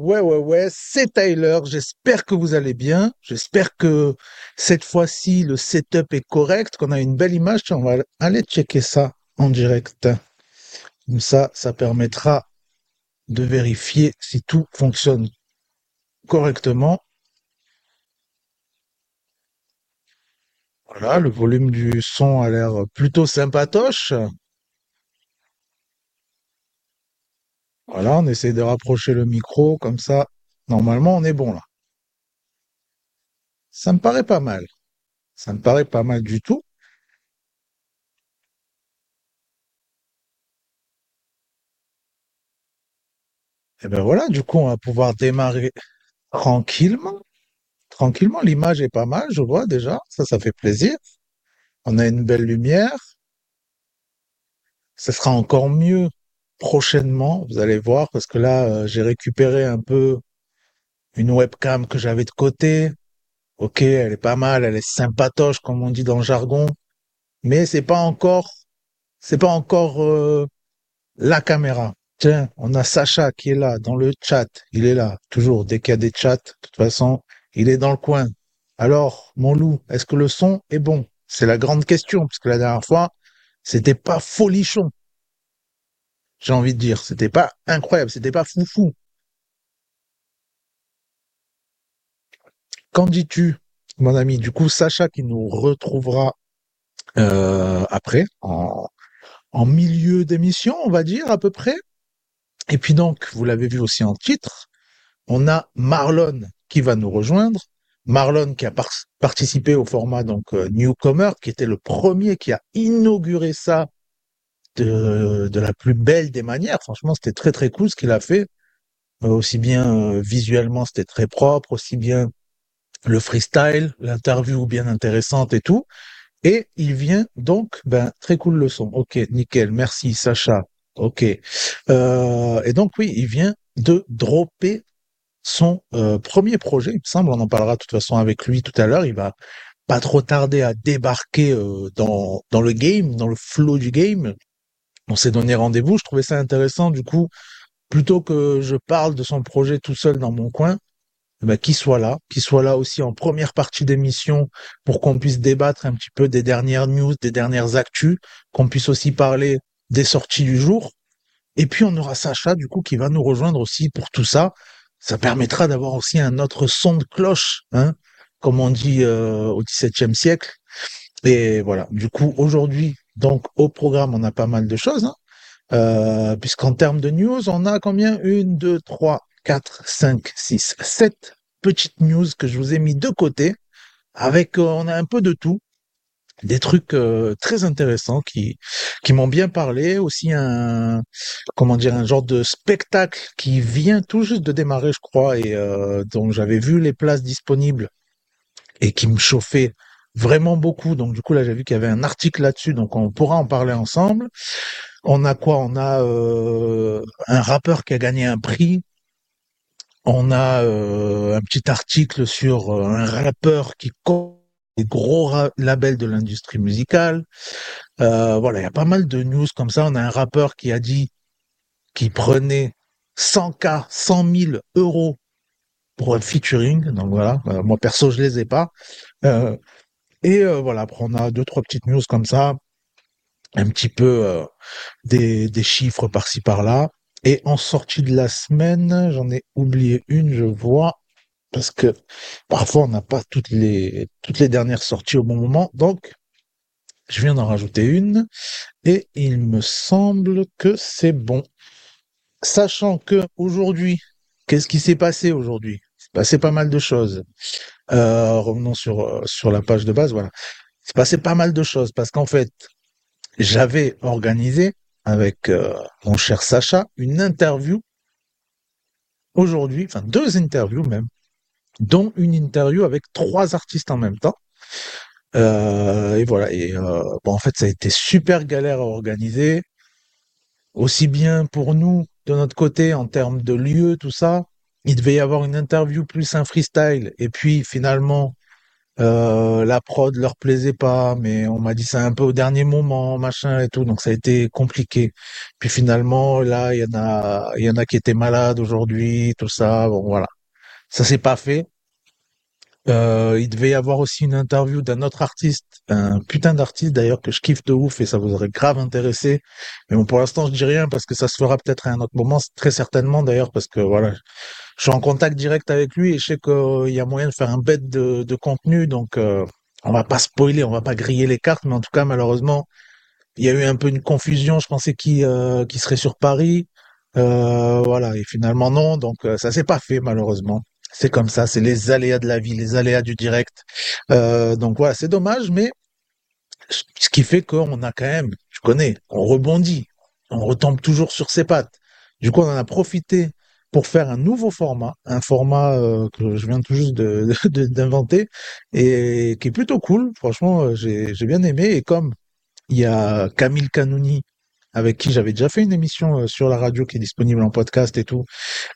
Ouais, ouais, ouais, c'est Tyler. J'espère que vous allez bien. J'espère que cette fois-ci, le setup est correct, qu'on a une belle image. On va aller checker ça en direct. Comme ça, ça permettra de vérifier si tout fonctionne correctement. Voilà, le volume du son a l'air plutôt sympatoche. Voilà, on essaie de rapprocher le micro, comme ça, normalement, on est bon là. Ça me paraît pas mal. Ça me paraît pas mal du tout. Et ben voilà, du coup, on va pouvoir démarrer tranquillement. Tranquillement, l'image est pas mal, je vois déjà. Ça, ça fait plaisir. On a une belle lumière. Ce sera encore mieux prochainement, vous allez voir, parce que là, euh, j'ai récupéré un peu une webcam que j'avais de côté. Ok, elle est pas mal, elle est sympatoche, comme on dit dans le jargon, mais c'est pas encore, c'est pas encore euh, la caméra. Tiens, on a Sacha qui est là dans le chat. Il est là, toujours. Dès qu'il y a des chats, de toute façon, il est dans le coin. Alors, mon loup, est-ce que le son est bon? C'est la grande question, parce que la dernière fois, c'était pas folichon. J'ai envie de dire, c'était pas incroyable, c'était pas foufou. Qu'en dis-tu, mon ami? Du coup, Sacha qui nous retrouvera euh, après, en, milieu d'émission, on va dire à peu près. Et puis donc, vous l'avez vu aussi en titre, on a Marlon qui va nous rejoindre. Marlon qui a participé au format donc euh, Newcomer, qui était le premier qui a inauguré ça de, la plus belle des manières. Franchement, c'était très très cool ce qu'il a fait. Euh, aussi bien euh, visuellement, c'était très propre, aussi bien le freestyle, l'interview bien intéressante et tout. Et il vient donc, ben très cool le son. Ok, nickel, merci Sacha. Ok. Euh, et donc oui, il vient de dropper son euh, premier projet, il me semble. On en parlera de toute façon avec lui tout à l'heure. Il va pas trop tarder à débarquer dans dans le game, dans le flow du game. On s'est donné rendez-vous. Je trouvais ça intéressant. Du coup, plutôt que je parle de son projet tout seul dans mon coin, eh ben, qu'il soit là, qu'il soit là aussi en première partie d'émission pour qu'on puisse débattre un petit peu des dernières news, des dernières actus, qu'on puisse aussi parler des sorties du jour. Et puis on aura Sacha du coup qui va nous rejoindre aussi pour tout ça. Ça permettra d'avoir aussi un autre son de cloche, hein, comme on dit euh, au XVIIe siècle. Et voilà. Du coup aujourd'hui, donc au programme, on a pas mal de choses, hein, euh, puisqu'en termes de news, on a combien? Une, deux, trois, quatre, cinq, six, sept petites news que je vous ai mis de côté. Avec, euh, on a un peu de tout des trucs euh, très intéressants qui m'ont bien parlé aussi un comment dire un genre de spectacle qui vient tout juste de démarrer je crois et dont j'avais vu les places disponibles et qui me chauffait vraiment beaucoup donc du coup là j'ai vu qu'il y avait un article là-dessus donc on pourra en parler ensemble on a quoi? On a euh, un rappeur qui a gagné un prix on a euh, un petit article sur euh, un rappeur qui des gros labels de l'industrie musicale. Voilà, il y a pas mal de news comme ça. On a un rappeur qui a dit qu'il prenait 100K, 100 000 euros pour un featuring. Donc voilà, moi perso, je les ai pas. Euh, et euh, voilà, après on a deux, trois petites news comme ça. Un petit peu euh, des, des chiffres par-ci par-là. Et en sortie de la semaine, j'en ai oublié une, je vois parce que parfois on n'a pas toutes les toutes les dernières sorties au bon moment. Donc je viens d'en rajouter une et il me semble que c'est bon. Sachant que aujourd'hui, qu'est-ce qui s'est passé aujourd'hui? Il passé pas mal de choses. Euh, revenons sur euh, sur la page de base. Voilà, il s'est passé pas mal de choses parce qu'en fait, j'avais organisé avec euh, mon cher Sacha une interview aujourd'hui, enfin deux interviews même, dont une interview avec trois artistes en même temps. Et voilà. Et bon, en fait, ça a été super galère à organiser, aussi bien pour nous de notre côté en termes de lieu, tout ça. Il devait y avoir une interview plus un freestyle, et puis finalement, Euh, la prod leur plaisait pas, mais on m'a dit ça un peu au dernier moment, machin et tout, donc ça a été compliqué. Puis finalement, là, il y en a, il y en a qui étaient malades aujourd'hui, tout ça. Bon, voilà, ça s'est pas fait. Euh, il devait y avoir aussi une interview d'un autre artiste, un putain d'artiste d'ailleurs que je kiffe de ouf et ça vous aurait grave intéressé. Mais bon, pour l'instant, je dis rien parce que ça se fera peut-être à un autre moment, très certainement d'ailleurs parce que voilà, je suis en contact direct avec lui et je sais qu'il y a moyen de faire un bête de, de contenu, donc euh, on va pas spoiler, on va pas griller les cartes, mais en tout cas, malheureusement, il y a eu un peu une confusion. Je pensais qu'il euh, serait sur Paris, euh, voilà, et finalement non, donc euh, ça s'est pas fait malheureusement. C'est comme ça, c'est les aléas de la vie, les aléas du direct. Euh, donc voilà, c'est dommage, mais ce qui fait qu'on a quand même, tu connais, on rebondit, on retombe toujours sur ses pattes. Du coup, on en a profité pour faire un nouveau format, un format euh, que je viens tout juste d'inventer et qui est plutôt cool. Franchement, euh, j'ai j'ai bien aimé. Et comme il y a Camille Canouni avec qui j'avais déjà fait une émission euh, sur la radio qui est disponible en podcast et tout,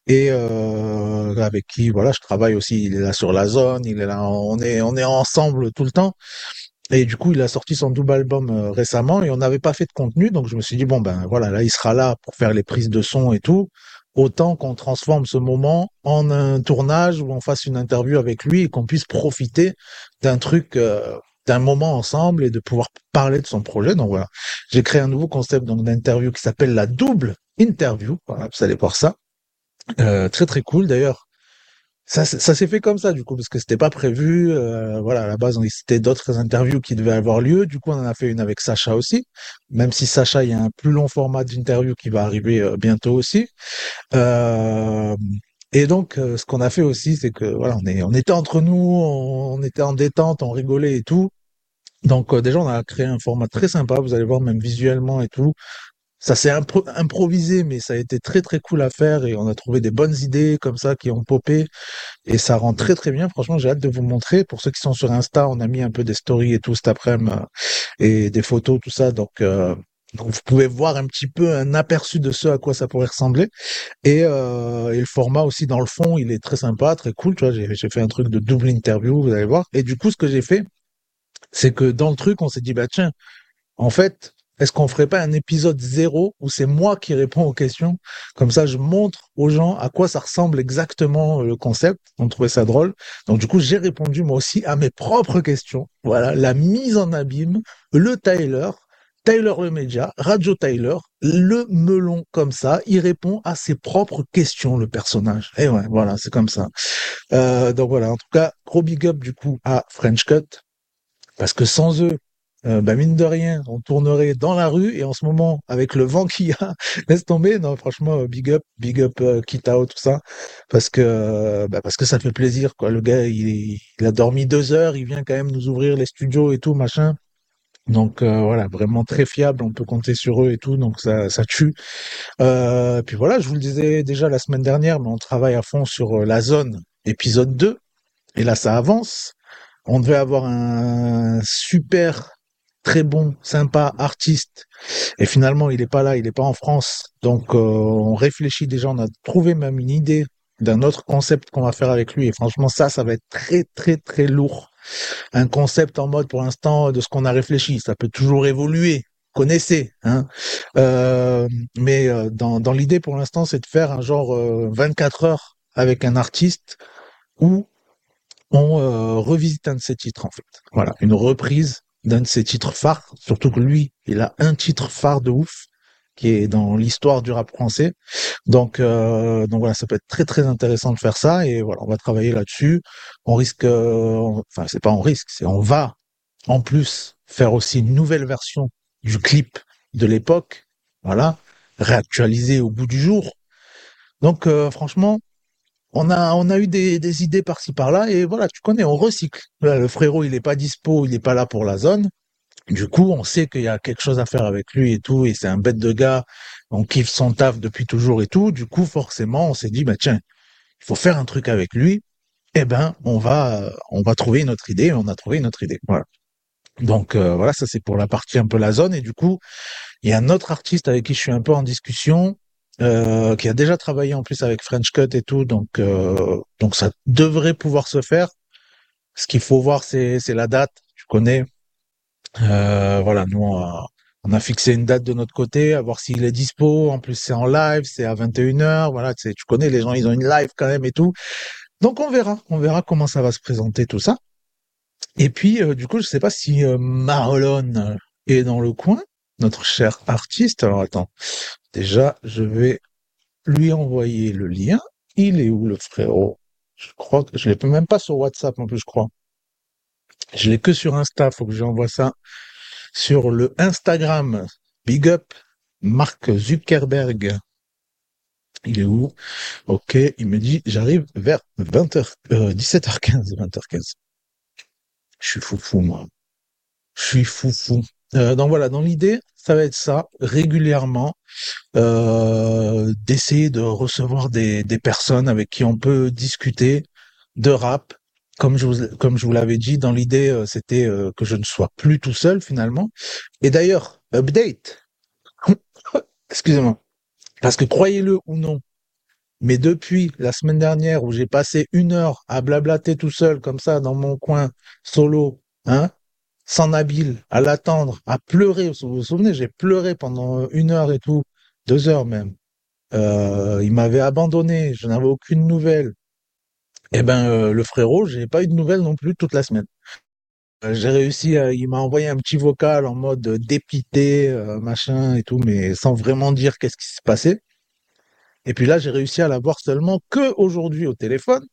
et euh, avec qui voilà je travaille aussi. Il est là sur la zone, il est là, on est on est ensemble tout le temps. Et du coup, il a sorti son double album euh, récemment et on n'avait pas fait de contenu, donc je me suis dit bon ben voilà, là il sera là pour faire les prises de son et tout. Autant qu'on transforme ce moment en un tournage où on fasse une interview avec lui et qu'on puisse profiter d'un truc, euh, d'un moment ensemble et de pouvoir parler de son projet. Donc voilà, j'ai créé un nouveau concept donc d'interview qui s'appelle la double interview. Voilà, vous allez voir ça. Euh, très très cool d'ailleurs. Ça, ça s'est fait comme ça du coup parce que c'était pas prévu. euh, voilà, à la base, c'était d'autres interviews qui devaient avoir lieu. Du coup, on en a fait une avec Sacha aussi. Même si Sacha, il y a un plus long format d'interview qui va arriver euh, bientôt aussi. Euh, et donc, euh, ce qu'on a fait aussi, c'est que voilà, on est, on était entre nous, on, on était en détente, on rigolait et tout. Donc euh, déjà, on a créé un format très sympa. Vous allez voir, même visuellement et tout. Ça s'est impro- improvisé, mais ça a été très très cool à faire et on a trouvé des bonnes idées comme ça qui ont popé et ça rend très très bien. Franchement, j'ai hâte de vous montrer. Pour ceux qui sont sur Insta, on a mis un peu des stories et tout cet après-midi et des photos, tout ça. Donc, euh, vous pouvez voir un petit peu un aperçu de ce à quoi ça pourrait ressembler. Et, euh, et le format aussi dans le fond, il est très sympa, très cool. Tu vois, j'ai fait un truc de double interview, vous allez voir. Et du coup, ce que j'ai fait, c'est que dans le truc, on s'est dit, bah tiens, en fait, est-ce qu'on ferait pas un épisode zéro où c'est moi qui réponds aux questions? Comme ça, je montre aux gens à quoi ça ressemble exactement euh, le concept. On trouvait ça drôle. Donc, du coup, j'ai répondu moi aussi à mes propres questions. Voilà, la mise en abîme, le Tyler, Tyler le média, Radio Tyler, le melon comme ça, il répond à ses propres questions, le personnage. Et ouais, voilà, c'est comme ça. Euh, donc voilà, en tout cas, gros big up du coup à French Cut, parce que sans eux, euh, bah mine de rien, on tournerait dans la rue et en ce moment, avec le vent qu'il y a, laisse tomber. Non, franchement, euh, big up, big up, euh, Kitao, tout ça, parce que euh, bah, parce que ça fait plaisir, quoi. Le gars, il, il a dormi deux heures, il vient quand même nous ouvrir les studios et tout, machin. Donc euh, voilà, vraiment très fiable, on peut compter sur eux et tout, donc ça, ça tue. Euh, puis voilà, je vous le disais déjà la semaine dernière, mais on travaille à fond sur euh, la zone épisode 2, et là ça avance. On devait avoir un super, très bon, sympa artiste. Et finalement, il est pas là, il est pas en France. Donc, euh, on réfléchit déjà, on a trouvé même une idée d'un autre concept qu'on va faire avec lui. Et franchement, ça, ça va être très, très, très lourd. Un concept en mode, pour l'instant, de ce qu'on a réfléchi. Ça peut toujours évoluer. Connaissez, hein. Euh, mais euh, dans, l'idée, pour l'instant, c'est de faire un genre euh, 24 heures avec un artiste où on revisite un de ses titres en fait. Voilà, une reprise d'un de ses titres phares, surtout que lui, il a un titre phare de ouf qui est dans l'histoire du rap français. Donc, euh, donc voilà, ça peut être très très intéressant de faire ça et voilà, on va travailler là-dessus. On risque, euh, enfin c'est pas on risque, c'est on va en plus faire aussi une nouvelle version du clip de l'époque, voilà, réactualisé au bout du jour. Donc euh, franchement, on a, on a eu des, des idées par-ci par-là et voilà, tu connais, on recycle. Le frérot, il est pas dispo, il est pas là pour la zone. Du coup, on sait qu'il y a quelque chose à faire avec lui et tout, et c'est un bête de gars. On kiffe son taf depuis toujours et tout. Du coup, forcément, on s'est dit, bah tiens, il faut faire un truc avec lui. Eh ben, on va, on va trouver une autre idée. Et on a trouvé une autre idée. Voilà. Donc euh, voilà, ça c'est pour la partie un peu la zone. Et du coup, il y a un autre artiste avec qui je suis un peu en discussion, euh, qui a déjà travaillé en plus avec French Cut et tout, donc euh, donc ça devrait pouvoir se faire. Ce qu'il faut voir, c'est c'est la date. Tu connais. Euh, voilà, nous on a, fixé une date de notre côté, à voir s'il est dispo. En plus, c'est en live, c'est à 21h. Voilà, tu sais, tu connais les gens, ils ont une live quand même et tout. Donc on verra, on verra comment ça va se présenter tout ça. Et puis euh, du coup, je sais pas si euh, Marlon est dans le coin, notre cher artiste. Alors attends, déjà, je vais lui envoyer le lien. Il est où le frérot? Je crois que je l'ai même pas sur WhatsApp en plus, je crois. Je l'ai que sur Insta, faut que j'envoie ça sur le Instagram. Big up Mark Zuckerberg. Il est où? Ok, il me dit j'arrive vers 20h, 17h15, 20h15. Je suis fou fou moi. Je suis fou fou. Euh, donc voilà, dans l'idée, ça va être ça régulièrement, euh, d'essayer de recevoir des, personnes avec qui on peut discuter de rap. Comme je vous, comme je vous l'avais dit, dans l'idée, euh, c'était que je ne sois plus tout seul finalement. Et d'ailleurs, update. Excusez-moi. Parce que croyez-le ou non, mais depuis la semaine dernière où j'ai passé une heure à blablater tout seul comme ça dans mon coin solo, hein, sans Nabil, à l'attendre, à pleurer. Vous vous souvenez, j'ai pleuré pendant une heure et tout, deux heures même. Euh, il m'avait abandonné, je n'avais aucune nouvelle. Eh ben, euh, le frérot, j'ai pas eu de nouvelles non plus toute la semaine. Euh, j'ai réussi, à, il m'a envoyé un petit vocal en mode dépité, euh, machin et tout, mais sans vraiment dire qu'est-ce qui s'est passé. Et puis là, j'ai réussi à l'avoir seulement que aujourd'hui au téléphone.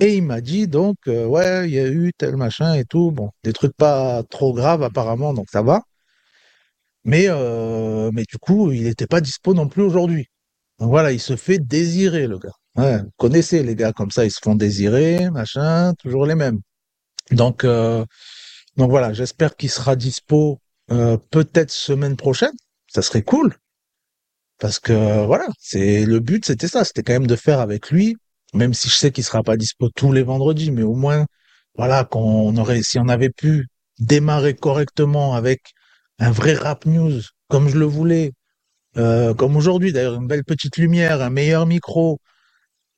Et il m'a dit donc, euh, ouais, il y a eu tel machin et tout. Bon, des trucs pas trop graves apparemment, donc ça va. Mais, euh, mais du coup, il n'était pas dispo non plus aujourd'hui. Donc voilà, il se fait désirer, le gars. Vous connaissez les gars comme ça, ils se font désirer, machin, toujours les mêmes. Donc, euh, donc voilà, j'espère qu'il sera dispo peut-être semaine prochaine. Ça serait cool. Parce que voilà, c'est le but, c'était ça, c'était quand même de faire avec lui, même si je sais qu'il sera pas dispo tous les vendredis, mais au moins, voilà, qu'on aurait, si on avait pu démarrer correctement avec un vrai rap news, comme je le voulais, euh, comme aujourd'hui d'ailleurs, une belle petite lumière, un meilleur micro,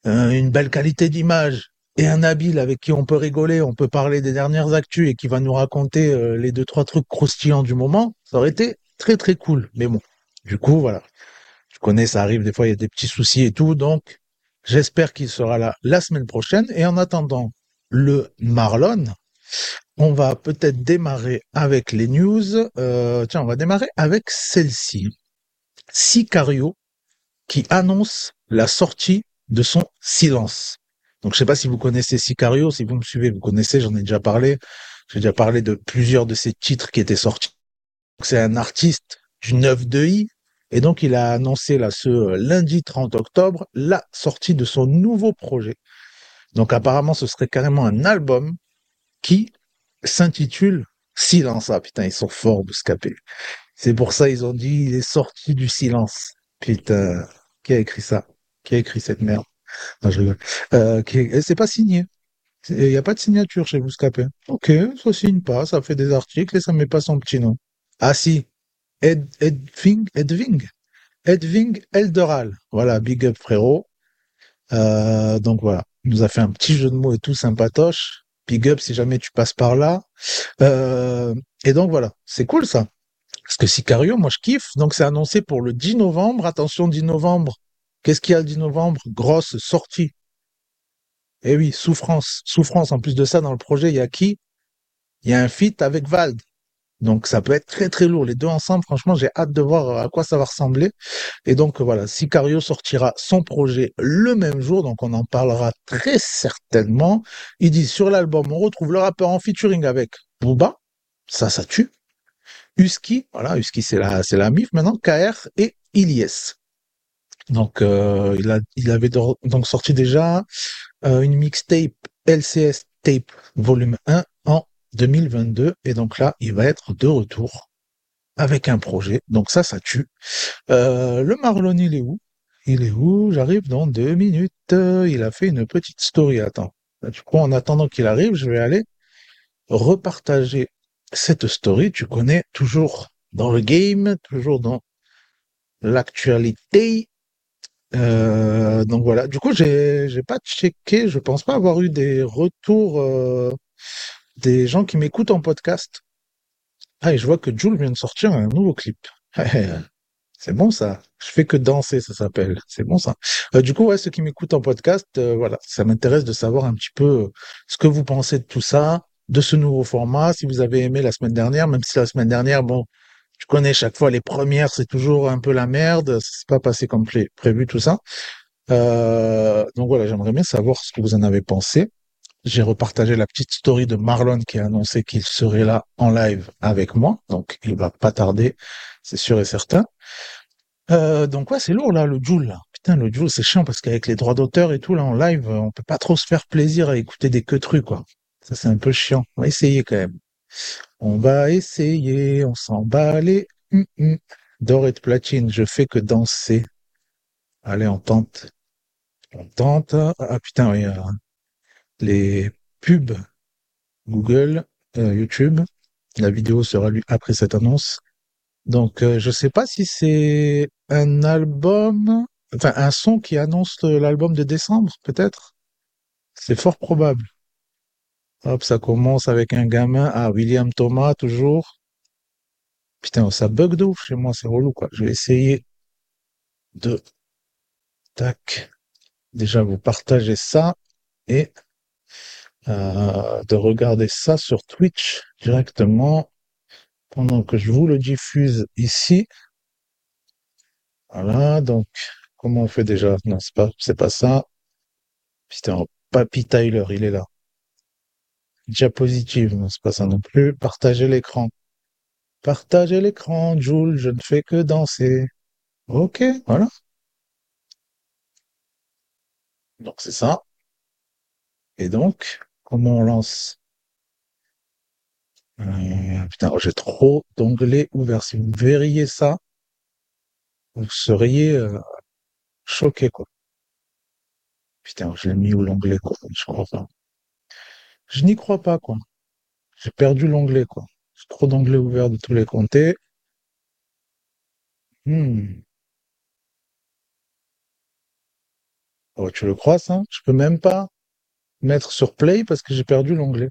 euh, une belle qualité d'image et un habile avec qui on peut rigoler, on peut parler des dernières actus et qui va nous raconter euh, les deux trois trucs croustillants du moment, ça aurait été très très cool. Mais bon, du coup voilà, je connais, ça arrive des fois, il y a des petits soucis et tout, donc j'espère qu'il sera là la semaine prochaine. Et en attendant le Marlon, on va peut-être démarrer avec les news. Euh, tiens, on va démarrer avec celle-ci. Sicario qui annonce la sortie de son silence. Donc je sais pas si vous connaissez Sicario, si vous me suivez, vous connaissez, j'en ai déjà parlé. J'ai déjà parlé de plusieurs de ses titres qui étaient sortis. C'est un artiste du 9 de I, et donc il a annoncé là ce lundi 30 octobre la sortie de son nouveau projet. Donc apparemment ce serait carrément un album qui s'intitule Silence. Ah putain, ils sont forts Bouscapé. C'est pour ça ils ont dit il est sorti du silence. Putain, qui a écrit ça? Qui a écrit cette merde? Non, je rigole. Euh, qui est- C'est pas signé. Il n'y a pas de signature chez Bouscapé. Ok, ça signe pas, ça fait des articles et ça met pas son petit nom. Ah si, Ed, Edving, Edving, Edving Elderal. Voilà, big up frérot. Euh, donc voilà, il nous a fait un petit jeu de mots et tout sympatoche. Big up si jamais tu passes par là. Euh, et donc voilà, c'est cool ça. Parce que Sicario, moi je kiffe. Donc c'est annoncé pour le 10 novembre. Attention, 10 novembre. Qu'est-ce qu'il y a le 10 novembre? Grosse sortie. Eh oui, souffrance. Souffrance. En plus de ça, dans le projet, il y a qui? Il y a un feat avec Vald. Donc ça peut être très très lourd. Les deux ensemble, franchement, j'ai hâte de voir à quoi ça va ressembler. Et donc voilà, Sicario sortira son projet le même jour, donc on en parlera très certainement. Il dit sur l'album, on retrouve le rappeur en featuring avec Booba, ça ça tue. Husky, voilà, Husky c'est la c'est la MIF maintenant, KR et Ilyes. Donc euh, il a il avait do- donc sorti déjà euh, une mixtape LCS Tape volume 1 en 2022 et donc là il va être de retour avec un projet. Donc ça ça tue. Euh, le Marlon il est où? Il est où? J'arrive dans deux minutes. Il a fait une petite story. Attends. Du coup en attendant qu'il arrive, je vais aller repartager cette story. Tu connais toujours dans le game, toujours dans l'actualité. Euh, donc voilà. Du coup, j'ai j'ai pas checké. Je pense pas avoir eu des retours euh, des gens qui m'écoutent en podcast. Ah, et je vois que Jules vient de sortir un nouveau clip. C'est bon ça. Je fais que danser, ça s'appelle. C'est bon ça. Euh, du coup, ouais, ceux qui m'écoutent en podcast, euh, voilà, ça m'intéresse de savoir un petit peu euh, ce que vous pensez de tout ça, de ce nouveau format. Si vous avez aimé la semaine dernière, même si la semaine dernière, bon, tu connais chaque fois les premières, c'est toujours un peu la merde. C'est pas passé comme prévu tout ça. donc voilà, j'aimerais bien savoir ce que vous en avez pensé. J'ai repartagé la petite story de Marlon qui a annoncé qu'il serait là en live avec moi. Donc il va pas tarder, c'est sûr et certain. Euh, donc ouais, c'est lourd là, le Joule. Là. Putain, le Joule, c'est chiant parce qu'avec les droits d'auteur et tout là en live, on peut pas trop se faire plaisir à écouter des que trucs quoi. Ça c'est un peu chiant. On va essayer quand même. On va essayer, on s'en bat les hum, hum. d'or et de platine. Je fais que danser. Allez, on tente. On tente. Ah putain, oui. Les pubs Google, euh, YouTube. La vidéo sera lue après cette annonce. Donc, euh, je sais pas si c'est un album, enfin un son qui annonce l'album de décembre, peut-être. C'est fort probable. Hop, ça commence avec un gamin. Ah, William Thomas, toujours. Putain, ça bug de ouf chez moi, c'est relou, quoi. Je vais essayer de, tac, déjà vous partager ça et euh, de regarder ça sur Twitch directement pendant que je vous le diffuse ici. Voilà, donc, comment on fait déjà? Non, c'est pas, c'est pas ça. Putain, Papy Tyler, il est là. Diapositive, non, c'est pas ça non plus. Partagez l'écran. Partagez l'écran, Jules, je ne fais que danser. Ok, voilà. Donc c'est ça. Et donc, comment on lance euh, putain, j'ai trop d'onglets ouverts. Si vous verriez ça, vous seriez euh, choqué, quoi. Putain, je l'ai mis où l'onglet, quoi. Je crois pas. Je n'y crois pas, quoi. J'ai perdu l'onglet, quoi. J'ai trop d'onglets ouverts de tous les comtés. Hmm. Oh, tu le crois, ça? Je peux même pas mettre sur play parce que j'ai perdu l'onglet.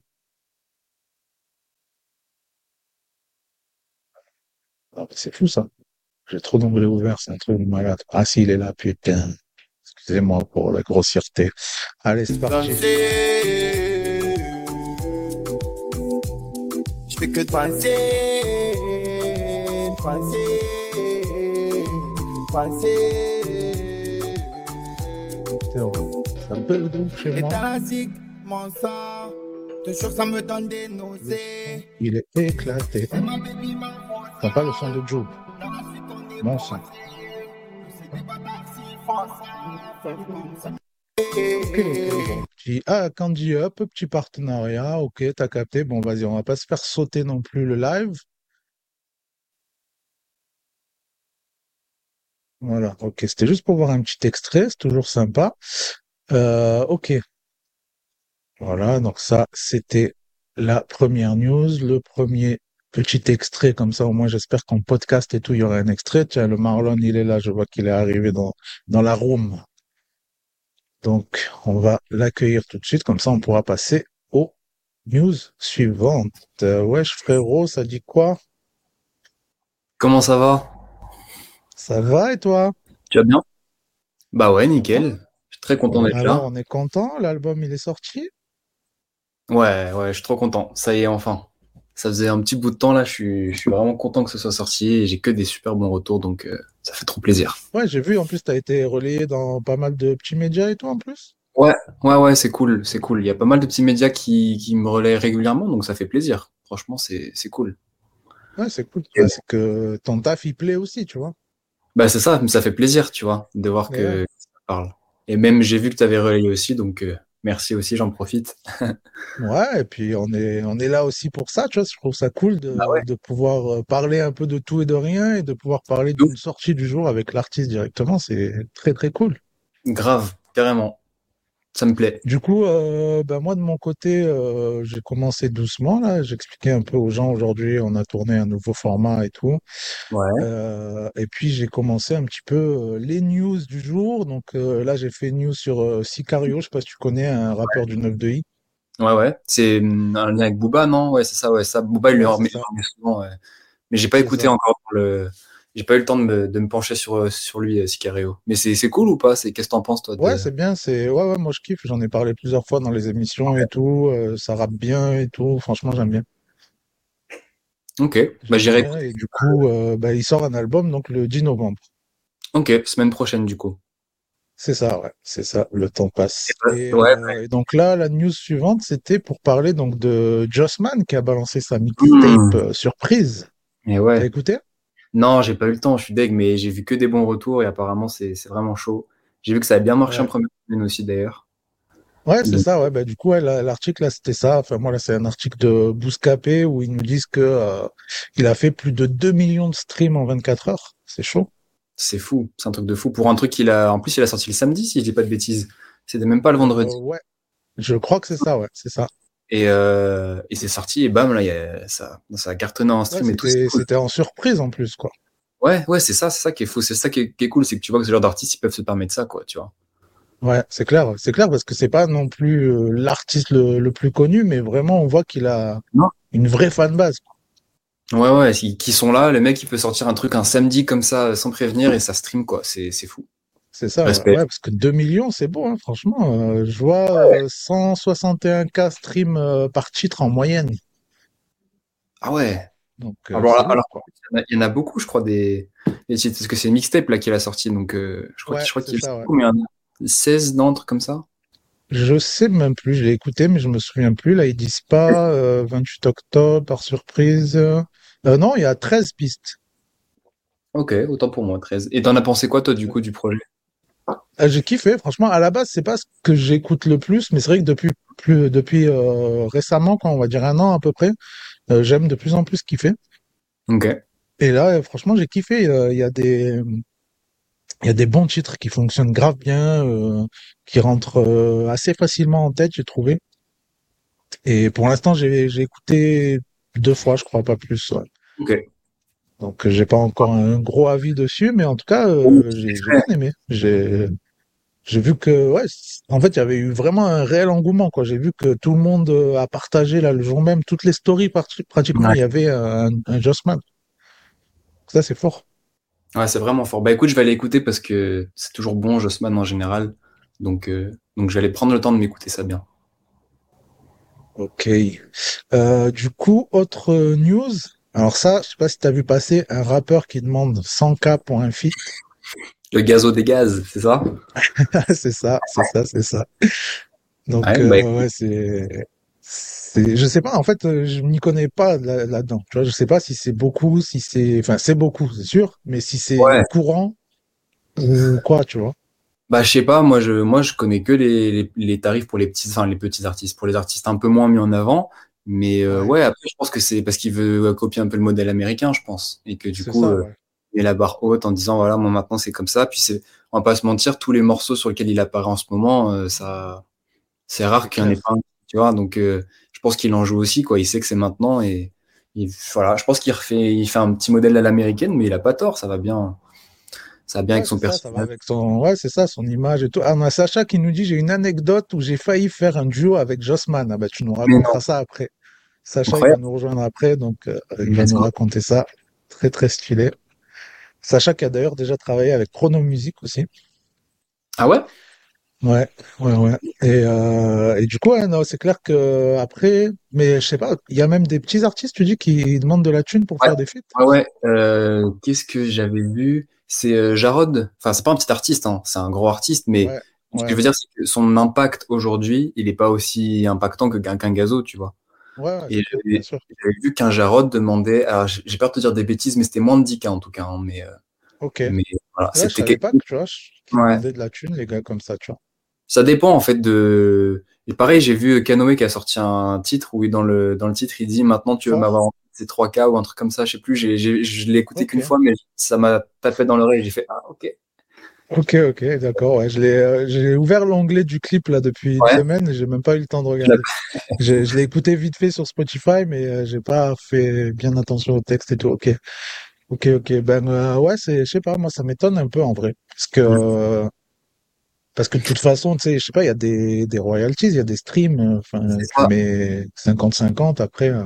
Ah, c'est fou ça. J'ai trop d'onglets ouverts, c'est un truc de malade. Ah si, il est là, putain. Excusez-moi pour la grossièreté. Allez, c'est parti. Je fais que penser, penser, penser. C'est un peu chez moi. Toujours ça me donne des nausées? Il est éclaté. T'as pas le son de Joe? Mon. Ok, ok, Ah, Candy Up, petit partenariat. Ok, t'as capté. Bon, vas-y, on va pas se faire sauter non plus le live. Voilà, ok, c'était juste pour voir un petit extrait, c'est toujours sympa. Euh, ok, voilà, donc ça, c'était la première news, le premier petit extrait, comme ça au moins j'espère qu'en podcast et tout, il y aura un extrait. Tiens, le Marlon, il est là, je vois qu'il est arrivé dans, dans la room. Donc, on va l'accueillir tout de suite, comme ça on pourra passer aux news suivantes. Euh, wesh frérot, ça dit quoi? Comment ça va? Ça va et toi? Tu vas bien? Bah ouais, nickel. Je suis très content d'être là. On est content, l'album il est sorti? Ouais, ouais, je suis trop content. Ça y est, enfin. Ça faisait un petit bout de temps là, je suis, je suis vraiment content que ce soit sorti et j'ai que des super bons retours, donc euh, ça fait trop plaisir. Ouais, j'ai vu, en plus, tu as été relayé dans pas mal de petits médias et tout, en plus? Ouais, ouais, ouais, c'est cool, c'est cool. Il y a pas mal de petits médias qui, qui me relaient régulièrement, donc ça fait plaisir. Franchement, c'est c'est cool. Ouais, c'est cool. c'est que ton taf, il plaît aussi, tu vois. Bah, c'est ça, mais ça fait plaisir, tu vois, de voir que ça parle. Et même, j'ai vu que tu avais relayé aussi, donc euh, Merci aussi, j'en profite. ouais, et puis on est, on est là aussi pour ça, tu vois. Je trouve ça cool de, bah de pouvoir euh, parler un peu de tout et de rien et de pouvoir parler d'une sortie du jour avec l'artiste directement. C'est très, très cool. Grave, carrément. Ça me plaît. Du coup, euh, ben moi de mon côté, euh, j'ai commencé doucement là. J'expliquais un peu aux gens aujourd'hui, on a tourné un nouveau format et tout. Ouais. Euh, et puis j'ai commencé un petit peu euh, les news du jour. Donc euh, là, j'ai fait news sur Sicario. Je sais pas si tu connais un rappeur du 9 de I. Ouais, ouais. C'est hum, un lien avec Booba, non? Ouais, c'est ça, ouais. Ça, Booba, il lui Ouais, en c'est remet, souvent, ouais. Mais j'ai pas écouté ça. encore le. J'ai pas eu le temps de me, de me pencher sur, euh, sur lui, euh, Sicario. Mais c'est cool ou pas? Qu'est-ce que t'en penses, toi, Ouais, de. c'est bien, c'est ouais, ouais, moi je kiffe, j'en ai parlé plusieurs fois dans les émissions et tout, euh, ça rappe bien et tout, franchement j'aime bien. Ok, bah j'irai et du coup euh, bah, il sort un album donc le 10 novembre. Ok, semaine prochaine, du coup. C'est ça, ouais, c'est ça, le temps passe. Et, Ouais. euh, et donc là, la news suivante, c'était pour parler donc de Jossman qui a balancé sa mixtape euh, surprise. Et T'as ouais. écouté? Non, j'ai pas eu le temps, je suis deg, mais j'ai vu que des bons retours et apparemment, c'est vraiment chaud. J'ai vu que ça a bien marché en première semaine aussi, d'ailleurs. Ouais, c'est ça, ouais, bah du coup, ouais, la- l'article là, c'était ça. Enfin, moi là, c'est un article de Bouscapé où ils nous disent que euh, il a fait plus de 2 millions de streams en 24 heures. C'est chaud. c'est fou. C'est un truc de fou. Pour un truc qu'il a. En plus, il a sorti le samedi, si je dis pas de bêtises. C'était même pas le Euh, vendredi. ouais, je crois que c'est ça, ouais, c'est ça. Et, euh, et c'est sorti et bam, là, y a, ça, ça a cartonné en Ouais, stream et tout. C'était en surprise en plus, quoi. Ouais, ouais, c'est ça, c'est ça qui est fou. C'est ça qui est, qui est cool, c'est que tu vois que ce genre d'artistes, ils peuvent se permettre ça, quoi, tu vois. Ouais, c'est clair, c'est clair parce que c'est pas non plus euh, l'artiste le, le plus connu, mais vraiment on voit qu'il a Non. une vraie fanbase. Ouais, ouais, qui sont là, le mec, il peut sortir un truc un samedi comme ça, sans prévenir, et ça stream, quoi. C'est, c'est fou. C'est ça, ouais, parce que 2 millions, c'est beau, hein, franchement. Euh, je vois euh, 161K streams euh, par titre en moyenne. Ah ouais. Donc euh, Alors, alors, il y en a- il y en a beaucoup, je crois, des, des titres, parce que c'est mixtape, là, qu'il a sorti, donc, euh, je crois, qu'il- Ouais, je crois c'est qu'il y ça, a ouais. combien? 16 dans, un truc comme ça? Je sais même plus, je l'ai écouté, mais je me souviens plus. Là, ils disent pas euh, 28 octobre par surprise. Euh, non, il y a 13 pistes. Ok, autant pour moi, 13. Et t'en as pensé quoi, toi, du coup, du projet? Ah, j'ai kiffé, franchement. À la base, c'est pas ce que j'écoute le plus, mais c'est vrai que depuis plus depuis euh, récemment, quand on va dire un an à peu près, euh, j'aime de plus en plus kiffer. Ok. Et là, euh, franchement, j'ai kiffé. Il y a des il y a des bons titres qui fonctionnent grave bien, euh, qui rentrent assez facilement en tête, j'ai trouvé. Et pour l'instant, j'ai j'ai écouté deux fois, je crois, pas plus. ouais. Ok. Donc, j'ai pas encore un gros avis dessus, mais en tout cas, j'ai j'ai bien aimé. J'ai j'ai vu que, ouais, en fait, il y avait eu vraiment un réel engouement, quoi. J'ai vu que tout le monde euh, a partagé là le jour même toutes les stories, pratiquement, Ouais, il y avait un, un Jossman. Ça, c'est fort. Ouais, c'est vraiment fort. Bah écoute, je vais aller écouter parce que c'est toujours bon, Jossman en général. Donc, euh, donc je vais aller prendre le temps de m'écouter ça bien. Ok. Euh, du coup, autre news. Alors ça, je sais pas si t'as vu passer un rappeur qui demande 100K pour un feat. Le gazo des gaz, c'est ça? C'est ça, c'est ça, c'est ça. Donc, Ouais, bah euh, ouais, c'est, je sais pas, en fait, euh, je m'y connais pas là- là-dedans. Tu vois, je sais pas si c'est beaucoup, si c'est, enfin, c'est beaucoup, c'est sûr, mais si c'est Ouais. courant ou quoi, tu vois. Bah je sais pas, moi je moi je connais que les, les, les tarifs pour les petits enfin les petits artistes, pour les artistes un peu moins mis en avant. Mais euh, Ouais, ouais, après je pense que c'est parce qu'il veut copier un peu le modèle américain, je pense. Et que du coup, ça, euh, ouais. Met la barre haute en disant voilà, moi maintenant c'est comme ça. Puis c'est, on va pas se mentir, tous les morceaux sur lesquels il apparaît en ce moment, euh, ça, c'est rare qu'il en ait pas tu vois. Donc euh, je pense qu'il en joue aussi, quoi. Il sait que c'est maintenant et il, voilà, je pense qu'il refait, il fait un petit modèle à l'américaine, mais il a pas tort, ça va bien, ça va bien Ouais, avec son c'est ça, ça va personnage. avec son, ouais, c'est ça, son image et tout. Ah, on a Sacha qui nous dit, j'ai une anecdote où j'ai failli faire un duo avec Jossman. Ah, bah, tu nous raconteras ça après. Sacha, il va nous rejoindre après, donc, euh, il va nous raconter ça. Très, très stylé. Sacha qui a d'ailleurs déjà travaillé avec Chrono Music aussi. Ah ouais? Ouais, ouais, ouais. Et, euh, et du coup, ouais, c'est clair que après, mais je sais pas, il y a même des petits artistes, tu dis, qui demandent de la thune pour Ouais, faire des feats? ouais, ouais. Euh, qu'est-ce que j'avais vu? C'est euh, Jarod. Enfin, c'est pas un petit artiste, hein. C'est un gros artiste, mais Ouais, ce que je veux dire, c'est que son impact aujourd'hui, il est pas aussi impactant que Gazo, tu vois. Ouais, Et j'avais vu qu'un Jarod demandait, alors j'ai peur de te dire des bêtises, mais c'était moins de 10K en tout cas, hein, mais, euh, Ok. mais voilà, Ouais, je c'était quelque pas que, tu vois, je- Ouais. de la thune, les gars, comme ça, tu vois. Ça dépend en fait de. Et pareil, j'ai vu Kanoé qui a sorti un titre où dans le dans le titre il dit maintenant tu veux Fort. m'avoir en c'est 3K ou un truc comme ça, je sais plus. J'ai- je l'ai écouté qu'une fois, mais ça m'a tapé dans l'oreille. J'ai fait ah ok. Ok, ok, d'accord, ouais. Je l'ai, euh, j'ai ouvert l'onglet du clip, là, depuis une semaine et j'ai même pas eu le temps de Je regarder. J'ai- Je l'ai écouté vite fait sur Spotify, mais euh, j'ai pas fait bien attention au texte et tout. Ok, ok, ok. Ben, euh, ouais, c'est, je sais pas, moi, ça m'étonne un peu, en vrai. Parce que, euh, Parce que de toute façon, tu sais, je sais pas, il y a des, des royalties, il y a des streams, euh, enfin, mets 50-50 après. euh,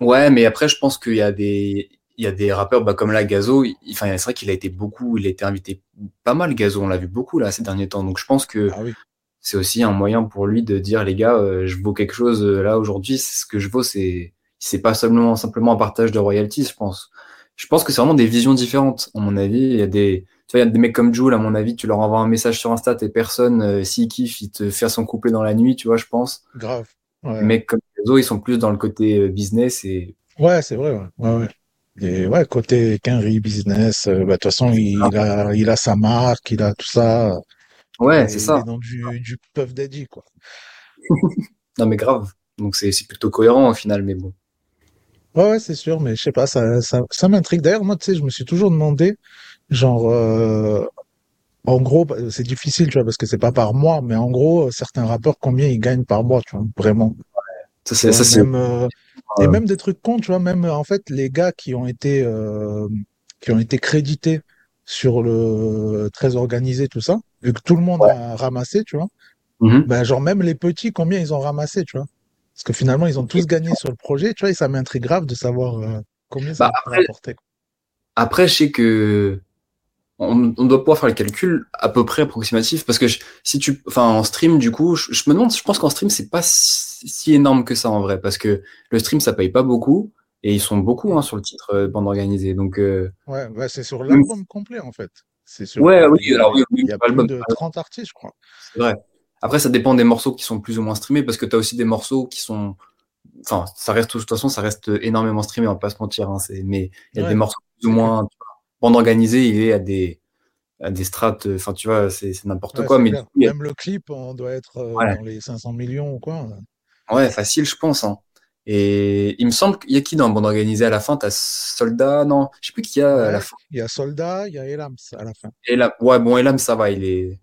Ouais, mais après, je pense qu'il y a des, il y a des rappeurs, bah, comme là, Gazo. il- Enfin, c'est vrai qu'il a été beaucoup, il a été invité pas mal, Gazo. On l'a vu beaucoup, là, ces derniers temps. Donc, je pense que Ah oui, c'est aussi un moyen pour lui de dire, les gars, euh, je vaux quelque chose, euh, là, aujourd'hui. Ce que je vaux, c'est, c'est pas seulement, simplement un partage de royalties, je pense. Je pense que c'est vraiment des visions différentes, à mon avis. Il y a des, tu vois, il y a des mecs comme Jul, à mon avis, tu leur envoies un message sur Insta, et personne, euh, s'il kiffe, il te fait son couplet dans la nuit, tu vois, je pense. grave. Les Ouais, mecs comme Gazo, ils sont plus dans le côté euh, business et, ouais, c'est vrai, ouais. Ouais, ouais. Et ouais, côté Quinry business, euh, bah, de toute façon, il a, il a sa marque, il a tout ça. Ouais, c'est est, il ça. est dans du, du Puff Daddy, quoi. Non, mais grave. Donc, c'est plutôt cohérent au final, mais bon. Ouais, ouais, c'est sûr, mais je sais pas, ça, ça, ça m'intrigue. D'ailleurs, moi, tu sais, je me suis toujours demandé, genre, euh, en gros, bah, c'est difficile, tu vois, parce que c'est pas par mois, mais en gros, certains rappeurs, combien ils gagnent par mois, tu vois, vraiment. Ça, c'est, ça, euh, et euh, même des trucs cons, tu vois, même, en fait, les gars qui ont été, euh, qui ont été crédités sur le très organisé, tout ça, vu que tout le monde ouais. a ramassé, tu vois, ben, genre, même les petits, combien ils ont ramassé, tu vois. Parce que finalement, ils ont tous gagné sur le projet, tu vois, et ça m'intrigue grave de savoir, euh, combien ça Bah, a après, rapporté. après, je sais que on, on doit pouvoir faire le calcul à peu près approximatif parce que je- si tu, enfin, en stream, du coup, je, je me demande, je pense qu'en stream, c'est pas si, si énorme que ça en vrai parce que le stream, ça paye pas beaucoup et ils sont beaucoup, hein, sur le titre euh, bande organisée. Donc, euh, Ouais, ouais, c'est sur l'album complet, en fait. C'est sur, Ouais, oui, il y alors a, oui, oui, il y a plus de 30 artistes, je crois. c'est vrai. Après, ça dépend des morceaux qui sont plus ou moins streamés parce que tu as aussi des morceaux qui sont. Enfin, ça reste, de toute façon, ça reste énormément streamé, on va pas se mentir. Hein, c'est... Mais il y a des morceaux plus ou moins. Bande organisée, il est à des, à des strates. euh, Enfin, tu vois, c'est, n'importe Ouais, quoi. Mais coup, a- Même le clip, on doit être euh, dans les 500 millions ou quoi. ouais, facile, je pense. Hein. Et il me semble qu'il y a qui dans bande organisée à la fin? T'as Soldat Non, je sais plus qui y a à la fin. il y a Soldat, il y a Elams à la fin. Et là, ouais, bon, Elam, ça va, il est.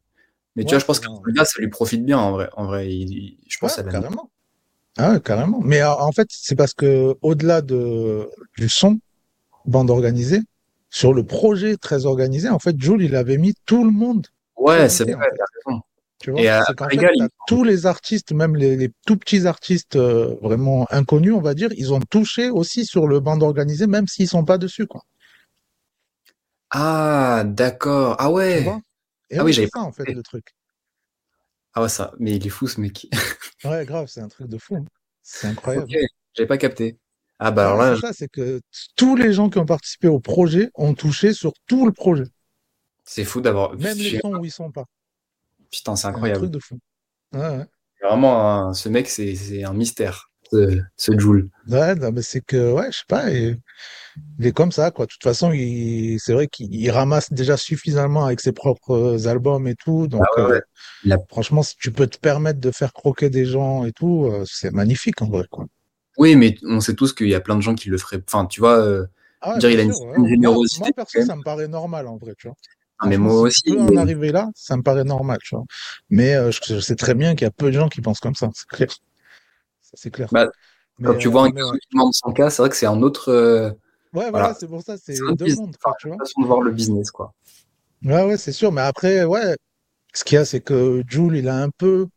Mais tu vois, je pense que. Soldat, ça lui profite bien en vrai. En vrai, il- il- je pense à la carrément. Ah carrément. Mais en fait, c'est parce que au-delà de du son, bande organisée, sur le projet très organisé, en fait, Jul, il avait mis tout le monde Ouais, c'est vrai. Tu vois? à fait, il- tous les artistes, même les, les tout petits artistes euh, vraiment inconnus, on va dire, ils ont touché aussi sur le bande organisé, même s'ils sont pas dessus, quoi. Ah, d'accord. Ah ouais. Et Ah oui, j'avais ça, pas en fait, le truc. Ah ouais, ça. Mais il est fou, ce mec. Ouais, grave, c'est un truc de fou. hein. C'est Ok, incroyable. j'avais pas capté. Ah bah alors là, ça, c'est que tous les gens qui ont participé au projet ont touché sur tout le projet. c'est fou d'avoir. Même les sons où ils sont pas. Putain, c'est C'est un incroyable. truc de fou. Ouais, ouais. Vraiment, un- ce mec, c'est c'est un mystère. Ce, ce Jul. Ouais, non, mais c'est que, ouais, je sais pas, et- il est comme ça, quoi. De toute façon, il, c'est vrai qu'il il ramasse déjà suffisamment avec ses propres albums et tout. Ah Donc, ouais, euh, ouais. A- franchement, si tu peux te permettre de faire croquer des gens et tout, euh, c'est magnifique, en vrai, quoi. Oui, mais on sait tous qu'il y a plein de gens qui le feraient. Enfin, tu vois, euh, Ah dire, il a une, sûr. ouais. une Moi, générosité moi, perso, ça me paraît normal, en vrai, tu vois. Ah, mais moi si aussi. peux en arriver là, ça me paraît normal, tu vois. Mais euh, je, je sais très bien qu'il y a peu de gens qui pensent comme ça, c'est clair. C'est clair. Bah, Mais, quand tu vois euh, un mais gars ouais. qui demande 100K, c'est vrai que c'est un autre. euh, Ouais, voilà, voilà. c'est pour ça, C'est un deux business. mondes, quoi, tu vois. façon de voir le business, quoi. Ouais, ouais, c'est sûr. Mais après, ouais, ce qu'il y a, c'est que Jul, il a un peu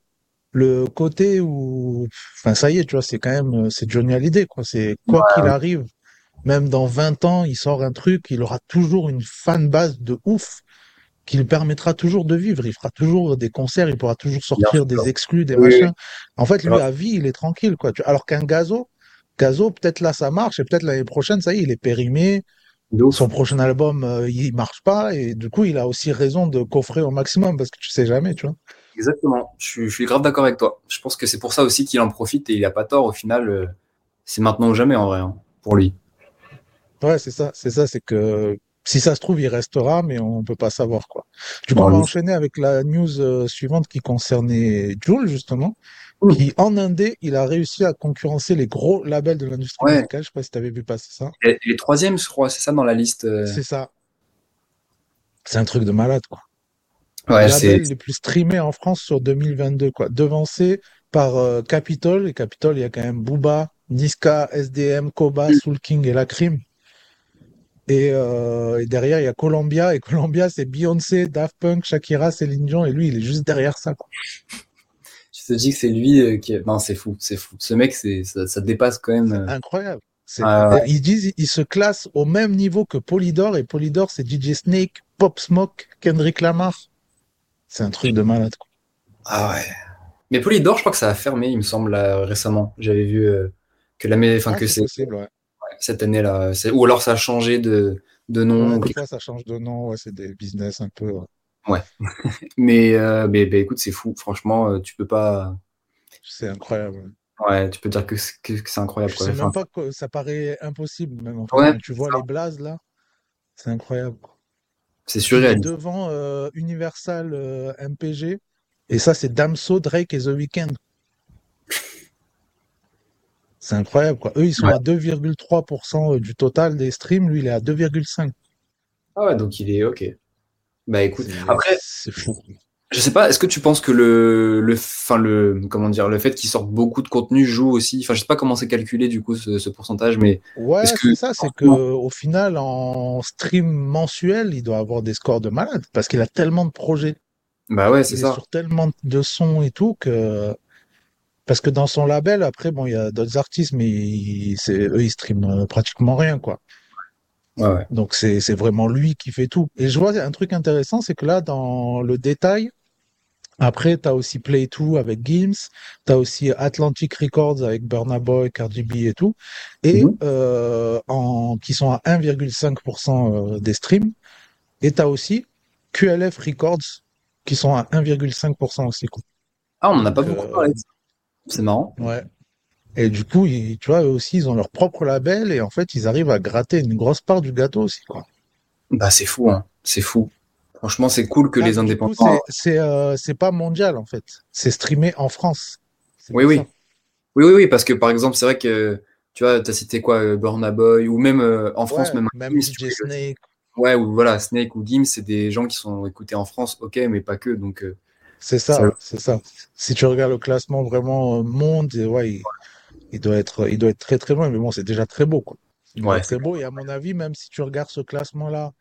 le côté où, enfin, ça y est, tu vois, c'est quand même, euh, c'est Johnny Hallyday, quoi. C'est quoi qu'il arrive, même dans 20 ans, il sort un truc, il aura toujours une fan base de ouf qui lui permettra toujours de vivre. Il fera toujours des concerts, il pourra toujours sortir des exclus, des Oui, machins. En fait, lui, à vie, il est tranquille, quoi. Alors qu'un Gazo, Gazo, peut-être là, ça marche, et peut-être l'année prochaine, ça y est, il est périmé, son prochain album, euh, il marche pas, et du coup, il a aussi raison de coffrer au maximum, parce que tu sais jamais, tu vois. Exactement. Je suis, je suis grave d'accord avec toi. Je pense que c'est pour ça aussi qu'il en profite et il a pas tort. Au final, euh, c'est maintenant ou jamais en vrai hein, pour lui. Ouais, c'est ça, c'est ça, c'est que si ça se trouve, il restera, mais on peut pas savoir, quoi. Du coup, Bon, on va enchaîner avec la news euh, suivante qui concernait Jul, justement, qui, en indé, il a réussi à concurrencer les gros labels de l'industrie Ouais. musicale. Je sais pas si tu avais vu passer ça. Il est- il est troisième, je crois, c'est ça dans la liste. euh. C'est ça. C'est un truc de malade, quoi. Ouais, labels les plus streamés en France sur 2022, quoi. Devancé par euh, Capitol. Et Capitol, il y a quand même Booba, Niska, SDM, Koba, Soul King et La Crime. Et, euh, et derrière, il y a Columbia. Et Columbia, c'est Beyoncé, Daft Punk, Shakira, Céline Dion. Et lui, il est juste derrière ça. Quoi. Tu te dis que c'est lui euh, qui est... Non, c'est fou, c'est fou. Ce mec, c'est ça, ça dépasse quand même. Incroyable. Ah ouais. Ils disent, ils se classent au même niveau que Polydor. Et Polydor, c'est DJ Snake, Pop Smoke, Kendrick Lamar. C'est un truc de malade. Quoi. Ah ouais. Mais Polydor, je crois que ça a fermé, il me semble, là, récemment. J'avais vu euh, que la enfin Ah, que c'est possible, ouais. cette année-là, ou alors ça a changé de de nom. Ouais, fois, ça change de nom. Ouais, c'est des business un peu. ouais. Mais euh, mais, mais écoute, c'est fou. Franchement, euh, tu peux pas. C'est incroyable. Ouais, tu peux dire que c'est incroyable. Je sais même pas que ça paraît impossible, même. En fait, tu vois ça. les blazes là, c'est incroyable. C'est Puis il est surréaliste. devant euh, Universal euh, MPG. Et ça, c'est Damso, Drake et The Weeknd. C'est incroyable, quoi. Eux, ils sont Ouais. à 2,3% du total des streams. Lui, il est à 2,5%. Ah ouais, donc il est ok. Bah écoute, après, c'est fou. Je sais pas, est-ce que tu penses que le le enfin le comment dire, le fait qu'il sorte beaucoup de contenu joue aussi? Enfin, je sais pas comment c'est calculé du coup ce, ce pourcentage, mais Ouais, c'est ça. C'est que au final, en stream mensuel, il doit avoir des scores de malade parce qu'il a tellement de projets. bah ouais, c'est ça. sur tellement de sons et tout que parce que dans son label, après, bon, il y a d'autres artistes, mais ils- c'est eux, ils streament euh, pratiquement rien, quoi. Ouais, ouais. Donc c'est c'est vraiment lui qui fait tout. Et je vois un truc intéressant, c'est que là, dans le détail, après, tu as aussi Play 2 avec Gims, tu as aussi Atlantic Records avec Burna Boy, Cardi B et tout, et Mhm. euh, en, qui sont à 1,5% euh, des streams. Et tu as aussi QLF Records qui sont à 1,5% aussi. quoi. Ah, on en a pas beaucoup euh, parlé. de ça. C'est marrant. Ouais. Et du coup, ils, tu vois, eux aussi, ils ont leur propre label et en fait, ils arrivent à gratter une grosse part du gâteau aussi, quoi. Bah c'est fou, hein. C'est fou. Franchement, c'est cool que Ah, les indépendants. c'est euh, c'est pas mondial en fait. C'est streamé en France. Oui, oui. ça. Oui, oui, oui, parce que par exemple, c'est vrai que tu vois, t'as cité quoi, euh, Burna Boy, ou même euh, en France, Ouais, même, même Gims, tu DJ peux- Snake. ouais, ou voilà, Snake ou Gims, c'est des gens qui sont écoutés en France, ok, mais pas que, donc euh, C'est ça, Ça- c'est ça. Si tu regardes le classement vraiment monde, ouais, il, il doit être, il doit être très très loin. Mais bon, c'est déjà très beau, quoi. Il Ouais, très beau. Et à mon avis, même si tu regardes ce classement-là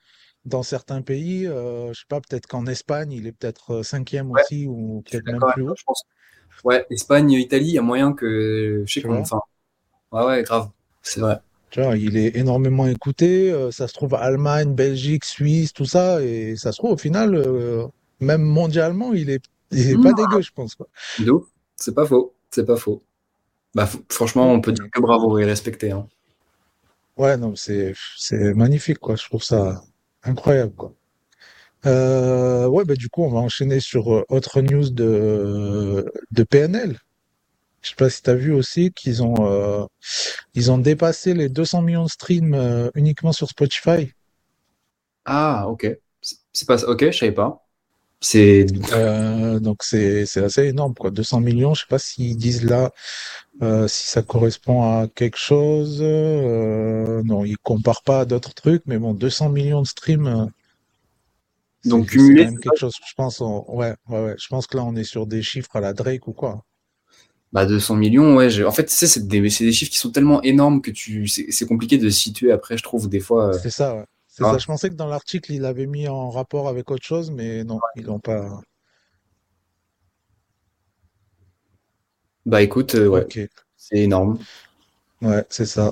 dans certains pays, euh, je sais pas, peut-être qu'en Espagne, il est peut-être euh, cinquième Ouais, aussi, ou peut-être même plus haut. je pense. Ouais, Espagne, Italie, il y a moyen que, je sais Tu qu'on, enfin, ouais, ouais, grave, c'est vrai. Tu vois, il est énormément écouté. euh, ça se trouve Allemagne, Belgique, Suisse, tout ça. Et ça se trouve, au final, euh, même mondialement, il est, il est pas Mmh. dégueu, je pense, ouf. C'est pas faux, c'est pas faux. Bah, franchement, on peut dire que bravo et respecté, hein. Ouais, non, c'est, c'est magnifique, quoi. Je trouve ça incroyable, quoi. Euh, ouais, bah, du coup, on va enchaîner sur euh, autre news de, de PNL. Je sais pas si tu as vu aussi qu'ils ont, euh, ils ont dépassé les 200 millions de streams uniquement sur Spotify. Ah, ok. C'est pas, ok, je savais pas. C'est, Euh, donc c'est c'est assez énorme quoi. 200 millions, je sais pas s'ils disent là euh, si ça correspond à quelque chose. Euh, non, ils comparent pas à d'autres trucs, mais bon, 200 millions de streams. Donc, cumulé, quand même quelque chose. Je pense, on- ouais, ouais, ouais. Je pense que là on est sur des chiffres à la Drake ou quoi. bah, 200 millions, ouais. En fait, tu sais, c'est des, c'est des chiffres qui sont tellement énormes que tu, c'est c'est compliqué de se situer après, je trouve, des fois. C'est ça, ouais. C'est ça. Je pensais que dans l'article il avait mis en rapport avec autre chose, mais non, ils l'ont pas. Bah, écoute, euh, ouais, c'est énorme. Ouais, c'est ça.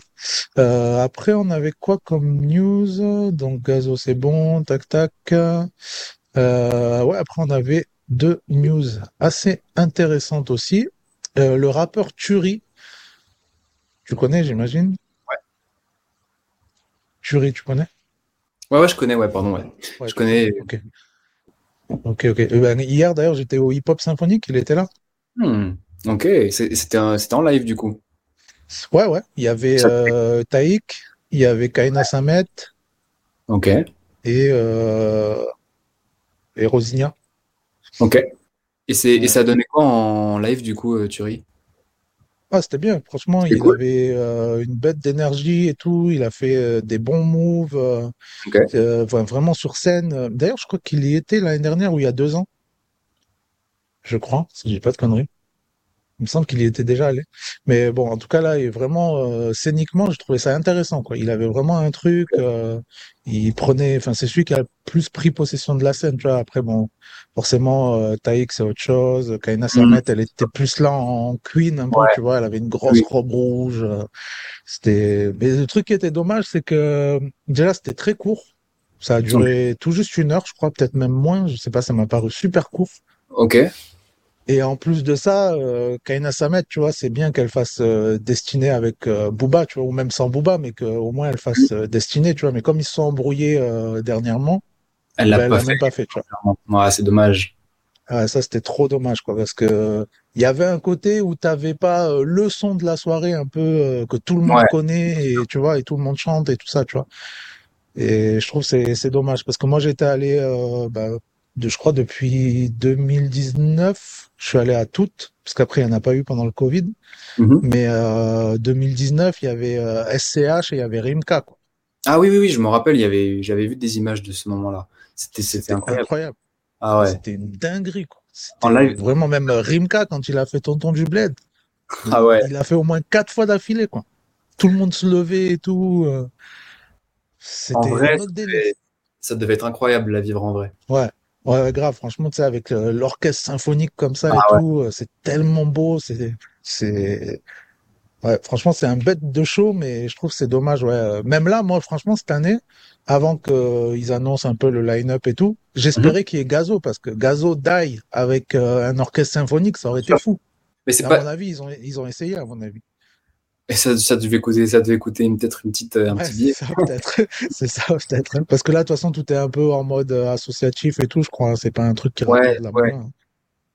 Euh, après, on avait quoi comme news? Donc, Gazo, c'est bon, tac, tac. Euh, ouais, après, on avait deux news assez intéressantes aussi. Euh, le rappeur Turi, tu connais, j'imagine? Ouais. Turi, tu connais? Ouais, ouais, je connais, ouais, pardon, ouais. Ouais, Je connais. ok. Ok. Euh, ben, hier, d'ailleurs, j'étais au Hip Hop Symphonique, il était là. Hmm, Ok, c'était en live, du coup. Ouais, ouais. Il y avait euh, Taïk, il y avait Kaina Samet Ok, et, euh, et Rosinha. ok. Et c'est, et Ouais. ça donnait quoi en live, du coup, euh, Thury? Ah, c'était bien. Franchement, il cool. avait euh, une bête d'énergie et tout. Il a fait euh, des bons moves, euh, euh, enfin, vraiment sur scène. D'ailleurs, je crois qu'il y était l'année dernière ou il y a deux ans. Je crois, si j'ai pas de conneries. Il me semble qu'il y était déjà allé. Mais bon, en tout cas là, il est vraiment euh, scéniquement, je trouvais ça intéressant. Quoi. Il avait vraiment un truc. euh, il prenait. Enfin, c'est celui qui a le plus pris possession de la scène. Tu vois. Après, bon, forcément, euh, Taïk c'est autre chose. Kaina Samet, elle était plus là en queen un peu. Ouais. Tu vois, elle avait une grosse Oui. robe rouge. euh, C'était. Mais le truc qui était dommage, c'est que déjà c'était très court. Ça a duré tout juste une heure, je crois, peut-être même moins. Je sais pas, ça m'a paru super court. Ok. Et en plus de ça, euh, Kaina Samet, tu vois, c'est bien qu'elle fasse euh, destinée avec euh, Booba, tu vois, ou même sans Booba, mais qu'au moins elle fasse euh, destinée, tu vois. Mais comme ils se sont embrouillés euh, dernièrement, Elle l'a ben, elle pas même pas fait, tu vois. Ouais, c'est dommage. Ah, ça, c'était trop dommage, quoi, parce que il y avait un côté où t'avais pas euh, le son de la soirée un peu euh, que tout le monde Ouais. connaît et tu vois et tout le monde chante et tout ça, tu vois. Et je trouve que c'est c'est dommage parce que moi j'étais allé, euh, bah, de, je crois depuis 2019, je suis allé à toutes parce qu'après il n'y en a pas eu pendant le Covid, Mhm. mais euh, 2019 il y avait euh, SCH et il y avait Rimka, quoi. Ah oui, oui, oui, je me rappelle, il y avait, j'avais vu des images de ce moment-là. C'était, incroyable. incroyable. Ah ouais. C'était une dinguerie, quoi. En live. vraiment même euh, Rimka quand il a fait Tonton du Bled. Ah ouais. Il a fait au moins quatre fois d'affilée, quoi. Tout le monde se levait et tout. euh. C'était- ça devait être incroyable à vivre en vrai. Ouais. Ouais, grave. Franchement, tu sais, avec euh, l'orchestre symphonique comme ça et Ah ouais. tout, euh, c'est tellement beau. C'est, c'est, ouais, franchement, c'est un bête de show, mais je trouve que c'est dommage, ouais. Euh, Même là, moi, franchement, cette année, avant qu'ils annoncent un peu le line-up et tout, Mhm. j'espérais qu'il y ait Gazo, parce que Gazo die avec euh, un orchestre symphonique, ça aurait été fou. Mais c'est à pas, mon avis, ils ont, ils ont essayé, à mon avis. Et ça, ça devait coûter, ça devait coûter une- peut-être une petite, euh, un Ouais, petit c'est billet. C'est ça peut-être. Parce que là, de toute façon, tout est un peu en mode euh, associatif et tout, je crois. hein. C'est pas un truc qui Ouais, ouais. hein.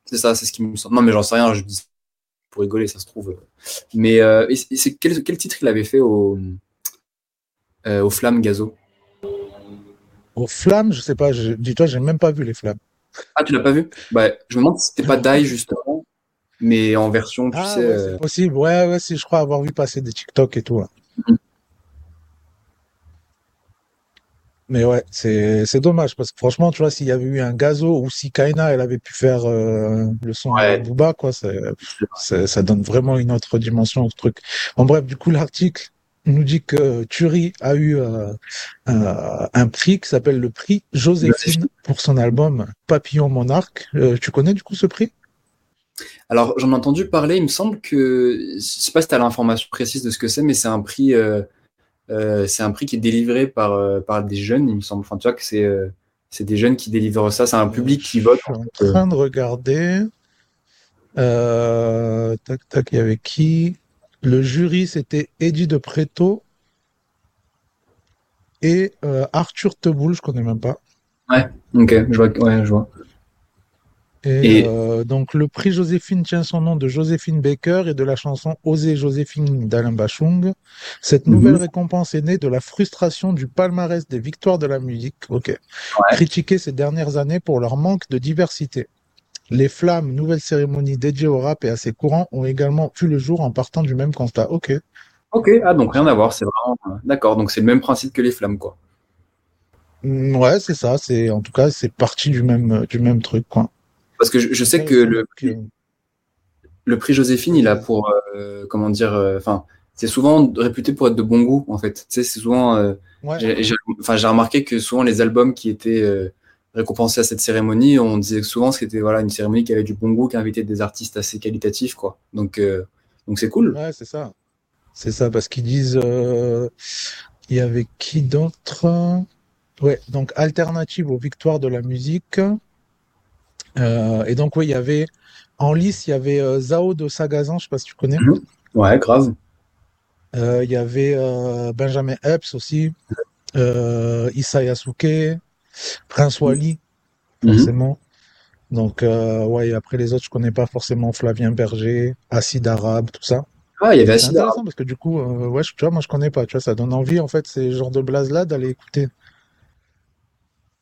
C'est ça, c'est ce qui me semble. Non, mais j'en sais rien, je dis pour rigoler, ça se trouve. Mais euh, c'est quel, quel titre il avait fait au, euh, au Flamme Gazo? Aux flammes, je sais pas. je- Dis-toi, j'ai même pas vu les flammes. Ah, tu l'as pas vu? Bah, je me demande si c'était pas Die justement, mais en version, tu Ah sais. ouais, euh, c'est possible. Ouais, ouais, si je crois avoir vu passer des TikTok et tout. là. Mhm. Mais ouais, c'est c'est dommage parce que franchement, tu vois, s'il y avait eu un gazo ou si Kaina, elle avait pu faire euh, le son Ouais. de Booba, quoi, ça donne vraiment une autre dimension au truc. En bref, du coup, l'article nous dit que Turi a eu euh, un, un prix qui s'appelle le prix Joséphine pour son album Papillon Monarque. Euh, tu connais du coup ce prix? Alors, j'en ai entendu parler, il me semble que, je sais pas si tu as l'information précise de ce que c'est, mais c'est un prix, euh, euh, c'est un prix qui est délivré par, euh, par des jeunes, il me semble. Enfin, tu vois que c'est euh, c'est des jeunes qui délivrent ça, c'est un public qui vote. Je suis en train de regarder. Tac, tac, il y avait qui? Le jury, c'était Eddie de Preto et Arthur Teboul, je connais même pas. Ok, je vois, ouais, je vois. Et, Et- euh, donc le prix Joséphine tient son nom de Joséphine Baker et de la chanson Oser Joséphine d'Alain Bachung. Cette Mhm. nouvelle récompense est née de la frustration du palmarès des victoires de la musique, ok, critiquées ces dernières années pour leur manque de diversité. Les Flammes, nouvelle cérémonie dédiée au rap et à ses courants, ont également vu le jour en partant du même constat. Ok. Ok, ah, donc rien à voir, c'est vraiment. euh, D'accord, donc c'est le même principe que les flammes, quoi. Mm, Ouais, c'est ça. C'est en tout cas, c'est parti du même du même truc, quoi. Parce que je, je sais que le, le prix Joséphine, il a pour, euh, comment dire, euh, enfin, c'est souvent réputé pour être de bon goût, en fait. Tu sais, c'est souvent. euh, Ouais. j'ai- remarqué que souvent les albums qui étaient euh, récompensés à cette cérémonie, on disait souvent que c'était voilà, une cérémonie qui avait du bon goût, qui invitait des artistes assez qualitatifs, quoi. Donc, donc c'est cool. Ouais, c'est ça. C'est ça, parce qu'ils disent, il y avait qui d'autre? Ouais, donc alternative aux victoires de la musique. Euh, et donc, oui, il y avait, en lice, il y avait euh, Zao de Sagazan, je sais pas si tu connais. Ouais, grave. Euh, il y avait euh, Benjamin Epps aussi, Issa Yasuke, Prince Wally, forcément. Donc, ouais, et après les autres, je connais pas forcément Flavien Berger, Acide Arabe, tout ça. Ah, il y avait C'est Acid Arabe. parce que du coup, ouais, tu vois, moi je connais pas, tu vois, ça donne envie en fait, ces genres de blazes-là d'aller écouter.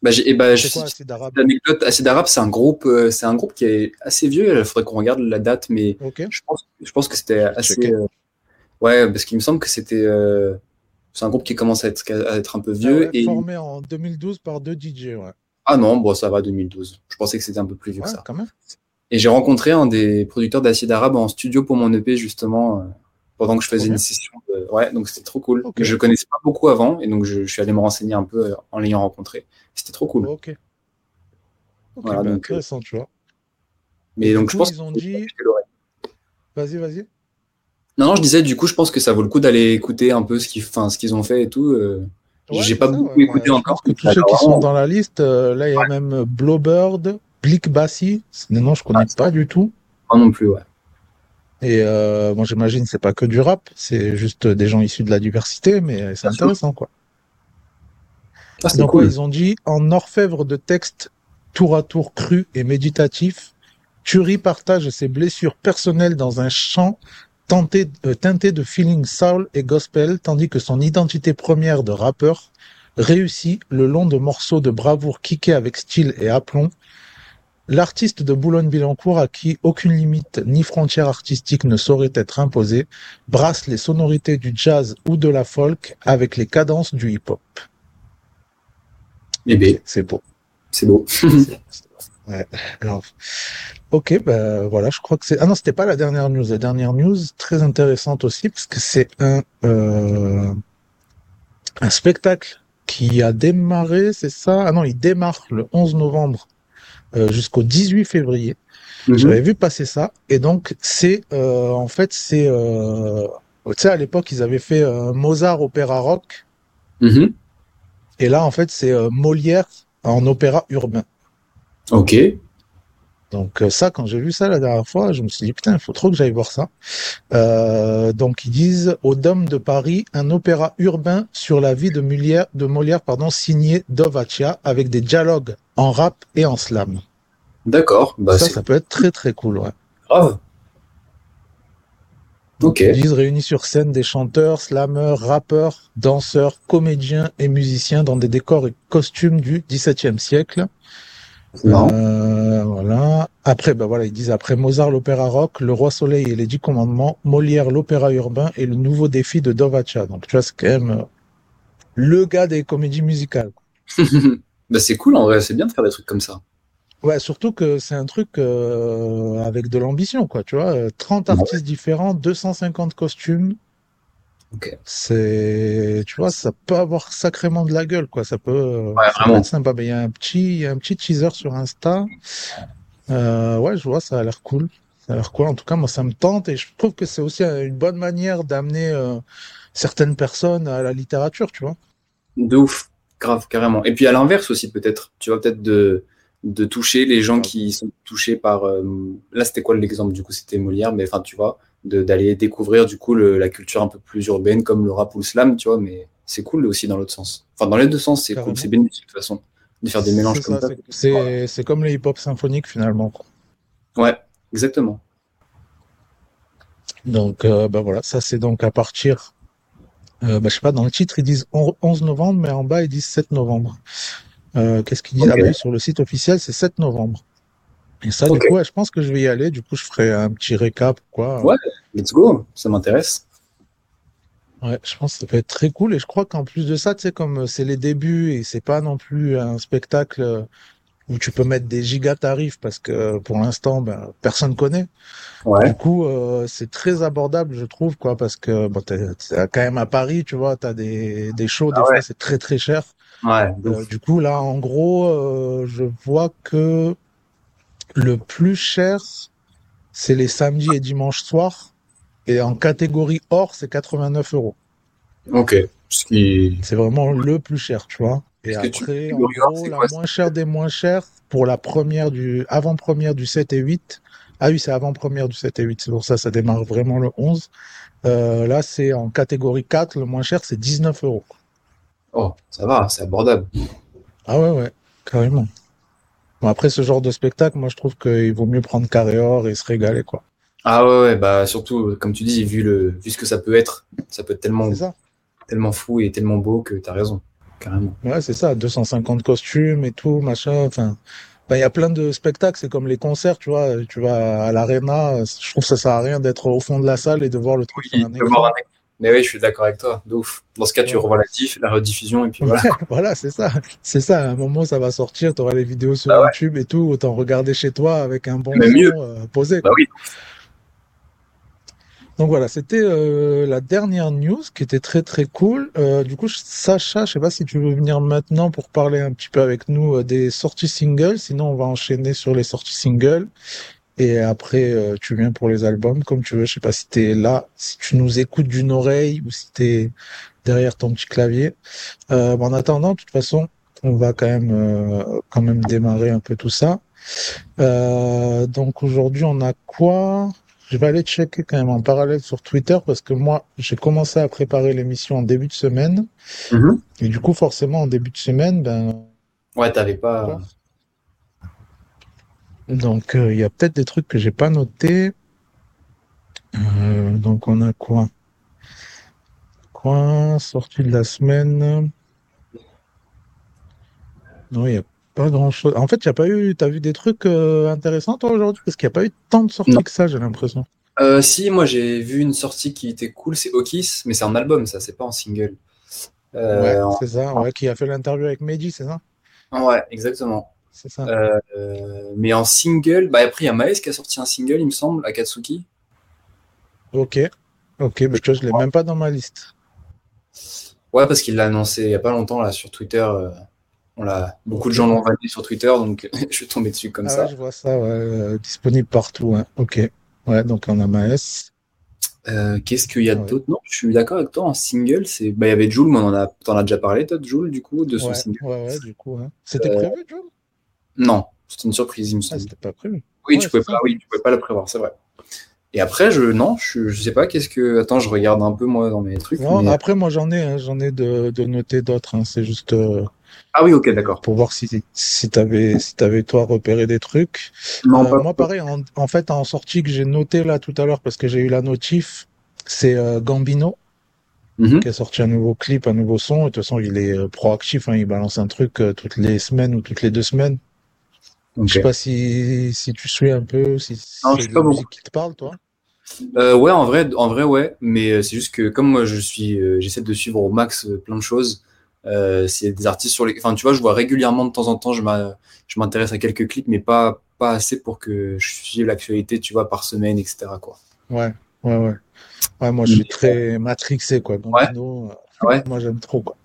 Bah, j'ai- et bah, je C'est quoi, cite Acide Arabe? l'anecdote. Acid Arabe, c'est un groupe, euh, c'est un groupe qui est assez vieux. Il faudrait qu'on regarde la date, mais je pense, je pense que c'était assez. Euh, ouais, parce qu'il me semble que c'était. euh, c'est un groupe qui commence à être, à être un peu Ah vieux. ouais, et... Formé en 2012 par deux DJ, ouais. Ah non, bon, ça va, 2012. Je pensais que c'était un peu plus vieux Ouais, que ça. quand même. Et j'ai rencontré un des producteurs d'acide arabe en studio pour mon EP justement euh, pendant que je faisais une session. Ouais, donc c'était trop cool. Je connaissais pas beaucoup avant et donc je, suis allé me renseigner un peu euh, en l'ayant rencontré. C'était trop cool. Ok. voilà, bah, donc, intéressant, tu vois. Mais donc je pense. Ils ont dit. Vas-y, vas-y. Non, non, je disais, du coup, je pense que ça vaut le coup d'aller écouter un peu ce qu'ils ce qu'ils ont fait et tout. Euh. J'ai pas beaucoup écouté encore. que tous ceux qui sont dans la liste, euh, là, il y a même Blowbird, Blick Bassi. Non, je connais pas du tout. Pas non plus, ouais. Et euh, bon, j'imagine c'est pas que du rap, c'est juste des gens issus de la diversité, mais c'est intéressant, quoi. Ah, cool. ils ont dit en orfèvre de texte tour à tour cru et méditatif, Turi partage ses blessures personnelles dans un chant euh, teinté de feeling soul et gospel, tandis que son identité première de rappeur réussit le long de morceaux de bravoure kickés avec style et aplomb. L'artiste de Boulogne-Billancourt à qui aucune limite ni frontière artistique ne saurait être imposée brasse les sonorités du jazz ou de la folk avec les cadences du hip-hop. Eh bien, c'est beau. C'est beau. ouais. Ok, ben voilà, je crois que c'est. Ah non, c'était pas la dernière news. La dernière news, très intéressante aussi, parce que c'est un euh... un spectacle qui a démarré, c'est ça? Ah non, il démarre le 11 novembre euh, jusqu'au 18 février. Mhm. J'avais vu passer ça, et donc c'est euh, en fait c'est euh... tu sais à l'époque ils avaient fait Mozart opéra rock, mhm. Et là en fait c'est euh, Molière en opéra urbain. Ok. Donc euh, ça, quand j'ai vu ça la dernière fois, je me suis dit putain, il faut trop que j'aille voir ça. Euh, donc ils disent au Dôme de Paris un opéra urbain sur la vie de Molière, de Molière pardon, signé Dovaccia avec des dialogues en rap et en slam. D'accord. Bah ça, ça peut être très très cool, ouais. Grave. Ok. Ils disent réunis sur scène des chanteurs, slameurs, rappeurs, danseurs, comédiens et musiciens dans des décors et costumes du XVIIe siècle. Euh, voilà. Après, ben voilà, ils disent après Mozart l'opéra rock, Le Roi Soleil et les Dix Commandements, Molière l'opéra urbain et le nouveau défi de Dovaccia. Donc tu vois, c'est quand même euh, le gars des comédies musicales. bah c'est cool en vrai, c'est bien de faire des trucs comme ça. Ouais, surtout que c'est un truc euh, avec de l'ambition, quoi. Tu vois, 30 artistes différents, 250 costumes. C'est, tu vois, ça peut avoir sacrément de la gueule, quoi. Ça peut, ouais, être sympa. Mais il y a un petit, il y a un petit teaser sur Insta. Euh, ouais, je vois, ça a l'air cool. Ça a l'air cool. En tout cas, moi, ça me tente et je trouve que c'est aussi une bonne manière d'amener euh, certaines personnes à la littérature, tu vois. De ouf, grave, carrément. Et puis à l'inverse aussi, peut-être. Tu vois, peut-être de de toucher les gens qui sont touchés par. Euh, là, c'était quoi l'exemple? Du coup, c'était Molière, mais enfin, tu vois, d'aller découvrir du coup le, la culture un peu plus urbaine comme le rap ou le slam, tu vois, mais c'est cool aussi dans l'autre sens. Enfin, dans les deux sens, c'est cool, c'est bénéfique de toute façon de faire des mélanges comme ça. C'est comme le hip-hop symphonique finalement. Ouais, exactement. Donc, euh, bah voilà, ça c'est donc à partir, euh, bah, je sais pas, dans le titre ils disent 11 novembre, mais en bas ils disent 7 novembre. Euh, Qu'est-ce qu'ils disent okay. Sur le site officiel, c'est 7 novembre. Et ça, okay. du coup, ouais, je pense que je vais y aller. Du coup, je ferai un petit récap, quoi. Ouais, let's go. Ça m'intéresse. Ouais, je pense que ça peut être très cool. Et je crois qu'en plus de ça, tu sais, comme c'est les débuts et c'est pas non plus un spectacle où tu peux mettre des giga tarifs parce que pour l'instant, ben, personne connaît. Ouais. Du coup, euh, c'est très abordable, je trouve, quoi, parce que bon, quand même à Paris, tu vois, t'as des, des shows, des ah ouais. fois, c'est très très cher. Ouais. Euh, du coup, là, en gros, euh, je vois que le plus cher, c'est les samedis et dimanches soirs. Et en catégorie or, c'est 89 euros. Ok. Ce qui... C'est vraiment le plus cher, tu vois. Et après, tu... en gros, la quoi, moins chère des moins chères, pour la première du, avant-première du 7 et 8. Ah oui, c'est avant-première du 7 et 8. C'est pour ça, ça démarre vraiment le 11. Euh, là, c'est en catégorie 4. Le moins cher, c'est 19 euros. Oh, ça va, c'est abordable. Ah ouais, ouais, carrément. Bon, après, ce genre de spectacle, moi, je trouve qu'il vaut mieux prendre carré or et se régaler, quoi. Ah ouais, ouais, bah surtout, comme tu dis, vu, le, vu ce que ça peut être, ça peut être tellement, ça. tellement fou et tellement beau que t'as raison, carrément. Ouais, c'est ça, 250 costumes et tout, machin, enfin... Il y a plein de spectacles, c'est comme les concerts, tu vois. Tu vas à l'arena, je trouve que ça sert à rien d'être au fond de la salle et de voir le truc oui, un écran. Mais oui, je suis d'accord avec toi. De ouf. Dans ce cas, tu revois la diff, la rediffusion, et puis voilà. Voilà, c'est ça. C'est ça. À un moment, ça va sortir. Tu auras les vidéos sur Bah ouais. YouTube et tout. Autant regarder chez toi avec un bon son mieux. euh, posé. Bah oui. Donc voilà, c'était euh, la dernière news qui était très très cool. Euh, du coup, Sacha, je sais pas si tu veux venir maintenant pour parler un petit peu avec nous des sorties singles. Sinon, on va enchaîner sur les sorties singles. Et après, euh, tu viens pour les albums, comme tu veux. Je sais pas si t'es là, si tu nous écoutes d'une oreille ou si t'es derrière ton petit clavier. Euh, en attendant, de toute façon, on va quand même euh, quand même démarrer un peu tout ça. Donc aujourd'hui, on a quoi? Je vais aller checker quand même en parallèle sur Twitter parce que moi, j'ai commencé à préparer l'émission en début de semaine. Mhm. Et du coup, forcément, en début de semaine, ben, Ouais, t'avais pas. Donc euh, il y a peut-être des trucs que j'ai pas notés. Euh, donc on a quoi? Quoi? Sortie de la semaine? Non, il y a pas grand-chose. En fait, il y a pas eu. T'as vu des trucs euh, intéressants toi aujourd'hui? Parce qu'il n'y a pas eu tant de sorties Non. que ça, j'ai l'impression. Si, moi j'ai vu une sortie qui était cool, c'est Okis, mais c'est un album, ça, c'est pas en single. Ouais, c'est ça. Ouais, qui a fait l'interview avec Mehdi, c'est ça? ouais, exactement. Ça. Euh, mais en single, bah après il y a Maes qui a sorti un single, il me semble, Akatsuki. Ok. Ok, mais je l'ai même pas dans ma liste. Ouais, parce qu'il l'a annoncé il y a pas longtemps là sur Twitter. euh, on l'a, beaucoup de gens l'ont vanné sur Twitter, donc je suis tombé dessus comme Ah ça. ouais, je vois ça, ouais, euh, disponible partout. hein. Ok. Ouais, donc on a Maes. Qu'est-ce qu'il y a Ouais. d'autre? Non, je suis d'accord avec toi. En single, c'est, bah il y avait Joule, mais on en a, t'en as déjà parlé, toi, de Joule, du coup, de son single. ouais, ouais, du coup. hein. C'était prévu, John? Non, c'était une surprise, il me Ah, semble. c'était pas prévu. Oui, Ouais, tu pouvais pas, oui, tu pouvais pas la prévoir, c'est vrai. Et après, je, non, je, je sais pas, qu'est-ce que, attends, je regarde un peu moi dans mes trucs. Non, mais- après, moi, j'en ai, hein, j'en ai de, de noter d'autres. hein. C'est juste euh, Ah oui, ok, d'accord. pour voir si, si t'avais, si t'avais, toi, repéré des trucs. Non, Euh, pas, moi, pareil, en, en fait, en sortie que j'ai noté là tout à l'heure parce que j'ai eu la notif, c'est euh, Gambino Mhm. qui a sorti un nouveau clip, un nouveau son. Et de toute façon, il est proactif. hein. il balance un truc toutes les semaines ou toutes les deux semaines. Ok. Je sais pas si, si tu suis un peu, si Non, je c'est sais pas musique qui te parle, toi. Euh, ouais, en vrai, en vrai, ouais, mais euh, c'est juste que comme moi, je suis, euh, j'essaie de suivre au max euh, plein de choses. Euh, c'est des artistes sur les, enfin, tu vois, je vois régulièrement de temps en temps, je m'intéresse à quelques clips, mais pas, pas assez pour que je suive l'actualité, tu vois, par semaine, etc. Quoi. Ouais, ouais, ouais. Ouais, moi, je suis très matrixé, quoi. Euh, Ouais. moi, j'aime trop, quoi.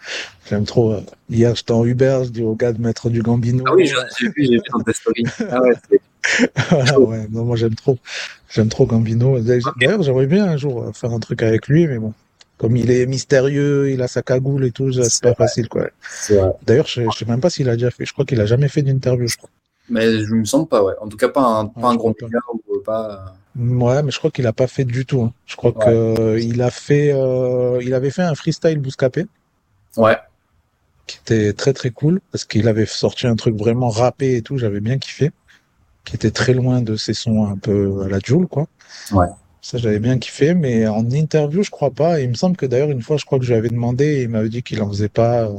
J'aime trop. euh, Hier, j'étais en Uber, je dis au gars de mettre du Gambino. Ah oui, j'ai vu, j'ai vu dans tes stories. Ah ouais, Voilà, ouais. Non, moi, j'aime trop. J'aime trop Gambino. D'ailleurs, j'aimerais bien un jour euh, faire un truc avec lui, mais bon. Comme il est mystérieux, il a sa cagoule et tout, c'est pas vrai. facile, quoi. D'ailleurs, je, je sais même pas s'il a déjà fait. Je crois qu'il a jamais fait d'interview, je crois. Mais je me semble pas, ouais. En tout cas, pas un, pas Ouais, un crois média ou pas. Ouais, mais je crois qu'il a pas fait du tout. hein. Je crois Ouais. que euh, il a fait, euh, il avait fait un freestyle Bouscapé. Ouais. qui était très très cool parce qu'il avait sorti un truc vraiment rappé et tout, j'avais bien kiffé, qui était très loin de ses sons un peu à la Joule quoi. Ouais. Ça j'avais bien kiffé, mais en interview je crois pas. Et il me semble que d'ailleurs une fois je crois que je lui avais demandé et il m'avait dit qu'il en faisait pas. euh,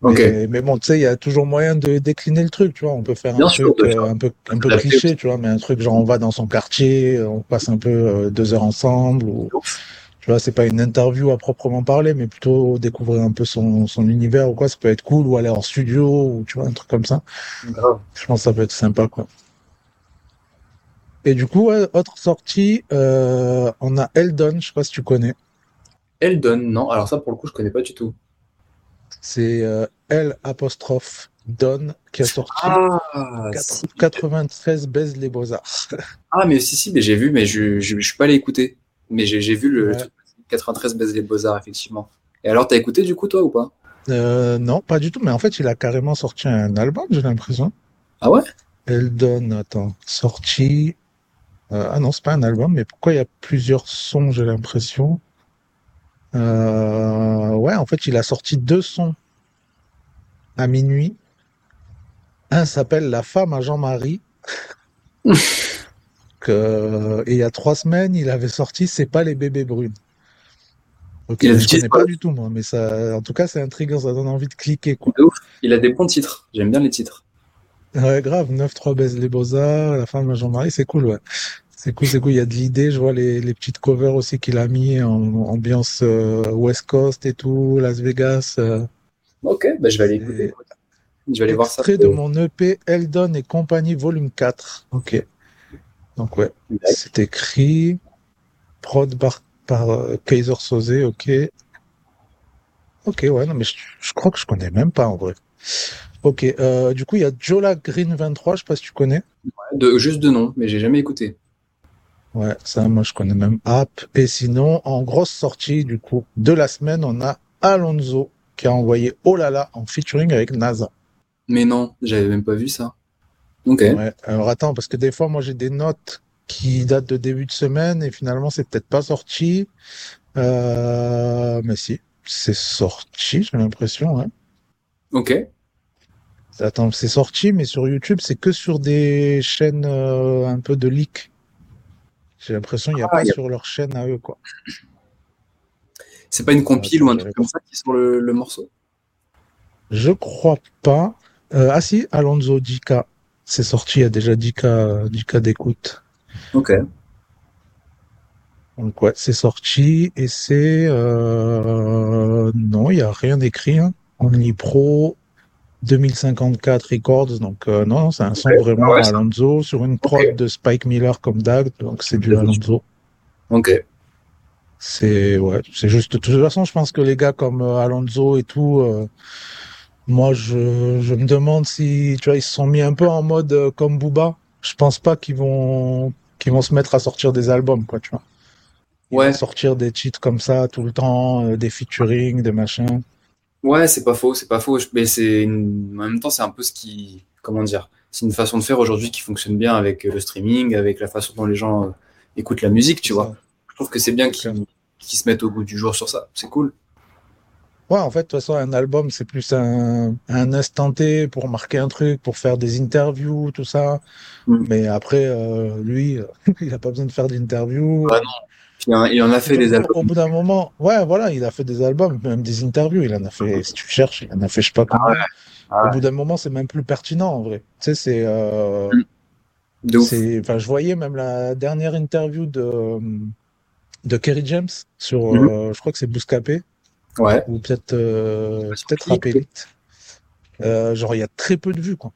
Ok. Mais, mais bon, tu sais, il y a toujours moyen de décliner le truc, tu vois. On peut faire un Bien truc euh, sûr. un peu un peu cliché, tu vois, mais un truc genre on va dans son quartier, on passe un peu euh, deux heures ensemble ou tu vois, c'est pas une interview à proprement parler, mais plutôt découvrir un peu son, son univers ou quoi, ça peut être cool, ou aller en studio, ou tu vois, un truc comme ça. Grave. Je pense que ça peut être sympa, quoi. Et du coup, ouais, autre sortie, euh, on a Eldon, je sais pas si tu connais. Eldon, non. Alors ça, pour le coup, je connais pas du tout. C'est euh, L apostrophe Don qui a sorti Ah, quatre- si. 93 baise les beaux-arts. Ah, mais si, si, mais j'ai vu, mais je, je, je suis pas allé écouter. Mais j'ai j'ai vu le Ouais. truc 93 baise les beaux-arts, effectivement. Et alors, t'as écouté du coup, toi, ou pas? Euh, non, pas du tout, mais en fait, il a carrément sorti un album, j'ai l'impression. Ah ouais? Eldon, attends, sorti. Euh, ah non, c'est pas un album, mais pourquoi il y a plusieurs sons, j'ai l'impression? Euh, ouais, en fait, il a sorti deux sons à minuit. Un s'appelle La femme à Jean-Marie. Que- Et il y a trois semaines, il avait sorti C'est pas les bébés brunes. Ok, je dit connais pas du tout, moi, mais ça, en tout cas, c'est intriguant, ça donne envie de cliquer, quoi. De ouf. Il a des bons titres. J'aime bien les titres. Ouais, grave, 9-3 baise les beaux-arts, La femme à Jean-Marie, c'est cool, ouais. C'est cool, c'est cool. Il y a de l'idée. Je vois les, les petites covers aussi qu'il a mis en ambiance euh, West Coast et tout, Las Vegas. euh. Ok, bah, je vais aller écouter. Je vais aller voir ça. Extrait de mon EP Eldon et compagnie volume 4. Ok. Donc ouais, c'est écrit. Prod par, par euh, Kaiser Soze, ok. Ok, ouais, non mais je, je crois que je connais même pas en vrai. Ok, euh, du coup il y a Jola Green 23, je sais pas si tu connais. De, juste de nom, mais j'ai jamais écouté. Ouais, ça, moi, je connais même App. Et sinon, en grosse sortie, du coup, de la semaine, on a Alonso qui a envoyé Oh là là en featuring avec NASA. Mais non, j'avais même pas vu ça. Ok. Ouais. Alors attends, parce que des fois, moi, j'ai des notes qui datent de début de semaine et finalement, c'est peut-être pas sorti. Euh, mais si, c'est sorti, j'ai l'impression. Hein. Ok. Attends, c'est sorti, mais sur YouTube, c'est que sur des chaînes euh, un peu de leak. J'ai l'impression qu'il n'y a Ah, pas y a- sur leur chaîne à eux, quoi. C'est pas une compile ou un truc comme ça qui est sur le, le morceau? Je crois pas. Euh, ah si, Alonso 10K. C'est sorti, il y a déjà 10K, 10K d'écoute. Ok. Donc ouais, c'est sorti et c'est... Euh... Non, il n'y a rien d'écrit. Hein. Only Pro 2054 Records. Donc euh, non, c'est un son vraiment ouais, Alonso sur une prod de Spike Miller comme Dag. Donc c'est du. Alonso. Ok. C'est ouais, c'est juste. De toute façon, je pense que les gars comme euh, Alonso et tout, euh, moi, je, je me demande si tu vois, ils se sont mis un peu en mode euh, comme Booba. Je pense pas qu'ils vont qu'ils vont se mettre à sortir des albums, quoi, tu vois. Ils Ouais. vont sortir des titres comme ça tout le temps, des featuring, des machins. Ouais, c'est pas faux, c'est pas faux. Mais c'est une- en même temps, c'est un peu ce qui, comment dire, c'est une façon de faire aujourd'hui qui fonctionne bien avec euh, le streaming, avec la façon dont les gens euh, écoutent la musique, tu vois. ça. Je trouve que c'est bien qu'ils se mettent au goût du jour sur ça. C'est cool. Ouais, en fait, de toute façon, un album, c'est plus un, un instant T pour marquer un truc, pour faire des interviews, tout ça. Mm. Mais après, euh, lui, il a pas besoin de faire d'interviews. Ouais, Puis, hein, il en a fait des Au albums. bout d'un moment, ouais, voilà, il a fait des albums, même des interviews. Il en a fait, si tu cherches, il en a fait, je sais pas combien. Ah Au ouais. bout d'un moment, c'est même plus pertinent, en vrai. Tu sais, c'est, euh, Mm. Je voyais même la dernière interview de, de Kerry James sur, euh, je crois que c'est Bouscapé, Ouais. ou peut-être, euh, peut-être. Rapélite. Euh, genre, il y a très peu de vues, quoi.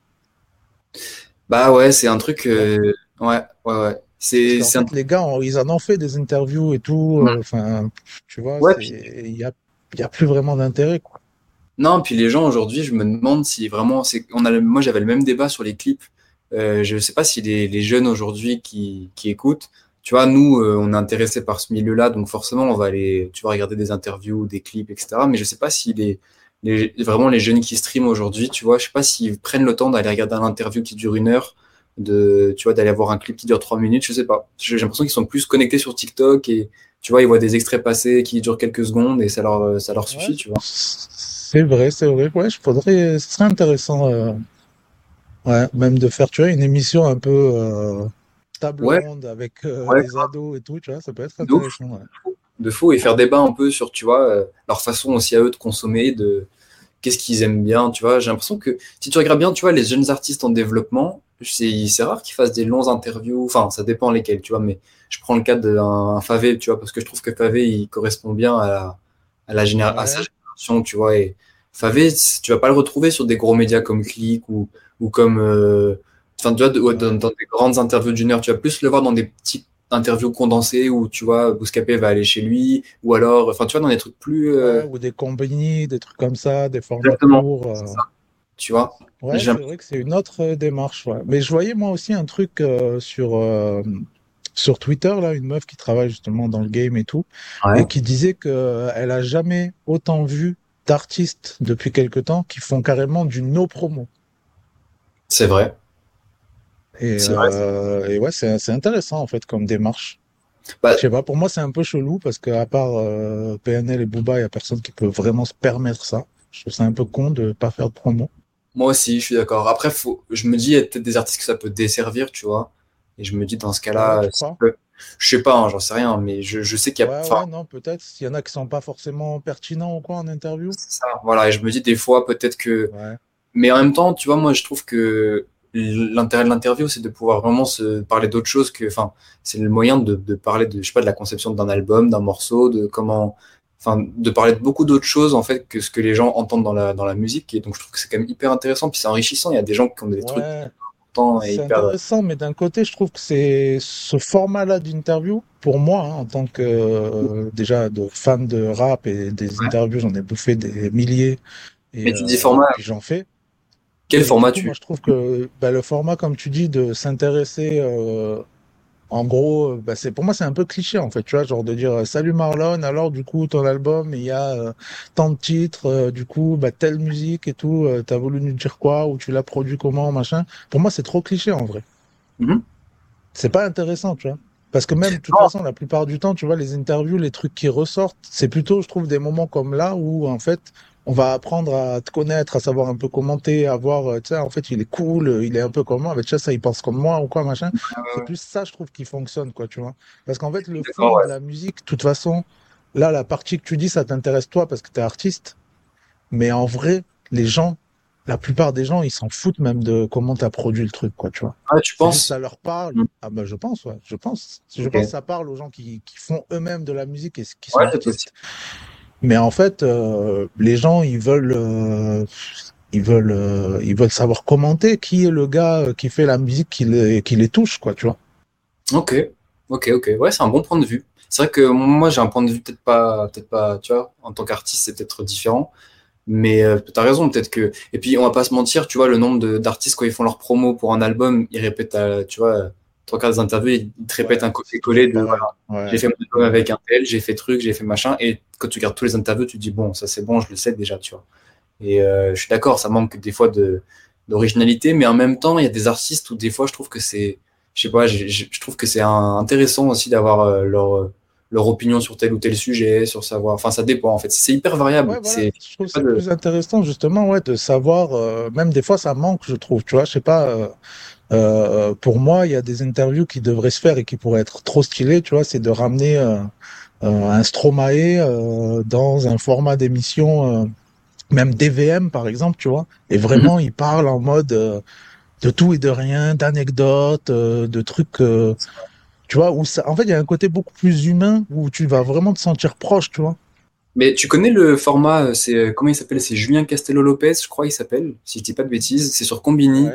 Bah ouais, c'est un truc. euh, Ouais, ouais, ouais. C'est, un... les gars, ils en ont fait des interviews et tout. euh, Enfin, tu vois, Ouais, il y a, y a plus vraiment d'intérêt, quoi. Non, puis les gens aujourd'hui, je me demande si vraiment c'est. On a le- Moi, j'avais le même débat sur les clips. Euh, je sais pas si les, les jeunes aujourd'hui qui, qui écoutent, tu vois, nous, euh, on est intéressés par ce milieu-là, donc forcément, on va aller, tu vas regarder des interviews, des clips, etc. Mais je sais pas si les, les vraiment les jeunes qui streament aujourd'hui, tu vois, je sais pas s'ils prennent le temps d'aller regarder un interview qui dure une heure, de, tu vois, d'aller voir un clip qui dure trois minutes, je sais pas. J'ai l'impression qu'ils sont plus connectés sur TikTok et tu vois, ils voient des extraits passés qui durent quelques secondes et ça leur, ça leur suffit, Ouais. tu vois. C'est vrai, c'est vrai. Ouais, je faudrait, ce serait intéressant, euh, ouais, même de faire, tu vois, une émission un peu euh, table Ouais. ronde avec euh, Ouais, les ados et tout, tu vois, ça peut être De intéressant. ouais. de faux et faire débat un peu sur, tu vois, euh, leur façon aussi à eux de consommer, de qu'est-ce qu'ils aiment bien, tu vois. J'ai l'impression que si tu regardes bien, tu vois, les jeunes artistes en développement, c'est rare qu'ils fassent des longs interviews, enfin, ça dépend lesquels, tu vois, mais je prends le cas d'un Favé, tu vois, parce que je trouve que Favé, il correspond bien à la, à la généra- à sa génération, tu vois, et Favé, tu vas pas le retrouver sur des gros médias comme Click ou, ou comme, euh, enfin, tu vois, dans, dans des grandes interviews d'une heure, tu vas plus le voir dans des petites interviews condensées où, tu vois, Bouscapé va aller chez lui, ou alors, enfin, tu vois, dans des trucs plus, euh, Ouais, ou des compagnies, des trucs comme ça, des formats courts. Tu vois? Ouais, c'est vrai que c'est une autre euh, démarche. Ouais. Mais je voyais moi aussi un truc euh, sur euh, sur Twitter là, une meuf qui travaille justement dans le game et tout, et qui disait que euh, elle a jamais autant vu d'artistes depuis quelque temps qui font carrément du no promo. C'est vrai. Et, C'est vrai, et ouais, c'est intéressant en fait comme démarche. Bah, Je sais pas, pour moi c'est un peu chelou parce que à part euh, PNL et Booba, il y a personne qui peut vraiment se permettre ça. Je trouve ça un peu con de pas faire de promo. Moi aussi, je suis d'accord. Après, faut, je me dis, il y a peut-être des artistes que ça peut desservir, tu vois. Et je me dis, dans ce cas-là, Ouais, je sais pas, hein, j'en sais rien, mais je, je sais qu'il y a, Ouais, enfin, ouais, non, peut-être. S'il y en a qui sont pas forcément pertinents ou quoi en interview. c'est ça. Voilà, et je me dis des fois, peut-être que, mais en même temps, tu vois, moi, je trouve que l'intérêt de l'interview, c'est de pouvoir vraiment se parler d'autre chose que, enfin, c'est le moyen de, de, parler de, je sais pas, de la conception d'un album, d'un morceau, de comment, enfin, de parler de beaucoup d'autres choses en fait que ce que les gens entendent dans la dans la musique. Et donc, je trouve que c'est quand même hyper intéressant. Puis c'est enrichissant. Il y a des gens qui ont des trucs c'est intéressant, mais d'un côté, je trouve que c'est ce format-là d'interview, pour moi, hein, en tant que euh, déjà de fan de rap et des interviews, j'en ai bouffé des milliers. Et, mais tu dis format. Euh, j'en fais. Quel format tu Moi, je trouve que bah, le format, comme tu dis, de s'intéresser euh, en gros, bah c'est pour moi c'est un peu cliché en fait, tu vois, genre de dire salut Marlon, alors du coup ton album il y a euh, tant de titres, euh, du coup bah telle musique et tout, euh, t'as voulu nous dire quoi ou tu l'as produit comment machin. Pour moi c'est trop cliché en vrai. Mm-hmm. C'est pas intéressant, tu vois. Parce que même de toute façon la plupart du temps, tu vois les interviews, les trucs qui ressortent, c'est plutôt je trouve des moments comme là où en fait on va apprendre à te connaître, à savoir un peu commenter, à voir, euh, tu sais, en fait, il est cool, euh, il est un peu comme moi, avec ça, ça, il pense comme moi ou quoi, machin. C'est plus ça, je trouve, qui fonctionne, quoi, tu vois. Parce qu'en fait, le fond de la musique, de toute façon, là, la partie que tu dis, ça t'intéresse toi parce que t'es artiste. Mais en vrai, les gens, la plupart des gens, ils s'en foutent même de comment t'as produit le truc, quoi, tu vois. Ah, tu penses? Ça leur parle. Mm. Ah, bah, je pense, ouais, je pense. Je pense que ça parle aux gens qui, qui font eux-mêmes de la musique et qui sont artistes. Mais en fait, euh, les gens, ils veulent, euh, ils veulent, euh, ils veulent savoir commenter qui est le gars qui fait la musique qui les, qui les touche, quoi, tu vois. Ok, ok, ok. Ouais, c'est un bon point de vue. C'est vrai que moi, j'ai un point de vue peut-être pas, peut-être pas, tu vois, en tant qu'artiste, c'est peut-être différent. Mais tu as raison, peut-être que. Et puis, on va pas se mentir, tu vois, le nombre d'artistes, quand ils font leur promo pour un album, ils répètent, tu vois, trois quarts des interviews, ils te répètent un copier-coller de voilà, j'ai fait mon album avec un tel, j'ai fait truc, j'ai fait machin. Et quand tu regardes tous les interviews, tu te dis bon, ça c'est bon, je le sais déjà, tu vois. Et euh, je suis d'accord, ça manque des fois de d'originalité, mais en même temps, il y a des artistes où des fois, je trouve que c'est, je sais pas, je, je trouve que c'est intéressant aussi d'avoir euh, leur leur opinion sur tel ou tel sujet, sur savoir. Enfin, ça dépend en fait. C'est hyper variable. je trouve c'est plus intéressant justement, ouais, de savoir. Euh, même des fois, ça manque, je trouve. Tu vois, je sais pas. Euh, euh, pour moi, il y a des interviews qui devraient se faire et qui pourraient être trop stylées, tu vois, c'est de ramener euh, un Stromae dans un format d'émission, même DVM par exemple, tu vois, et vraiment mhm. il parle en mode de tout et de rien, d'anecdotes, de trucs, tu vois, où ça, en fait, il y a un côté beaucoup plus humain où tu vas vraiment te sentir proche, tu vois. Mais tu connais le format, c'est comment il s'appelle? C'est Julien Castello Lopez, je crois, il s'appelle, si je dis pas de bêtises. C'est sur Combini.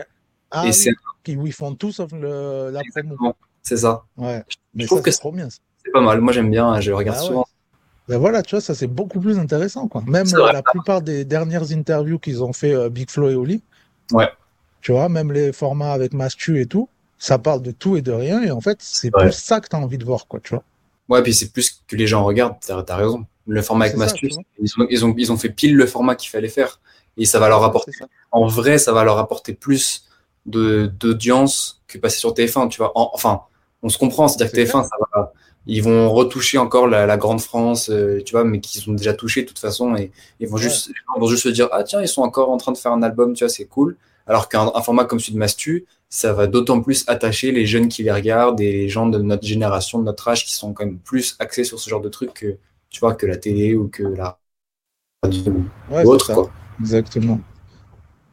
Ah, et oui, ils font tout sauf le, la promo. C'est ça. Ouais. Mais je trouve que c'est trop bien. C'est pas mal. Moi, j'aime bien. Je regarde bah souvent. Ben voilà, tu vois, ça c'est beaucoup plus intéressant, quoi. Même la plupart des dernières interviews qu'ils ont fait euh, Big Flo et Oli. Ouais. Tu vois, même les formats avec Mastu et tout, ça parle de tout et de rien, et en fait, c'est plus ça que tu as envie de voir, quoi, tu vois. Ouais, puis c'est plus que les gens regardent, t'as as raison. Le format avec Mastu, ils, ont, ils, ont, ils ont fait pile le format qu'il fallait faire. Et ça va leur apporter. En vrai, ça va leur apporter plus d'audience que passer sur TF1, tu vois. enfin, on se comprend, c'est-à-dire que TF1, ça va, ils vont retoucher encore la, grande France, euh, tu vois, mais qui sont déjà touchés de toute façon, et ils vont juste, vont juste se dire, ah tiens, ils sont encore en train de faire un album, tu vois, c'est cool. Alors qu'un format comme celui de Mastu, ça va d'autant plus attacher les jeunes qui les regardent et les gens de notre génération, de notre âge, qui sont quand même plus axés sur ce genre de trucs que, tu vois, que la télé ou que la radio ou autre, quoi. Exactement.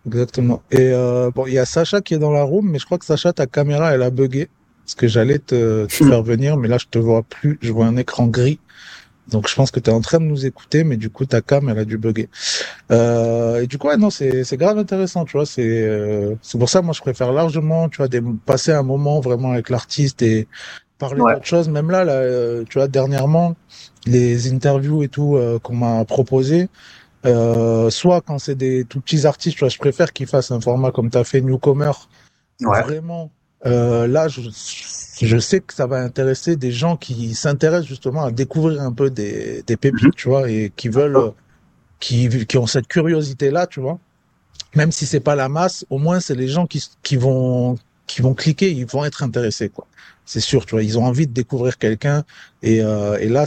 Exactement. Et euh, bon, il y a Sacha qui est dans la room, mais je crois que Sacha, ta caméra, elle a bugué. Parce que j'allais te, te faire venir, mais là, je te vois plus. Je vois un écran gris. Donc, je pense que tu es en train de nous écouter, mais du coup, ta cam, elle a dû bugger. Euh, et du coup, ouais, non, c'est, c'est grave intéressant, tu vois. C'est, euh, c'est pour ça, moi, je préfère largement, tu vois, des, passer un moment vraiment avec l'artiste et parler d'autre chose. Même là, là, euh, tu vois, dernièrement, les interviews et tout euh, qu'on m'a proposé, euh, soit quand c'est des tout petits artistes, tu vois, je préfère qu'ils fassent un format comme tu as fait Newcomer. Vraiment, euh, là, je, je, sais que ça va intéresser des gens qui s'intéressent justement à découvrir un peu des, des pépites, mhm. tu vois, et qui veulent, qui, qui ont cette curiosité-là, tu vois. Même si c'est pas la masse, au moins c'est les gens qui, qui vont, qui vont cliquer, ils vont être intéressés, quoi. C'est sûr, tu vois, ils ont envie de découvrir quelqu'un, et, euh, et là,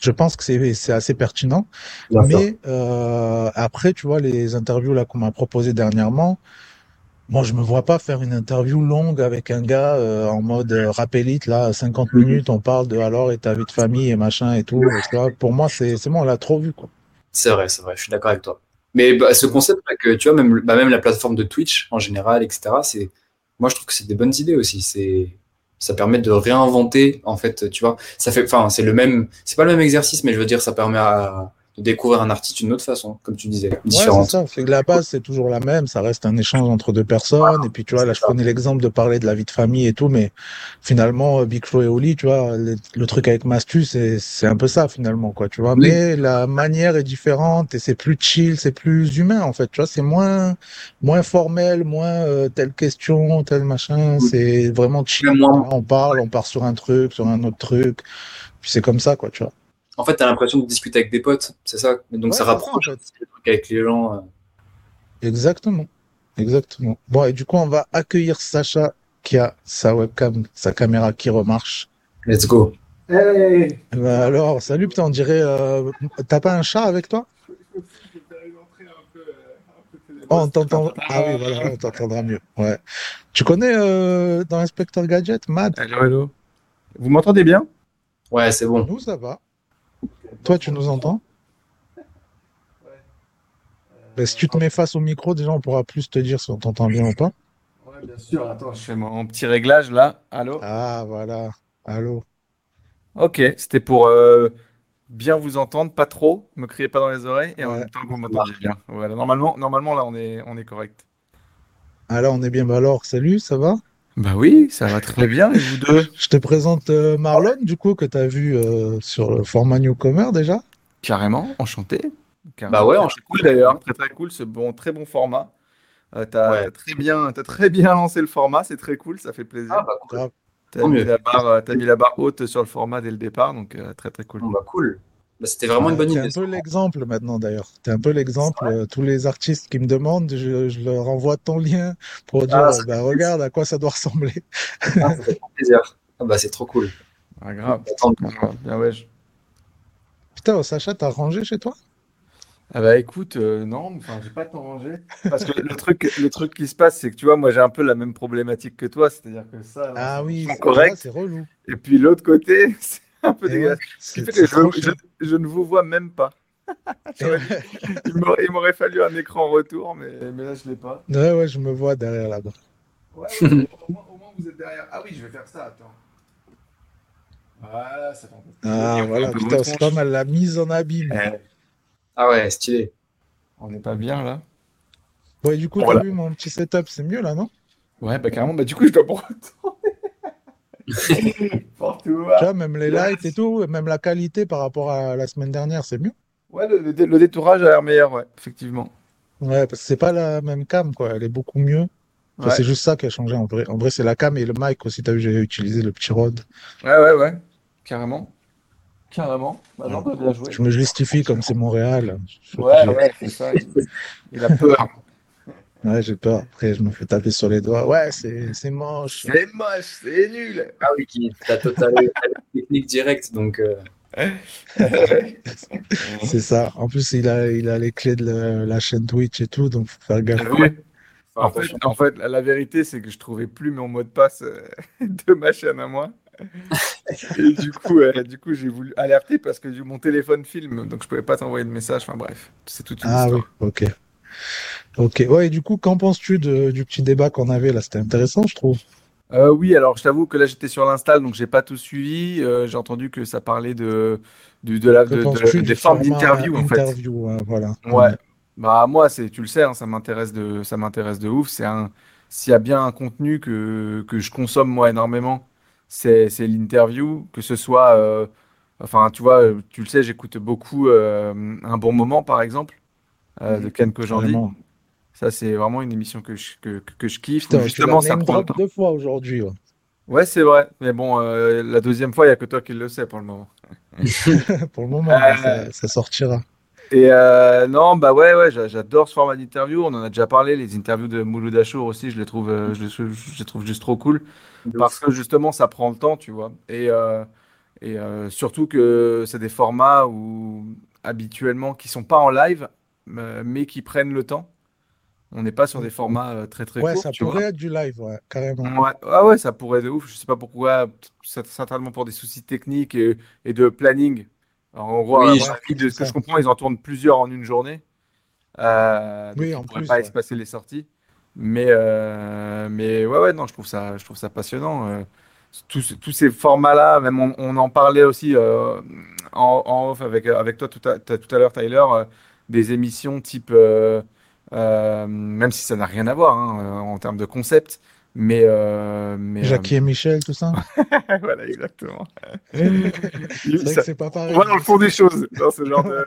je pense que c'est assez pertinent. Mais euh, après, tu vois, les interviews là qu'on m'a proposé dernièrement, moi, je me vois pas faire une interview longue avec un gars euh, en mode euh, rappelite là, 50 mhm. minutes, on parle de alors et ta vie de famille et machin et tout. Pour moi, c'est bon, on l'a trop vu quoi. C'est vrai, c'est vrai, je suis d'accord avec toi. Mais bah, ce concept là que tu vois, même, bah, même la plateforme de Twitch en général, etc. C'est moi, je trouve que c'est des bonnes idées aussi. C'est ça permet de réinventer en fait tu vois. Ça fait enfin c'est le même c'est pas le même exercice mais je veux dire ça permet à, de découvrir un artiste d'une autre façon, comme tu disais, différente. Ouais, c'est que la base, c'est toujours la même, ça reste un échange entre deux personnes, et puis tu vois, là, je prenais l'exemple de parler de la vie de famille et tout, mais finalement, Big Flo et Oli, tu vois, le, truc avec Mastu, c'est un peu ça, finalement, quoi, tu vois, mais la manière est différente, et c'est plus chill, c'est plus humain, en fait, tu vois, c'est moins, moins formel, moins euh, telle question, tel machin, c'est vraiment chill. On parle, on part sur un truc, sur un autre truc, puis c'est comme ça, quoi, tu vois en fait, tu as l'impression de discuter avec des potes, c'est ça. Donc ça rapproche avec les gens. Euh. Exactement. Exactement. Bon, et du coup, on va accueillir Sacha qui a sa webcam, sa caméra qui remarche. Let's go. Hey bah alors, salut, putain, on dirait. Euh... T'as pas un chat avec toi? Oh, on t'entend. Ah oui, voilà, on t'entendra mieux. Ouais. Tu connais euh, dans Inspector Gadget, Matt Hello, hello. Vous m'entendez bien? Ouais, c'est bon. Nous, ça va. Toi, tu nous entends ben, Si tu te mets face au micro, déjà, on pourra plus te dire si on t'entend bien ou pas. Ouais, bien sûr. Attends, je fais mon petit réglage là. Allô? Ah, voilà. Allô? Ok, c'était pour euh, bien vous entendre, pas trop, me criez pas dans les oreilles et en même temps que vous m'entendez bien. Voilà, normalement, normalement là, on est, on est correct. Ah là, on est bien. Bah alors, salut, ça va? Bah oui, ça va très bien, et vous deux? Je te présente euh, Marlon, du coup, que tu as vu euh, sur le format Newcomer déjà? Carrément, enchanté. Bah ouais, enchanté cool d'ailleurs, très très cool, ce bon, très bon format. Euh, tu as, très bien, as très bien lancé le format, c'est très cool, ça fait plaisir. Ah, bah, Tu as, mis la barre, mis la barre haute sur le format dès le départ, donc très très cool. bah, cool. Bah, c'était vraiment une bonne idée. Tu un peu l'exemple maintenant d'ailleurs. Tu un peu l'exemple. Euh, tous les artistes qui me demandent, je, leur envoie ton lien pour dire ah, bah, regarde à quoi ça doit ressembler. Ah, ça fait plaisir. Ah, bah, c'est trop cool. Ah, grave. bien, ouais. Putain, Sacha, t'as rangé chez toi? Ah bah écoute, euh, non, enfin j'ai pas tant rangé. Parce que le truc, le truc qui se passe, c'est que tu vois, moi j'ai un peu la même problématique que toi, c'est-à-dire que ça, ah oui, correct. C'est relou. Et puis l'autre côté, un peu dégueulasse. je, ne vous vois même pas. il m'aurait fallu un écran retour, mais, mais là, je ne l'ai pas. Ouais, ouais, je me vois derrière là-bas. Ouais, au, moins, au, moins, vous êtes derrière. Ah oui, je vais faire ça, attends. Voilà, ça fait un peu Ah, voilà, putain, c'est pas mal la mise en abîme. Eh. Ah ouais, stylé. On n'est pas bien là Ouais, du coup, t'as vu mon petit setup, c'est mieux là, non? Ouais, bah carrément, bah du coup, je dois pour tu vois, même les lights et tout, même la qualité par rapport à la semaine dernière, c'est mieux. Ouais, le, détourage a l'air meilleur, ouais, effectivement. Ouais, parce que c'est pas la même cam, quoi. Elle est beaucoup mieux. C'est juste ça qui a changé en vrai. En vrai, c'est la cam et le mic aussi. T'as vu, j'ai utilisé le petit rod. Ouais, ouais, ouais. Carrément. Carrément. Bah, bien joué. Je me justifie comme c'est Montréal. Ouais, ouais, c'est ça. Il a peur. Ouais, j'ai peur. Après, je me fais taper sur les doigts. Ouais, c'est moche. C'est moche, c'est nul. Ah oui, qui la totale technique directe, donc. Euh. c'est ça. En plus, il a, il a les clés de la, chaîne Twitch et tout, donc faut faire gaffe. Ah en, fait, en fait, la vérité, c'est que je trouvais plus mon mot de passe euh, de ma chaîne à moi. Et du coup, du coup, j'ai voulu alerter parce que mon téléphone filme, donc je pouvais pas t'envoyer de message. Enfin bref, c'est toute une ah, histoire. Oui, ok. Ok, ouais, et du coup, qu'en penses-tu du petit débat qu'on avait là? C'était intéressant, je trouve. Euh, oui, alors je t'avoue que là j'étais sur l'install, donc j'ai pas tout suivi. Euh, j'ai entendu que ça parlait de, de, la, des formes d'interview en fait? voilà. Ouais. Bah moi, c'est, tu le sais, hein, ça m'intéresse de, ça m'intéresse de ouf. C'est un, s'il y a bien un contenu que, que je consomme moi énormément, c'est, c'est l'interview, que ce soit, euh, enfin, tu vois, tu le sais, j'écoute beaucoup un bon moment par exemple. Euh, de Ken Kojandi. Ça, c'est vraiment une émission que je, que, que je kiffe. justement, ça prend deux fois aujourd'hui. Ouais, c'est vrai. Mais bon, euh, la deuxième fois, il n'y a que toi qui le sais pour le moment. pour le moment, euh, ça, sortira. Et non, bah ouais, ouais, j'adore ce format d'interview. On en a déjà parlé. Les interviews de Mouloud Achour aussi, je les trouve, je, les, trouve juste trop cool. Parce que justement, ça prend le temps, tu vois. Et, et surtout que c'est des formats où habituellement qui sont pas en live, euh, mais qui prennent le temps. On n'est pas sur des formats euh, très très ouais, courts. ça pourrait être du live, ouais, carrément. Ouais, ah ouais, ça pourrait être de ouf. Je sais pas pourquoi, certainement pour des soucis techniques et, de planning. Alors, en gros, oui, de ce que je comprends, ils en tournent plusieurs en une journée. Euh, oui, en plus. pas espacer les sorties. Mais, euh, mais ouais, ouais, non, je trouve ça, je trouve ça passionnant. euh, tous, tous ces formats-là, même on, on en parlait aussi euh, en, en off avec, avec toi tout à, tout à l'heure, Tyler, euh, des émissions type, même si ça n'a rien à voir hein, euh, en termes de concept, mais, euh, mais euh, Jackie et Michel, tout ça. voilà, exactement. c'est vrai Ça- que c'est pas pareil. on va dans le fond des choses dans ce genre de.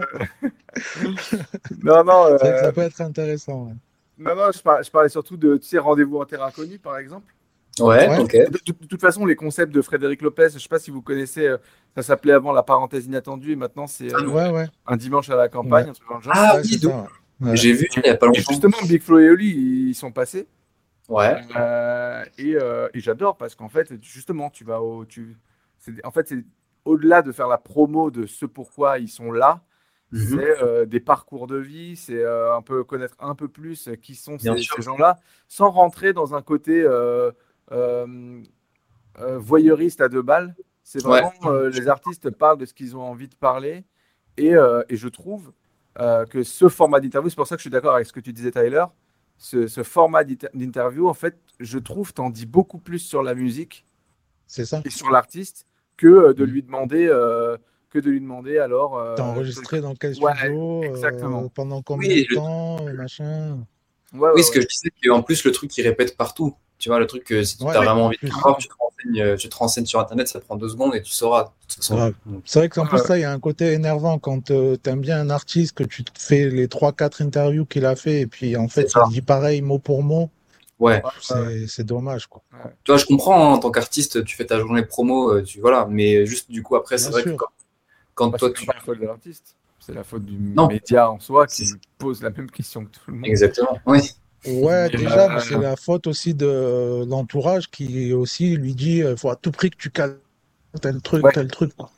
non, non, C'est vrai que euh, ça peut être intéressant. ouais. non, non, je parlais, je parlais surtout de, tu sais, rendez-vous en terre inconnue, par exemple. Ouais, Ouais. ok. De, de- de toute façon, les concepts de Frédéric Lopez, je sais pas si vous connaissez, euh, ça s'appelait avant la parenthèse inattendue et maintenant c'est euh, Ouais, ouais. un dimanche à la campagne, un truc dans le genre. Ah oui, donc, ça, ouais. J'ai vu il y a pas Et longtemps. justement, Big Flo et Oli, ils sont passés. Ouais. Euh, et euh, et j'adore parce qu'en fait, justement, tu vas au. Tu, en fait, c'est au-delà de faire la promo de ce pourquoi ils sont là, Mhm. c'est euh, des parcours de vie, c'est un peu connaître un peu plus qui sont Bien ces, gens-là, sans rentrer dans un côté voyeuriste à deux balles. C'est vraiment les artistes parlent de ce qu'ils ont envie de parler. Et, et je trouve euh, que ce format d'interview, c'est pour ça que je suis d'accord avec ce que tu disais, Tyler, ce, ce format d'inter- d'interview, en fait, je trouve, t'en dis beaucoup plus sur la musique C'est ça. et sur l'artiste que euh, de Mm. lui demander, euh, que de lui demander alors. euh, T'as enregistré dans quel Ouais, studio, euh, exactement. pendant combien Oui, de temps, machin? Ouais, ouais, Oui, ce que je disais, c'est qu'en plus, le truc, il répète partout. Tu vois, le truc, que si tu Ouais, as ouais, vraiment en envie de savoir, tu te, renseignes, euh, tu te renseignes sur Internet, ça prend deux secondes et tu sauras. Ouais. C'est vrai qu'en Ouais. plus, ça, il y a un côté énervant quand euh, t'aimes bien un artiste, que tu te fais les trois, quatre interviews qu'il a fait, et puis en fait, il dit pareil mot pour mot. Ouais. C'est dommage, quoi. Tu vois, je comprends, hein, en tant qu'artiste, tu fais ta journée promo, euh, tu, voilà. Mais juste, du coup, après, c'est vrai sûr. que quand, quand toi, c'est tu. pas la faute de l'artiste, c'est la faute du Non. média en soi qui pose la même question que tout le monde. Exactement. Oui. Ouais, déjà, euh, mais c'est la faute aussi de l'entourage qui aussi lui dit, il faut à tout prix que tu cales tel truc, Ouais. tel truc, quoi.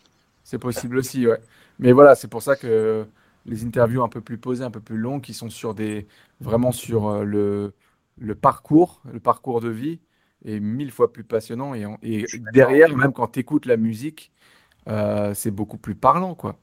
C'est possible aussi, ouais. Mais voilà, c'est pour ça que les interviews un peu plus posées, un peu plus longues, qui sont sur des vraiment sur euh, le, le parcours, le parcours de vie, est mille fois plus passionnant. Et, et derrière, même quand tu écoutes la musique, euh, c'est beaucoup plus parlant, quoi.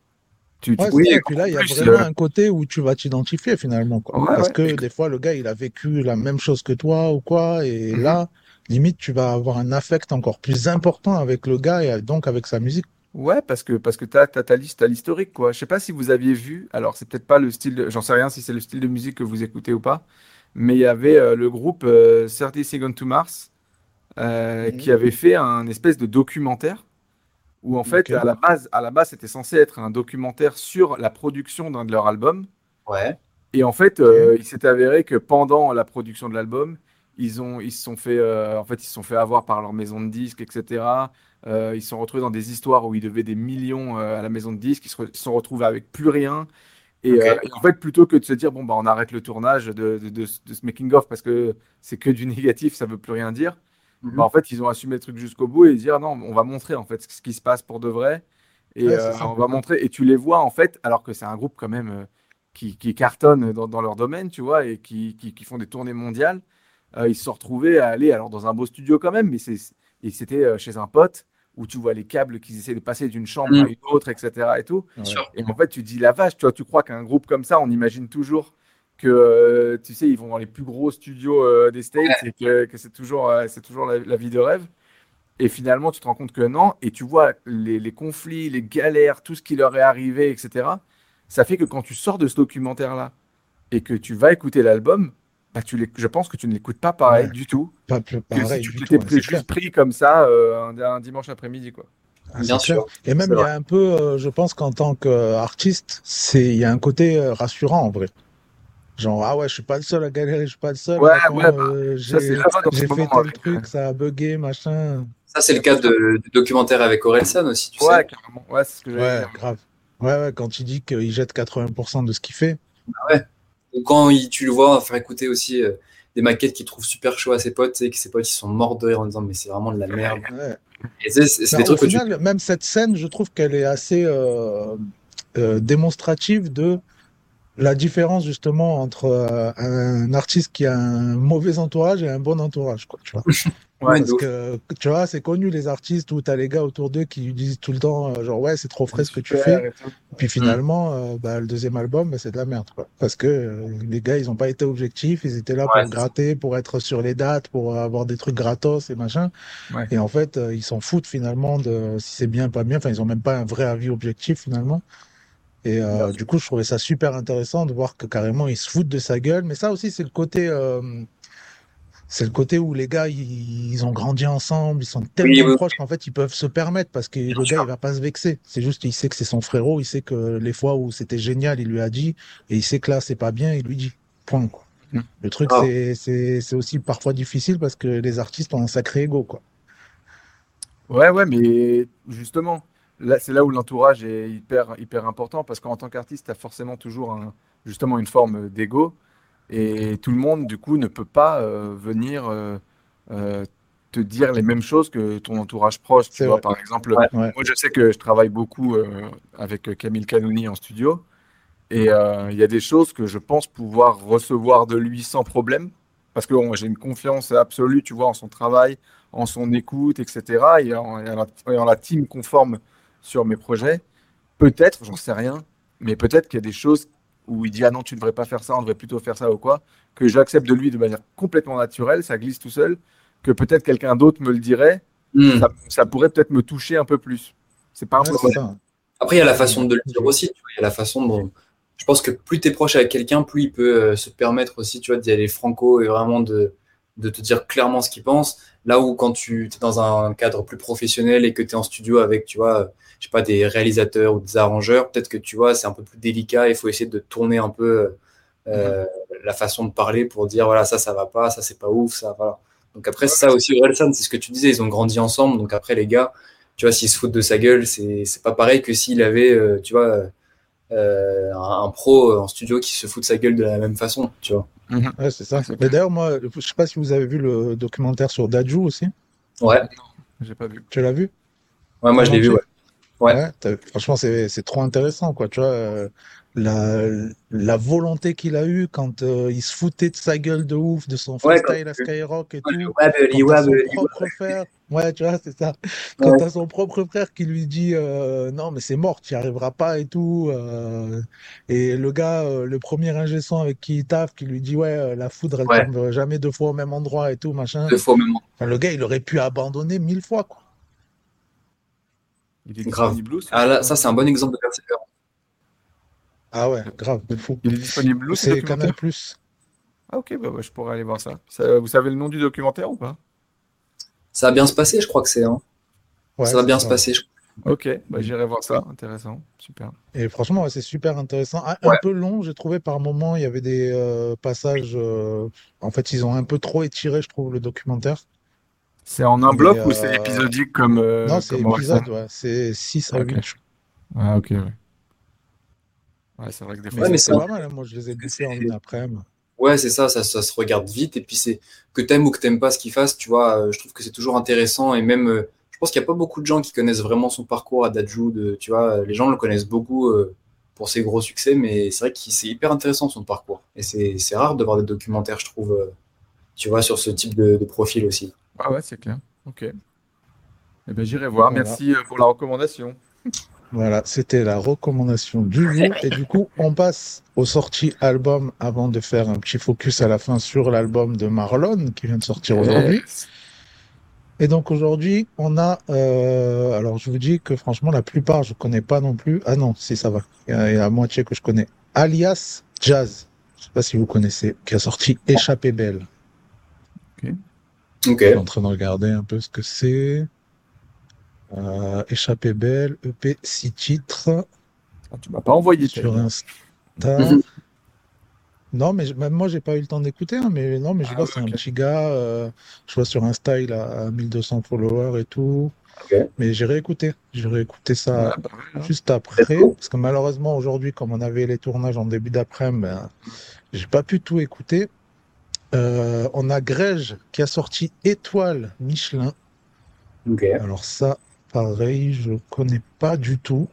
Tu, tu- Ouais, Oui, et puis là, il y a vraiment euh, un côté où tu vas t'identifier finalement, quoi. Ouais, Parce que des fois, le gars, il a vécu la même chose que toi ou quoi, et Mhm. là, limite, tu vas avoir un affect encore plus important avec le gars et donc avec sa musique. Ouais, parce que, parce que tu as, ta liste, l'historique, quoi. Je sais pas si vous aviez vu, alors c'est peut-être pas le style, j'en sais rien si c'est le style de musique que vous écoutez ou pas, mais il y avait euh, le groupe euh, 30 Seconds to Mars euh, Mhm. qui avait fait un espèce de documentaire où en fait, à la base, à la base, c'était censé être un documentaire sur la production d'un de leurs albums. Ouais. Et en fait, euh, il s'est avéré que pendant la production de l'album, ils ont, ils se sont fait, euh, en fait, ils se sont fait avoir par leur maison de disques, etc. Euh, ils se sont retrouvés dans des histoires où ils devaient des millions euh, à la maison de disques. Ils se, re- se sont retrouvés avec plus rien. Et, euh, en fait, plutôt que de se dire bon bah on arrête le tournage de, de, de, ce- de ce making of parce que c'est que du négatif, ça veut plus rien dire. Mhm. Bah, en fait, ils ont assumé le truc jusqu'au bout et dire non, on va montrer en fait ce qui se passe pour de vrai et Ouais, euh, ça. on va montrer et tu les vois en fait alors que c'est un groupe quand même euh, qui, qui cartonne dans, dans leur domaine, tu vois, et qui, qui, qui font des tournées mondiales. Euh, ils se sont retrouvés à aller alors dans un beau studio quand même, mais c'était euh, chez un pote où tu vois les câbles qu'ils essaient de passer d'une chambre Mm. à une autre, etc. et tout. Et en fait, tu dis la vache, tu vois, tu crois qu'un groupe comme ça, on imagine toujours que, euh, tu sais, ils vont dans les plus gros studios euh, des States et que, que c'est toujours, euh, c'est toujours la, la vie de rêve. Et finalement, tu te rends compte que non, et tu vois les, les conflits, les galères, tout ce qui leur est arrivé, etc. Ça fait que quand tu sors de ce documentaire-là et que tu vas écouter l'album, bah, tu je pense que tu ne l'écoutes pas pareil Ouais. du tout Pas plus que pareil si tu du t'étais tout, hein, juste pris comme ça euh, un, un dimanche après-midi, quoi. Ah, Bien clair. sûr. Et même, il y a un peu, euh, je pense qu'en tant qu'artiste, c'est, il y a un côté euh, rassurant en vrai. Genre, ah ouais, je suis pas le seul à galérer, je suis pas le seul. Ouais, Attends, ouais, bah, euh, Ça, c'est j'ai, fait moment tel avec, euh, truc, ça a bugué, machin. Ça, c'est le cas de, du documentaire avec Orelsan aussi, tu Ouais, sais. carrément. Ouais, c'est ce que j'allais Ouais, dire. grave. Ouais, ouais, quand il dit qu'il jette 80% de ce qu'il fait. Ou quand il- tu le vois faire écouter aussi euh, des maquettes qu'il trouve super chaud à ses potes, sais, que ses potes ils sont morts de rire en disant mais c'est vraiment de la merde. Ouais. Et c'est des au trucs que tu. final, même cette scène, je trouve qu'elle est assez euh, euh, démonstrative de la différence justement entre euh, un artiste qui a un mauvais entourage et un bon entourage, quoi, tu vois. Ouais, Parce que, tu vois, c'est connu, les artistes où t'as les gars autour d'eux qui lui disent tout le temps, euh, genre, ouais, c'est trop frais ce que tu fais. et. Puis finalement, euh, bah, le deuxième album, bah, c'est de la merde, quoi. Parce que les gars, ils ont pas été objectifs, ils étaient là Ouais, pour gratter, pour être sur les dates, pour avoir des trucs gratos et machin. Ouais. Et en fait, ils s'en foutent finalement de si c'est bien, pas bien. Enfin, ils ont même pas un vrai avis objectif finalement. Et euh, du coup, je trouvais ça super intéressant de voir que carrément ils se foutent de sa gueule. Mais ça aussi, c'est le côté, euh, c'est le côté où les gars, ils, ils ont grandi ensemble, ils sont tellement Oui, oui. proches qu'en fait, ils peuvent se permettre parce que le gars, il va pas se vexer. C'est juste, il sait que c'est son frérot, il sait que les fois où c'était génial, il lui a dit, et il sait que là, c'est pas bien, il lui dit. Point. Quoi. Mm. Le truc, Ah. c'est, c'est, c'est aussi parfois difficile parce que les artistes ont un sacré ego, quoi. Ouais, ouais, mais justement, c'est là où l'entourage est hyper, hyper important parce qu'en tant qu'artiste, tu as forcément toujours un, justement une forme d'ego et tout le monde, du coup, ne peut pas euh, venir euh, euh, te dire les mêmes choses que ton entourage proche. Tu vois, vrai. par exemple, Ouais. Ouais. moi, je sais que je travaille beaucoup avec Camille Canouni en studio et il y a des choses que je pense pouvoir recevoir de lui sans problème parce que bon, j'ai une confiance absolue, tu vois, en son travail, en son écoute, etc. Et en, et en la, et en la team conforme sur mes projets. Peut-être, j'en sais rien, mais peut-être qu'il y a des choses où il dit ah non, tu ne devrais pas faire ça, on devrait plutôt faire ça ou quoi, que j'accepte de lui de manière complètement naturelle, ça glisse tout seul, que peut-être quelqu'un d'autre me le dirait, Hmm. ça, ça pourrait peut-être me toucher un peu plus. C'est pas Ouais, impossible. ça. Après, il y a la façon de le dire aussi. tu vois, Il y a la façon dont. Je pense que plus tu es proche avec quelqu'un, plus il peut euh, se permettre aussi, tu vois, d'y aller franco et vraiment de, de te dire clairement ce qu'il pense. Là où quand tu es dans un cadre plus professionnel et que tu es en studio avec, tu vois, euh, je sais pas, des réalisateurs ou des arrangeurs, peut-être que tu vois, c'est un peu plus délicat. Il faut essayer de tourner un peu euh, la façon de parler pour dire, voilà, ça, ça va pas, ça, c'est pas ouf, ça, voilà. Donc après, c'est ça aussi, Orelsan, c'est ce que tu disais, ils ont grandi ensemble. Donc après, les gars, tu vois, s'ils se foutent de sa gueule, c'est c'est pas pareil que s'il avait, euh, tu vois, euh, un, un pro en studio qui se fout de sa gueule de la même façon, tu vois. Ouais, c'est ça. Mais d'ailleurs, moi, je sais pas si vous avez vu le documentaire sur Daju aussi. Ouais, J'ai pas vu. Tu l'as vu? ouais moi je l'ai vu, ouais. Ouais. franchement, c'est trop intéressant, quoi. Tu vois, euh, la, la volonté qu'il a eue quand euh, il se foutait de sa gueule de ouf, de son Ouais, freestyle à Skyrock et le tout. Quand son propre frère, ouais, tu vois, c'est ça. Quand t'as son propre frère qui lui dit euh, non, mais c'est mort, tu n'y arriveras pas et tout. et le gars, le premier ingé son avec qui il taffe, qui lui dit ouais, la foudre, elle tombe jamais deux fois au même endroit et tout, machin. Deux fois au même Enfin, le gars, il aurait pu abandonner mille fois, quoi. Il est Grave. disponible où ce- Ah là, ça c'est un bon exemple de persévérance. Ah ouais, grave, de fou. Il est disponible où ce C'est documentaire Canal Plus. Ah ok, bah, ouais, je pourrais aller voir ça. Ça- Vous savez le nom du documentaire ou pas? Ça va bien se passer, je crois que c'est. Hein. Ouais, ça va bien ça. se passer. je- Ok, bah, j'irai voir ça. Intéressant, super. Et franchement, ouais, c'est super intéressant. Un, peu long, j'ai trouvé par moments, il y avait des euh, passages. euh, En fait, ils ont un peu trop étiré, je trouve, le documentaire. C'est en un bloc ou euh, c'est épisodique comme euh, non, c'est épisode, ouais. C'est 6 à Ok. 8. Ah ok, ouais. Ouais, c'est vrai que des fois. Ouais, c'est pas mal, hein. Moi, je les ai bouffés en une après-midi. Ouais, c'est ça, ça, ça se regarde vite. Et puis c'est que t'aimes ou que t'aimes pas ce qu'il fasse, tu vois, euh, je trouve que c'est toujours intéressant. Et même, euh, je pense qu'il n'y a pas beaucoup de gens qui connaissent vraiment son parcours à Daju. De, tu vois, les gens le connaissent beaucoup euh, pour ses gros succès, mais c'est vrai que c'est hyper intéressant son parcours. Et c'est c'est rare de voir des documentaires, je trouve, euh, tu vois, sur ce type de, de profil aussi. Ah ouais, c'est clair. Ok. Eh ben, j'irai voir. Voilà. Merci euh, pour la recommandation. Voilà, c'était la recommandation du jour. Et du coup, on passe aux sorties albums avant de faire un petit focus à la fin sur l'album de Marlon qui vient de sortir aujourd'hui. Yes. Et donc aujourd'hui, on a. euh, alors je vous dis que franchement, la plupart, je connais pas non plus. Ah non, si ça va. Il y a, il y a la moitié que je connais. Alias Jazz. Je sais pas si vous connaissez, qui a sorti Échappée Belle. Je suis en train de regarder un peu ce que c'est. Euh, Échappée Belle, EP 6 titres Ah, tu m'as pas envoyé. sur. Insta. Mhm. Non, mais je- même moi, j'ai pas eu le temps d'écouter, hein, mais non, mais je Ah vois, c'est un petit gars, euh, je vois sur Insta, il a 1200 followers et tout. Mais j'ai réécouté, j'ai réécouté ça Ah, bah, juste après, parce que malheureusement, aujourd'hui, comme on avait les tournages en début d'après-midi, ben, j'ai pas pu tout écouter. Euh, on a Grège qui a sorti Étoile Michelin. Alors ça, pareil, je connais pas du tout.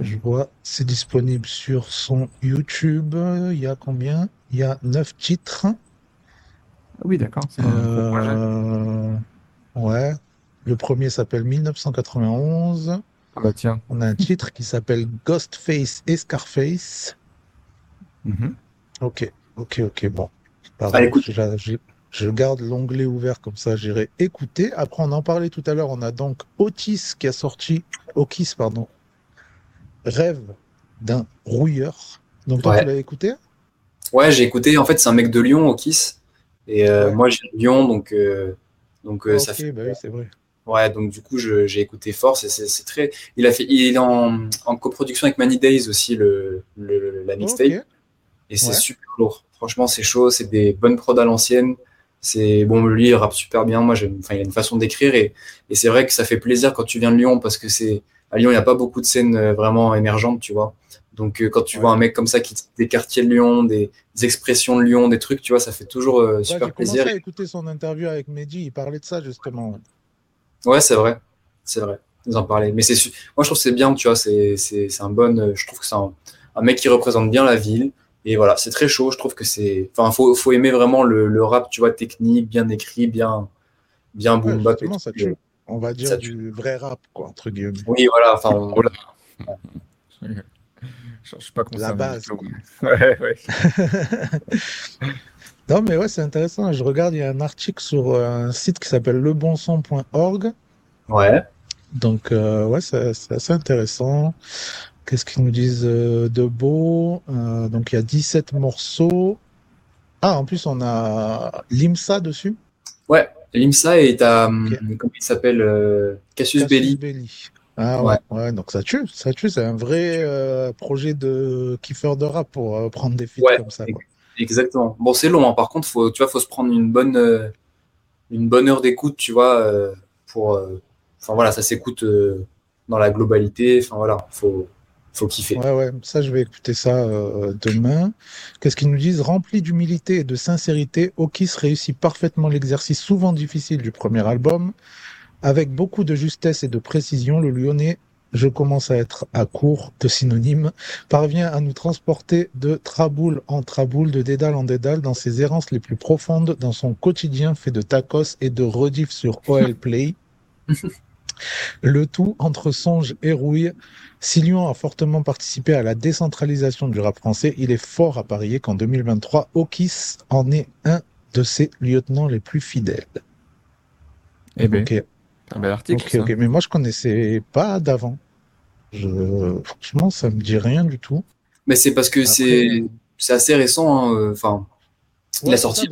Je vois, c'est disponible sur son YouTube. Il y a combien? Il y a neuf titres. Ah oui, d'accord. Euh, Ouais. Le premier s'appelle 1991. Ah bah tiens. On a un titre qui s'appelle Ghostface et Scarface. Mhm. Ok, ok, ok, bon. Ah, écoute. je, garde l'onglet ouvert comme ça, j'irai écouter. Après, on en parlait tout à l'heure, on a donc Otis qui a sorti, Okis, pardon, Rêve d'un rouilleur. Donc toi, Ouais. tu l'as écouté? Ouais, j'ai écouté. En fait, c'est un mec de Lyon, Okis. Et euh, Ouais. moi, j'ai Lyon, donc, euh, donc euh, ça fait. bah oui, c'est vrai. Ouais, donc du coup, j'ai écouté Force et c'est très. Il a fait, il est en, en coproduction avec Many Days aussi le, le- la mixtape. Et c'est Ouais. super lourd. Franchement, c'est chaud, c'est des bonnes prods à l'ancienne. C'est bon, lui, il rappe super bien. Moi, j'aime. Enfin, il a une façon d'écrire et, et c'est vrai que ça fait plaisir quand tu viens de Lyon parce que c'est à Lyon, il n'y a pas beaucoup de scènes euh, vraiment émergentes, tu vois. Donc euh, quand tu Ouais. vois un mec comme ça qui des quartiers de Lyon, des, des expressions de Lyon, des trucs, tu vois, ça fait toujours euh, Ouais, super j'ai commencé plaisir. à écouter son interview avec Mehdi, il parlait de ça justement. Ouais, c'est vrai. C'est vrai. Vous en parlez. Mais c'est, moi, je trouve que c'est bien, tu vois. C'est, un bon, euh, je trouve que c'est un, un mec qui représente bien la ville. Et voilà, c'est très chaud. Je trouve que c'est, enfin, faut, faut aimer vraiment le, le rap, tu vois, technique, bien écrit, bien, bien Ouais, boom bap. ça tue. On va dire Ça du vrai rap, quoi, entre guillemets. Oui, voilà. Enfin, on- Oh là. Je je suis pas concerné. La base, du tout. quoi. Ouais, ouais. Non, mais ouais, c'est intéressant. Je regarde, il y a un article sur euh, un site qui s'appelle lebonson.org. ouais. Donc, euh, ouais, c'est assez intéressant. Qu'est-ce qu'ils nous disent euh, de beau? Euh, donc, il y a 17 morceaux. Ah, en plus, on a Limsa dessus. Ouais. Limsa t'as, Ok. hum, comment il s'appelle, euh, Cassius Cassius Belli. Belli. Ah ouais, ouais, donc ça tue, ça tue, c'est un vrai euh, projet de kiffeur de rap pour euh, prendre des feats Ouais, comme ça. quoi. Exactement. Bon, c'est long, hein. Par contre, faut, tu vois, faut se prendre une bonne, euh, une bonne heure d'écoute, tu vois, euh, pour, euh, enfin voilà, ça s'écoute euh, dans la globalité. Enfin voilà, faut, faut kiffer. Ouais, ouais, ça je vais écouter ça euh, demain. Qu'est-ce qu'ils nous disent? Rempli d'humilité et de sincérité, Okis réussit parfaitement l'exercice souvent difficile du premier album. Avec beaucoup de justesse et de précision, le Lyonnais, je commence à être à court de synonymes, parvient à nous transporter de traboule en traboule, de dédale en dédale, dans ses errances les plus profondes, dans son quotidien fait de tacos et de rediff sur OL Play. Le tout entre songe et rouille. Si Lyon a fortement participé à la décentralisation du rap français, il est fort à parier qu'en 2023, Okis en est un de ses lieutenants les plus fidèles. Eh Ok, un bel article. ok, ça. ok. Mais moi, je connaissais pas d'avant. Je... Franchement, ça me dit rien du tout. Mais c'est parce que Après, c'est, c'est assez récent. hein, euh, Enfin, il ouais, a c'est sorti ça,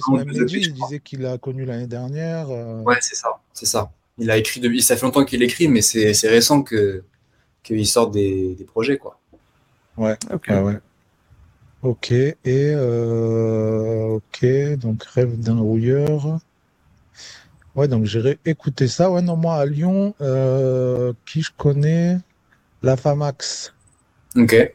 il disait qu'il a connu l'année dernière. euh, Ouais, c'est ça, c'est ça. Il a écrit depuis, ça fait longtemps qu'il écrit, mais c'est, c'est récent que, qu'il sort des, des projets, quoi. Ouais, Ok. ouais, ouais. Ok, et euh, ok, donc rêve d'un rouilleur. Ouais, donc j'irai écouter ça. Ouais, non, moi à Lyon, euh, qui je connais, La Famax. Ok.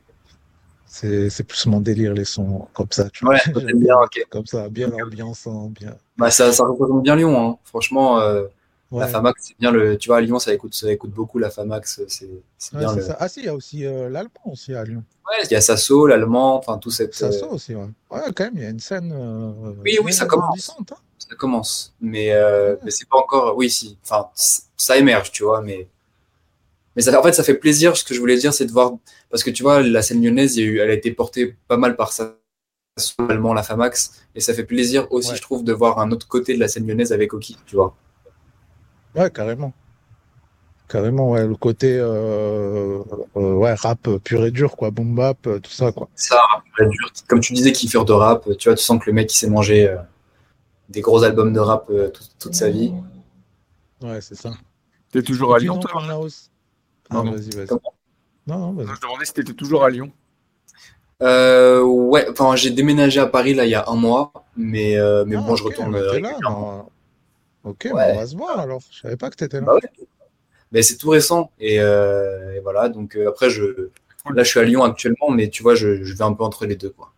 C'est c'est plus mon délire les sons comme ça, tu vois. Ouais, t'aimes bien bien, comme ça, bien ambiançant, bien. Bah, ça, ça représente bien Lyon, hein. Franchement, euh, la Famax, c'est bien le, tu vois, à Lyon, ça écoute, ça écoute beaucoup la Famax, c'est, c'est ouais, bien c'est le, ça. Ah si, il y a aussi euh, l'Allemand aussi à Lyon. ouais, il y a Sasso, l'allemand, enfin, tout cette, Ça euh, aussi, ouais. Ouais, quand même, il y a une scène euh, Oui, oui, ça commence. hein. ça commence. Mais, euh, Ouais. mais c'est pas encore, oui, si, enfin, ça émerge, tu vois, mais, mais ça, en fait, ça fait plaisir. Ce que je voulais dire, c'est de voir, parce que tu vois, la scène lyonnaise, elle a été portée pas mal par ça, allemand, la Famax, et ça fait plaisir aussi, je trouve, de voir un autre côté de la scène lyonnaise avec Oki, tu vois. Ouais, carrément. Carrément, ouais, le côté euh, euh, ouais, rap pur et dur, quoi, boom bap, euh, tout ça, quoi. Ça, rap dur. Comme tu disais, kiffeur de rap, tu vois, tu sens que le mec, il s'est mangé euh, des gros albums de rap euh, toute, toute sa vie. Ouais, c'est ça. T'es toujours à Lyon, toi on a aussi- Ah, vas-y, vas-y. Non, non, vas-y. Je demandais si t'étais toujours à Lyon. Euh, ouais, enfin, j'ai déménagé à Paris là il y a un mois, mais, euh, mais Ah, bon, je retourne euh, là, bah, Ok, bah, Ouais. on va se voir alors. Je savais pas que t'étais là. Bah ouais. Mais c'est tout récent et, euh, et voilà. Donc euh, après, je là, je suis à Lyon actuellement, mais tu vois, je, je vais un peu entre les deux, quoi.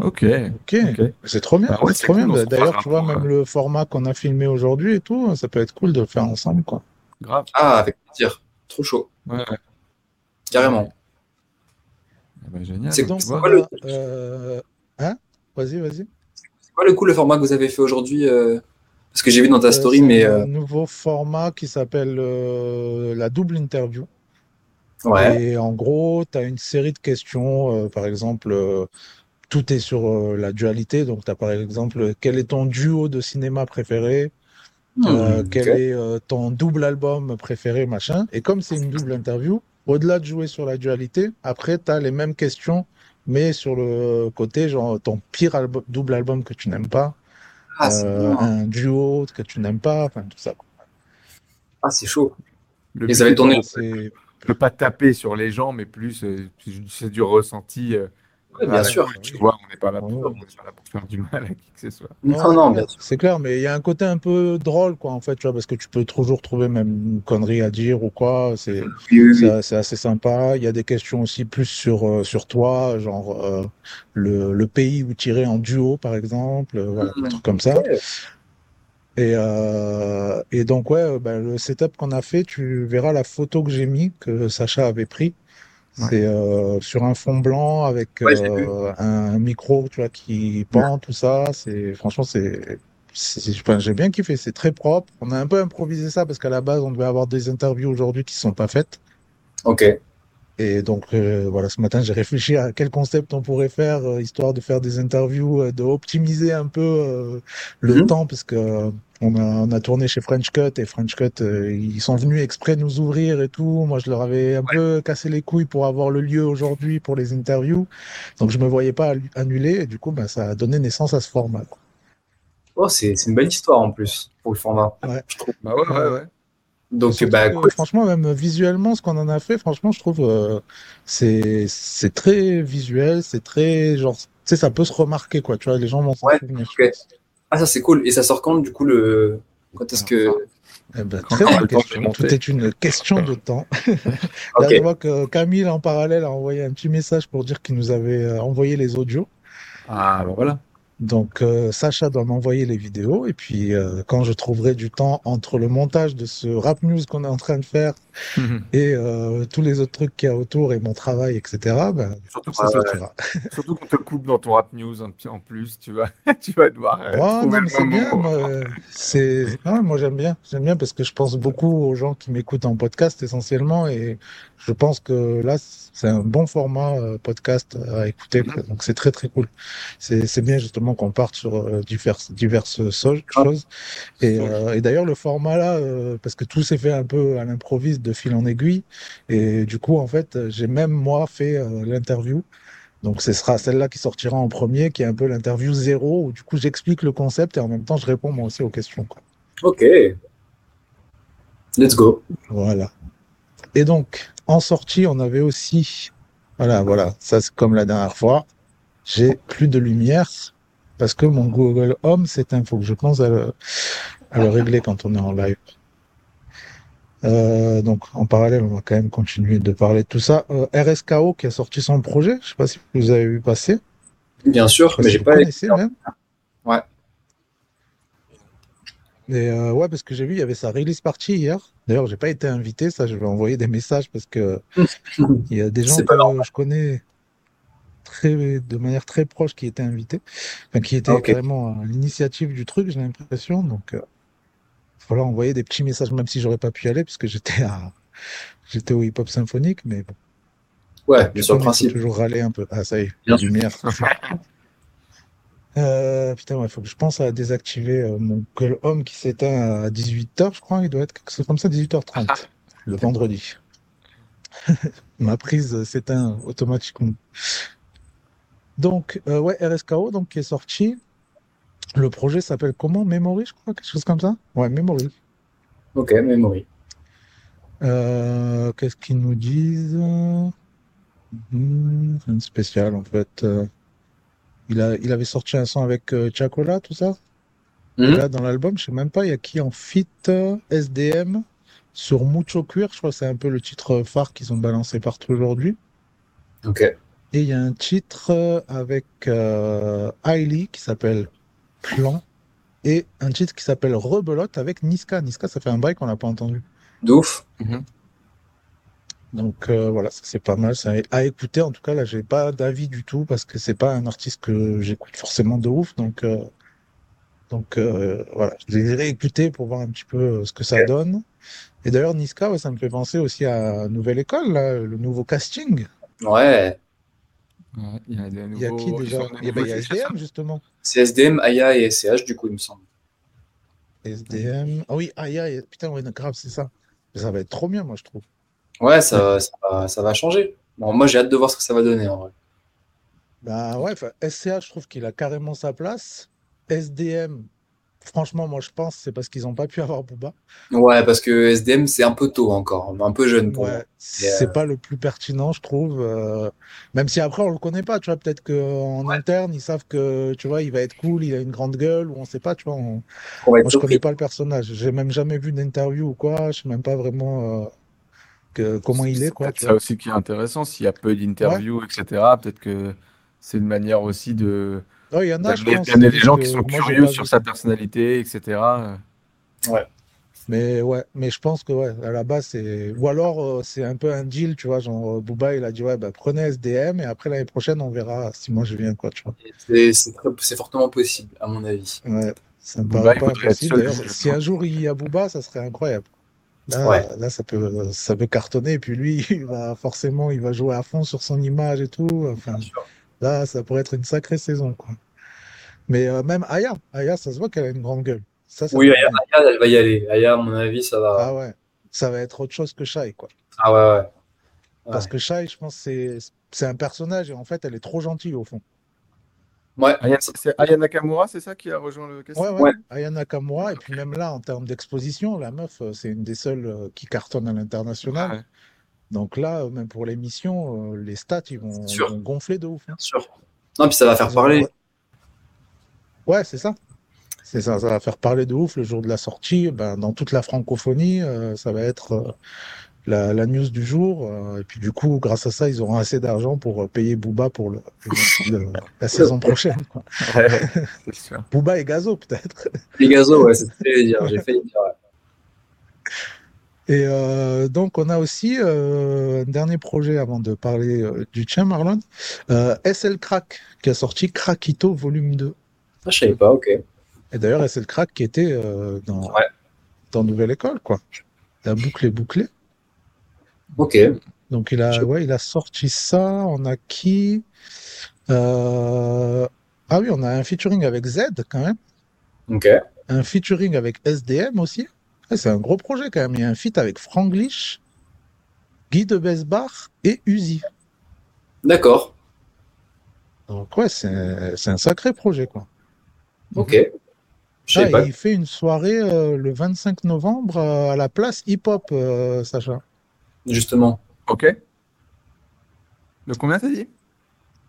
Ok. Ok, Ok. c'est trop bien. Bah ouais, c'est trop cool, bien. D'ailleurs, tu vois, même euh, le format qu'on a filmé aujourd'hui et tout, ça peut être cool de le faire ensemble, quoi. Grave. Ah, avec plaisir. Trop chaud, Ouais, carrément. Ben, génial. C'est- Donc, tu vois. quoi, le- euh, Hein? Vas-y, vas-y. C'est quoi le coup le format que vous avez fait aujourd'hui euh, Parce que j'ai vu dans ta Euh, story, mais un euh, nouveau format qui s'appelle euh, la double interview. ouais. Et en gros, tu as une série de questions. par exemple, tout est sur euh, la dualité. Donc, tu as par exemple, quel est ton duo de cinéma préféré? Euh, Hmm, quel est euh, ton double album préféré, machin. Et comme c'est une double interview, au-delà de jouer sur la dualité, après, tu as les mêmes questions, mais sur le côté, genre ton pire double album que tu n'aimes pas, Ah, euh, un duo que tu n'aimes pas, enfin tout ça. Ah, c'est chaud. Le est tourner. Voilà, c'est de pas taper sur les gens, mais plus euh, c'est du ressenti. Ouais, bien sûr. Tu vois, on n'est pas là pour, Ouais, on ouais. n'est pas là pour faire du mal à qui que ce soit. Non, Non, c'est non, clair, bien sûr. c'est clair, mais il y a un côté un peu drôle, quoi, en fait, tu vois, parce que tu peux toujours trouver même une connerie à dire ou quoi. C'est Oui, oui, oui. c'est c'est assez sympa. Il y a des questions aussi plus sur euh, sur toi, genre euh, le le pays où tu irais en duo, par exemple, euh, voilà, Hmm, trucs comme ça. Et, euh, et donc, ouais, ben, le setup qu'on a fait, tu verras la photo que j'ai mis, que Sacha avait pris. Ouais. C'est euh, sur un fond blanc avec Ouais, euh, un micro, tu vois, qui pend, tout ça. C'est franchement, c'est, j'ai bien kiffé. C'est très propre. On a un peu improvisé ça parce qu'à la base, on devait avoir des interviews aujourd'hui qui sont pas faites. Ok. Et donc, euh, voilà, ce matin, j'ai réfléchi à quel concept on pourrait faire, euh, histoire de faire des interviews, euh, de optimiser un peu euh, le Mhm. temps, parce que euh, on a, on a tourné chez French Cut, et French Cut, euh, ils sont venus exprès nous ouvrir et tout. Moi, je leur avais un peu cassé les couilles pour avoir le lieu aujourd'hui pour les interviews. Donc, je me voyais pas annuler, et du coup, bah, ça a donné naissance à ce format. Oh, c'est une belle histoire en plus pour le format. Ouais. Je trouve. Bah ouais, ouais, ouais. Donc, bah, que, franchement, même visuellement, ce qu'on en a fait, franchement, je trouve, euh, c'est, très visuel, c'est très, genre, tu sais, ça peut se remarquer, quoi, tu vois, les gens vont s'en Ouais, souvenir. Ah, ça, c'est cool. Et ça sort quand, du coup, le. Quand est-ce que. Eh ben, très bonne question. Tout est une question de temps. Ok. Là, je vois que Camille, en parallèle, a envoyé un petit message pour dire qu'il nous avait euh, envoyé les audios. Ah, bah voilà. Donc, euh, Sacha doit m'envoyer les vidéos. Et puis, euh, quand je trouverai du temps entre le montage de ce rap news qu'on est en train de faire et euh, tous les autres trucs qu'il y a autour et mon travail, etc., ben, Surtout, ça sortira. surtout qu'on te coupe dans ton rap news un petit- en plus, tu vas, tu vas devoir euh, Ouais, non, trouver mais c'est bien. Moi, euh, c'est, non, moi j'aime bien. J'aime bien parce que je pense beaucoup aux gens qui m'écoutent en podcast essentiellement et je pense que là, c'est un bon format euh, podcast à écouter. quoi. Donc c'est très très cool. C'est, c'est bien justement qu'on parte sur euh, diverses, diverses so- choses. Et, euh, et d'ailleurs, le format là, euh, parce que tout s'est fait un peu à l'improviste de fil en aiguille. Et du coup, en fait, j'ai même moi fait euh, l'interview. Donc, ce sera celle-là qui sortira en premier, qui est un peu l'interview zéro, où du coup, j'explique le concept et en même temps, je réponds moi aussi aux questions. quoi. Ok. Let's go. Voilà. Et donc, en sortie, on avait aussi, voilà, voilà, ça c'est comme la dernière fois, j'ai plus de lumière parce que mon Google Home s'éteint. Il faut que je pense à le, à le régler quand on est en live. Euh, donc, en parallèle, on va quand même continuer de parler de tout ça. Euh, RSKO qui a sorti son projet, je sais pas si vous avez vu passer. Bien Je sûr, mais si j'ai pas. connaissez même. Ouais. Et euh, ouais, parce que j'ai vu, il y avait sa release party hier. D'ailleurs, j'ai pas été invité, ça, je vais envoyer des messages parce que il y a des gens que je connais très, de manière très proche qui étaient invités, enfin, qui étaient Ah, ok. carrément à l'initiative du truc, j'ai l'impression. Donc, voilà, envoyer des petits messages, même si j'aurais pas pu y aller, puisque j'étais à, j'étais au hip-hop symphonique, mais bon, Ouais, bien tu sûr, le principe. toujours râler un peu. Ah, ça y est, Bien lumière. Euh, putain, il faut que je pense à désactiver euh, mon Google Home qui s'éteint à 18h, je crois. Il doit être quelque chose comme ça, 18h30, le vendredi. Ma prise euh, s'éteint automatiquement. Donc, euh, ouais, RSKO, donc, qui est sorti. Le projet s'appelle comment? Memory, je crois, quelque chose comme ça? Ouais, Memory. Ok, memory. Euh, qu'est-ce qu'ils nous disent? Hmm, rien de spécial, en fait. Euh, il a, il avait sorti un son avec euh, Chacola, tout ça? Mhm. là, dans l'album, je sais même pas, il y a qui en euh, SDM sur Mucho Cuir, je crois que c'est un peu le titre phare qu'ils ont balancé partout aujourd'hui. Ok. Et il y a un titre avec euh, Hailey qui s'appelle Plan et un titre qui s'appelle Rebelote avec Niska. Niska, ça fait un bail qu'on n'a pas entendu. De ouf. Donc euh, voilà, ça c'est pas mal. Ça à écouter. En tout cas, là, j'ai pas d'avis du tout parce que c'est pas un artiste que j'écoute forcément de ouf. Donc euh, Donc euh, voilà, je les ai réécoutés pour voir un petit peu euh, ce que ça donne. Et d'ailleurs, Niska, ouais, ça me fait penser aussi à Nouvelle École, là, le nouveau casting. Ouais. Ouais, il y a des Il y a qui déjà ils sont Il y a, bah, il y SDM, justement. C'est SDM, Aya et SCH, du coup, il me semble. SDM. Ah oui, aïe, aïe, putain, ouais, grave, c'est ça. Ça va être trop bien, moi, je trouve. Ouais, ça, ça, va, ça va changer. Bon, moi, j'ai hâte de voir ce que ça va donner, en vrai. Bah ouais, SCH, je trouve qu'il a carrément sa place. SDM, franchement, moi, je pense c'est parce qu'ils n'ont pas pu avoir Booba. Ouais, parce que SDM, c'est un peu tôt encore, un peu jeune pour moi. Ouais, c'est pas le plus pertinent, je trouve. euh, Même si après, on le connaît pas, tu vois. Peut-être qu'en interne, ils savent que, tu vois, il va être cool, il a une grande gueule, ou on sait pas, tu vois. on- On Moi, je connais surpris. pas le personnage. J'ai même jamais vu d'interview ou quoi. Je sais même pas vraiment euh, que, comment il est, quoi. tu ça vois. aussi qui est intéressant. S'il y a peu d'interviews, etc., peut-être que c'est une manière aussi de Ouais, il y en a, je pense. d'amener c'est les juste gens qui sont curieux sur sa personnalité, etc. Mais ouais, mais je pense que ouais, à la base, c'est. Ou alors, euh, c'est un peu un deal, tu vois. Genre, euh, Booba, il a dit, ouais, bah, prenez SDM et après l'année prochaine, on verra si moi je viens, quoi, tu vois. C'est- fortement possible, à mon avis. Ouais, ça me Booba, paraît il pas impossible. si un jour il y a Booba, ça serait incroyable. Là, Ouais. là ça peut, ça peut cartonner. Et puis lui, il va forcément, il va jouer à fond sur son image et tout. Enfin, Bien sûr. Là, ça pourrait être une sacrée saison, quoi. Mais euh, même Aya, Aya, ça se voit qu'elle a une grande gueule. Ça, ça Oui, Aya, elle va y aller. Aya, à mon avis, ça va. Ah ouais, ça va être autre chose que Shai, quoi. Ah ouais, ouais. Parce que Shai, je pense, c'est c'est un personnage et en fait, elle est trop gentille au fond. Ouais. C'est Aya Nakamura, c'est ça qui a rejoint le casting Ouais, ouais, Ouais. Aya Nakamura. Et puis même là, en termes d'exposition, la meuf, euh, c'est une des seules euh, qui cartonne à l'international. Donc là, euh, même pour l'émission, euh, les stats, ils vont, gonfler de ouf. hein. Bien sûr. Non, puis ça va faire parler. Ouais, c'est ça. C'est ça, ça va faire parler de ouf le jour de la sortie. Ben, dans toute la francophonie, euh, ça va être euh, la, la news du jour. euh, et puis du coup, grâce à ça, ils auront assez d'argent pour payer Booba pour le, le- la saison prochaine. quoi. Ouais, c'est sûr. Booba et Gazo, peut-être. Les gazos, ouais, c'est ce que j'allais dire. J'ai failli dire. ouais. Et euh, donc, on a aussi euh, un dernier projet avant de parler euh, du tien, Marlon. SL Crack, qui a sorti Crackito Volume 2. Ah, je savais pas, ok. Et d'ailleurs, SL Crack qui était dans, Ouais. dans Nouvelle École, quoi. La boucle est bouclée. Ok. Donc, il a, Je- ouais, il a sorti ça. On a qui Ah oui, on a un featuring avec Z, quand même. Ok. Un featuring avec SDM aussi. Ouais, c'est un gros projet, quand même. Il y a un feat avec Franglish, Guy de Besbar et Uzi. D'accord. Donc ouais, c'est un sacré projet quoi. Ok. Ah, pas. il fait une soirée euh, le 25 novembre euh, à la place Hip Hop, euh, Sacha. Justement. Ok. De combien t'as dit?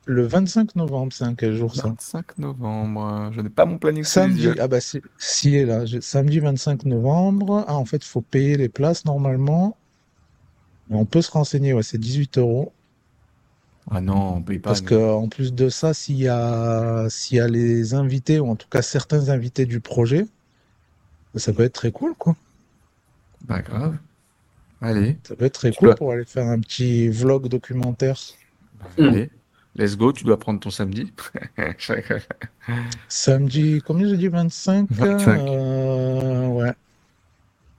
Le 25 novembre, c'est un quel jour ça 25 novembre. Je n'ai pas mon planning Samedi. Ah bah si, si est là. Samedi 25 novembre. Ah en fait, il faut payer les places normalement. On peut se renseigner. Ouais, c'est 18 euros. Ah non, on paye pas. Parce nous. que en plus de ça, s'il y a s'il y a les invités ou en tout cas certains invités du projet, ça peut être très cool quoi. Pas grave. Allez. Ça peut être très cool pour aller faire un petit vlog documentaire. Allez. Let's go, tu dois prendre ton samedi. Samedi, combien j'ai dit 25? 25. Euh, ouais.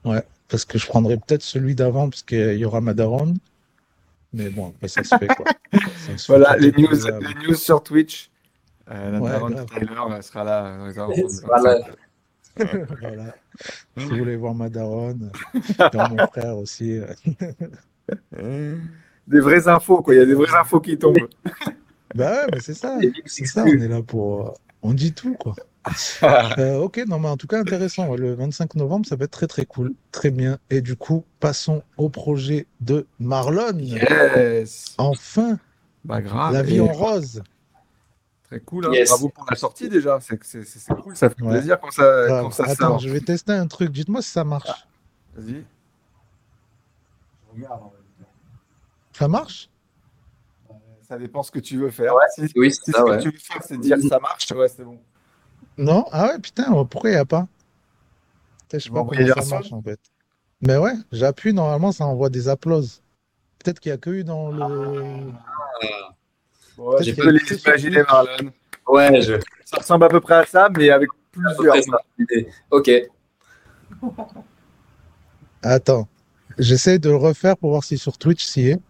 Ouais, parce que je prendrai peut-être celui d'avant parce qu'il y aura Madaron. Mais bon, après ça se fait quoi. Se Voilà, les on news, euh, les news sur Twitch. Euh, la Ouais, daronne de Tyler sera là. dans les alentours Elle sera là. 25. voilà. Si vous voulez voir Madaron, dans mon frère aussi. euh. Des vraies infos, quoi. Il y a des vraies infos qui tombent. Bah ouais, mais c'est ça. C'est ça, on est là pour. euh, On dit tout, quoi. Euh, ok, non, mais en tout cas, intéressant. Le 25 novembre, ça va être très, très cool. Très bien. Et du coup, passons au projet de Marlon. Yes. Enfin, Bah grave. la vie Et en rose. Très cool. hein. Yes. Bravo pour la sortie déjà. C'est c'est- c'est- c'est cool. Ça fait Ouais. plaisir quand ça, Grave. quand ça Attends, sort. je vais tester un truc. Dites-moi si ça marche. Vas-y. Regarde. Ça marche? Ça dépend ce que tu veux faire. Ouais, si Oui, si c'est ce ça, que ouais. tu veux faire, c'est dire ça marche, ouais, c'est bon. Non Ah ouais, putain, pourquoi il n'y a pas? Je sais pas comment ça marche en fait. Mais ouais, j'appuie, normalement, ça envoie des applauses. Peut-être qu'il n'y a que eu dans le. Ouais, Peut-être je peux les imaginer. Marlon. Ouais, je... Ça ressemble à peu près à ça, mais avec plusieurs. Ok. Attends, j'essaie de le refaire pour voir si sur Twitch s'y est.